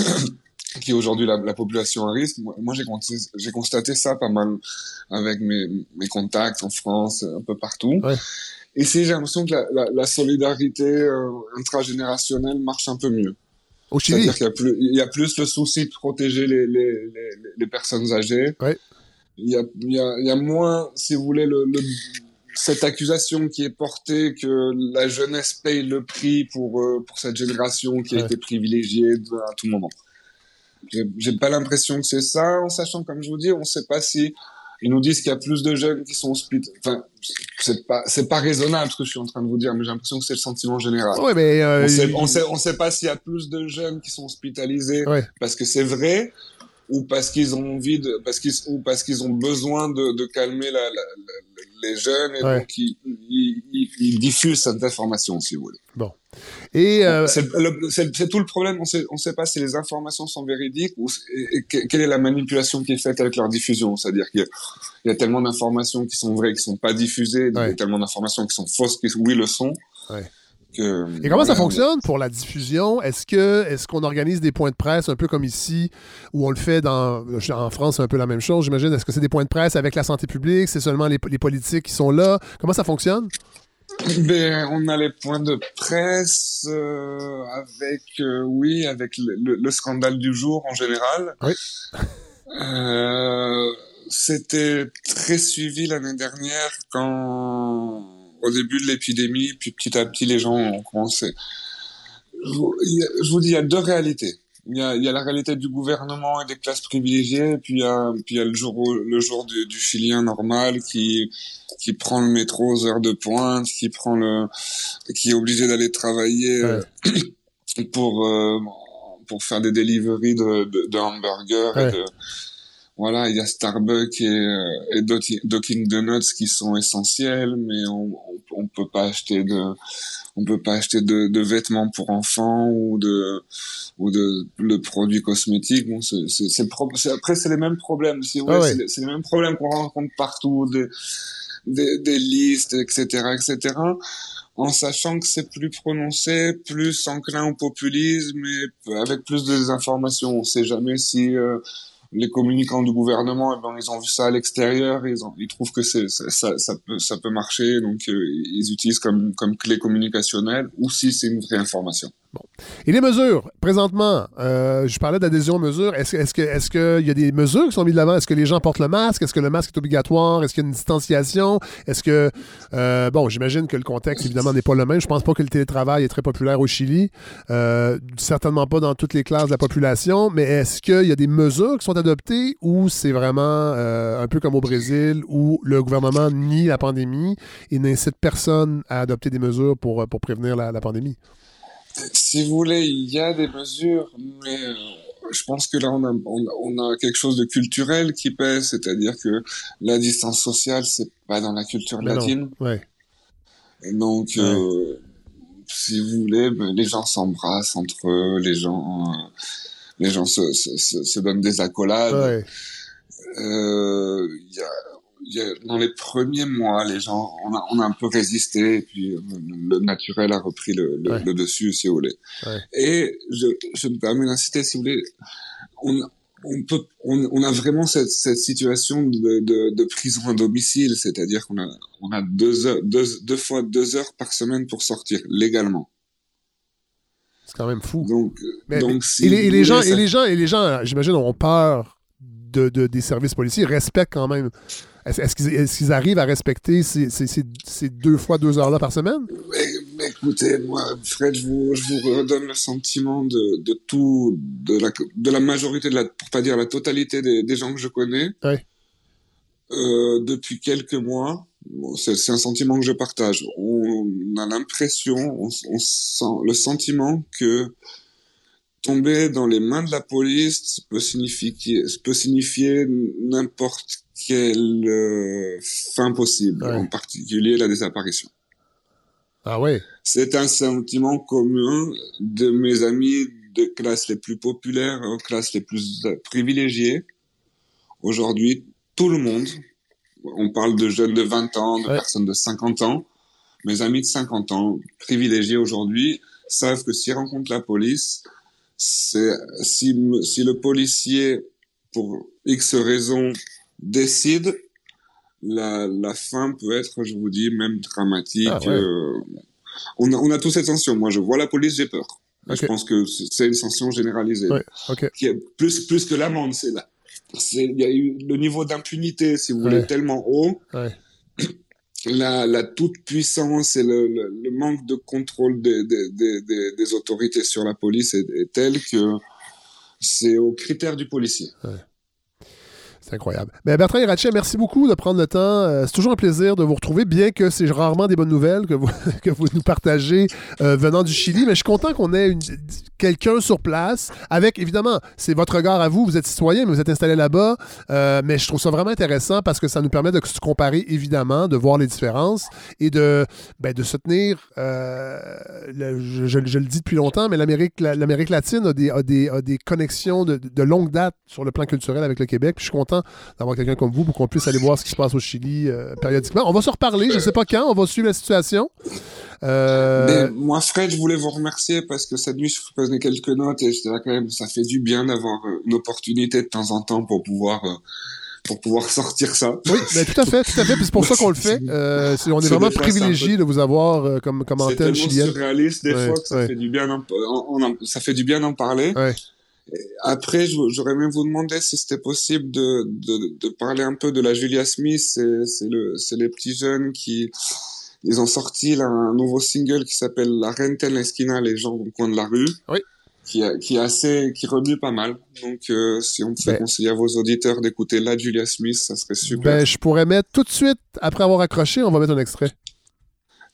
qui est aujourd'hui la, la, population à risque. Moi, moi j'ai constaté, constaté ça pas mal avec mes, mes contacts en France, un peu partout. Ouais. Et si j'ai l'impression que la, la, la solidarité euh, intragénérationnelle marche un peu mieux. Au Chili. C'est-à-dire qu'il y a plus, il y a plus le souci de protéger les, les, les, les personnes âgées. Ouais. Il y a, il y a, il y a moins, si vous voulez, le, le, cette accusation qui est portée que la jeunesse paye le prix pour, euh, pour cette génération qui a été privilégiée à tout moment. J'ai pas l'impression que c'est ça, en sachant, comme je vous dis, on sait pas si ils nous disent qu'il y a plus de jeunes qui sont hospitalisés. Enfin, c'est pas, c'est pas raisonnable ce que je suis en train de vous dire, mais j'ai l'impression que c'est le sentiment général. Ouais, mais euh, on, sait, on sait, on sait pas s'il y a plus de jeunes qui sont hospitalisés ouais. parce que c'est vrai ou parce qu'ils ont envie de, parce qu'ils ou parce qu'ils ont besoin de, de calmer la, la, la, les jeunes et ouais. donc ils, ils, ils, ils, diffusent cette information, si vous voulez. Bon. Et euh... c'est tout le problème. On sait, on sait pas si les informations sont véridiques ou et, et, quelle est la manipulation qui est faite avec leur diffusion. C'est-à-dire qu'il y, y, a tellement d'informations qui sont vraies, qui sont pas diffusées, ouais. il y a tellement d'informations qui sont fausses, qui oui le sont. Ouais. Que, et comment ça fonctionne pour la diffusion? Est-ce que est-ce qu'on organise des points de presse un peu comme ici, où on le fait dans en France, c'est un peu la même chose, j'imagine? Est-ce que c'est des points de presse avec la santé publique? C'est seulement les, les politiques qui sont là? Comment ça fonctionne? Ben, on a les points de presse euh, avec, euh, oui, avec le, le, le, scandale du jour en général. Oui. Euh, C'était très suivi l'année dernière quand, au début de l'épidémie, puis petit à petit, les gens ont commencé. Je vous, je vous dis, il y a deux réalités. Il y, a, il y a la réalité du gouvernement et des classes privilégiées, et puis il y a, puis il y a le jour, le jour du, du chilien normal qui, qui prend le métro aux heures de pointe, qui prend le, qui est obligé d'aller travailler ouais. pour, euh, pour faire des deliveries de, de, de hamburgers ouais. et de, voilà, il y a Starbucks et, et Docking Donuts qui sont essentiels, mais on, on, peut pas acheter de, on peut pas acheter de, de, vêtements pour enfants ou de, ou de, de produits cosmétiques. Bon, c'est, après, c'est les mêmes problèmes. Si, ah ouais. c'est, c'est les mêmes problèmes qu'on rencontre partout, des, des, des listes, etc., etc en sachant que c'est plus prononcé, plus enclin au populisme et avec plus de désinformation. On sait jamais si euh, les communicants du gouvernement, eh ben, ils ont vu ça à l'extérieur, ils, ils trouvent que ça, ça, peut, ça peut marcher, donc euh, ils utilisent comme, comme clé communicationnelle, ou si c'est une vraie information. Bon. Et les mesures, présentement, euh, je parlais d'adhésion aux mesures. Est-ce, est-ce qu'il y a des mesures qui sont mises de l'avant? Est-ce que les gens portent le masque? Est-ce que le masque est obligatoire? Est-ce qu'il y a une distanciation? Est-ce que, euh, bon, j'imagine que le contexte, évidemment, n'est pas le même. Je pense pas que le télétravail est très populaire au Chili. Euh, certainement pas dans toutes les classes de la population. Mais est-ce qu'il y a des mesures qui sont adoptées ou c'est vraiment un peu comme au Brésil où le gouvernement nie la pandémie et n'incite personne à adopter des mesures pour, prévenir la pandémie? Si vous voulez, il y a des mesures, mais euh, je pense que là, on a, on, on, a quelque chose de culturel qui pèse, c'est-à-dire que la distance sociale, c'est pas dans la culture mais latine. Ouais. Donc, euh, si vous voulez, ben, les gens s'embrassent entre eux, les gens, euh, les gens se, se, se, se donnent des accolades. Ouais. Euh, y a- dans les premiers mois, les gens, on a, on a un peu résisté, et puis euh, le naturel a repris le, le, Ouais. le dessus, si vous voulez. Ouais. Et je, je me permets d'inciter, si vous voulez, on, on peut, on, on a vraiment cette, cette situation de, de, de prison à domicile, c'est-à-dire qu'on a, on a deux heures, deux, deux fois deux heures par semaine pour sortir légalement. C'est quand même fou. Donc, Mais- donc mais- si et, les, et vous les gens, et les gens, et les gens, j'imagine, ont peur de, de- des services policiers, respectent quand même. Est-ce qu'ils est-ce qu'ils arrivent à respecter ces, ces- ces- deux fois deux heures-là par semaine? Mais, écoutez, moi, Fred, je vous, je vous redonne le sentiment de, de tout, de la, de la majorité, de la, pour pas dire la totalité des, des gens que je connais. Euh, depuis quelques mois, bon, c'est un sentiment que je partage. On a l'impression, on, on sent le sentiment que tomber dans les mains de la police peut signifier, peut signifier n'importe quelle euh, fin possible, Ouais. en particulier la disparition. Ah ouais. C'est un sentiment commun de mes amis de classes les plus populaires aux classes les plus privilégiées. Aujourd'hui, tout le monde, on parle de jeunes de 20 ans, de Ouais. personnes de 50 ans, mes amis de 50 ans, privilégiés aujourd'hui, savent que s'ils rencontrent la police, c'est si, si le policier, pour X raisons, décide, la, la fin peut être, je vous dis, même dramatique. Ah ouais. euh, on, a, on a tous cette tension. Moi, je vois la police, j'ai peur. Ok. Je pense que c'est une tension généralisée. Ouais, ok. Qui est plus, plus que l'amende, c'est là. Il y a eu le niveau d'impunité, si vous voulez, Ouais. tellement haut. Ouais. La, la toute puissance et le, manque de contrôle des, autorités sur la police est, est tel que c'est aux critères du policier. Incroyable. Ben, Bertrand Hirachet, merci beaucoup de prendre le temps. Euh, c'est toujours un plaisir de vous retrouver, bien que c'est rarement des bonnes nouvelles que vous, que vous nous partagez euh, venant du Chili. Mais je suis content qu'on ait quelqu'un sur place avec, évidemment, c'est votre regard à vous. Vous êtes citoyen, mais vous êtes installé là-bas. Euh, mais je trouve ça vraiment intéressant parce que ça nous permet de se comparer, évidemment, de voir les différences et de, ben, de se tenir. je, le dis depuis longtemps, mais l'Amérique la- latine a des, a des, a des connexions de, de longue date sur le plan culturel avec le Québec. Puis je suis content d'avoir quelqu'un comme vous pour qu'on puisse aller voir ce qui se passe au Chili euh, périodiquement. On va se reparler, je ne sais pas quand, on va suivre la situation. Euh, Mais moi, Fred, je voulais vous remercier parce que cette nuit, je prenais quelques notes et j'étais là quand même, ça fait du bien d'avoir euh, une opportunité de temps en temps pour pouvoir, euh, pour pouvoir sortir ça. oui, mais tout à fait, tout à fait. C'est pour ça qu'on le fait. Euh, c'est- on est C'est vraiment c'est privilégié de vous avoir euh, comme, comme C'est antenne chilienne. surréaliste des Ouais, fois que ça ouais. fait du bien on en- ça fait du bien d'en parler. Ouais. Après, j'aurais même vous demandé si c'était possible de, de, de parler un peu de la Julia Smith. C'est, le, les petits jeunes qui, ils ont sorti là, un nouveau single qui s'appelle La Renta en la Esquina, les gens au coin de la rue. Oui. Qui, a- qui est assez, qui remue pas mal. Donc, euh, si on pouvait Ben- conseiller à vos auditeurs d'écouter la Julia Smith, ça serait super. Ben, je pourrais mettre tout de suite, après avoir accroché, on va mettre un extrait.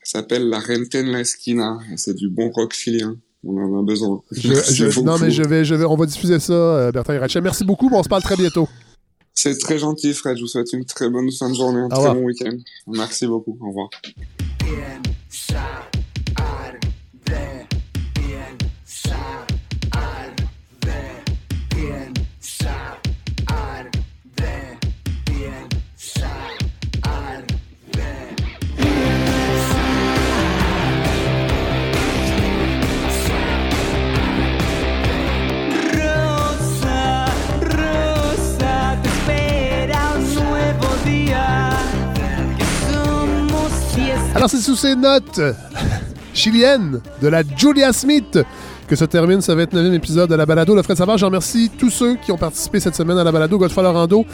Ça s'appelle La Renta en la Esquina. C'est du bon rock chilien. On en a besoin. Je- non, mais je vais, je vais, on va diffuser ça, euh, Bertrand Hirachet. Merci beaucoup, on se parle très bientôt. C'est très gentil, Fred. Je vous souhaite une très bonne fin de journée, un très revoir. bon week-end. Merci beaucoup. Au revoir. Sous ces notes. Chiliennes de la Julia Smith que se termine ce 29e épisode de la balado. Le Fred Savard, je remercie tous ceux qui ont participé cette semaine à la balado. Godefroy Lorando,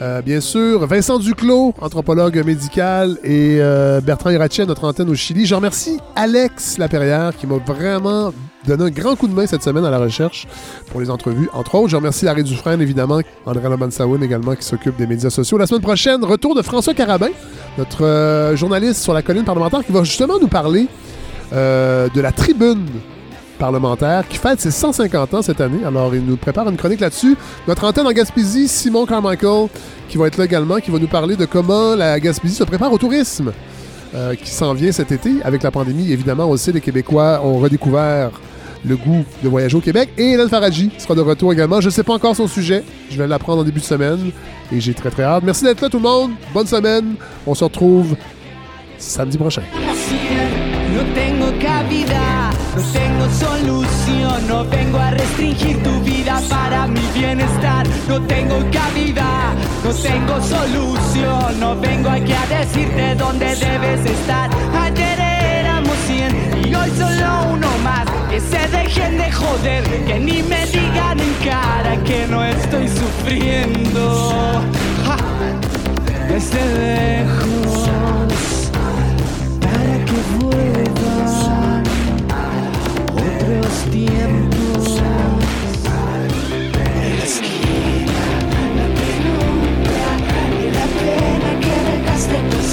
euh, bien sûr. Vincent Duclos, anthropologue médical. Et euh, Bertrand Hirachet, notre antenne au Chili. Je remercie Alex Laperrière qui m'a vraiment donné un grand coup de main cette semaine à la recherche pour les entrevues, entre autres. Je remercie Larry Dufresne, évidemment. André Lamansaoun également qui s'occupe des médias sociaux. La semaine prochaine, retour de François Carabin, notre euh, journaliste sur la colline parlementaire qui va justement nous parler euh, de la tribune parlementaire qui fête ses 150 ans cette année. Alors, il nous prépare une chronique là-dessus. Notre antenne en Gaspésie, Simon Carmichael, qui va être là également, qui va nous parler de comment la Gaspésie se prépare au tourisme. euh, qui s'en vient cet été avec la pandémie. Évidemment, sait, les Québécois ont redécouvert le goût de voyager au Québec. Et Hélène Faradji sera de retour également. Je ne sais pas encore son sujet. Je vais l'apprendre en début de semaine. Et j'ai très très hâte. Merci d'être là tout le monde. Bonne semaine. On se retrouve samedi prochain. No tengo solución, no vengo a restringir tu vida para mi bienestar. No tengo cabida, no tengo solución, no vengo aquí a decirte dónde debes estar. Ayer éramos 100 y hoy solo uno más. Que se dejen de joder, que ni me digan en cara que no estoy sufriendo. Desde lejos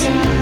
Yes.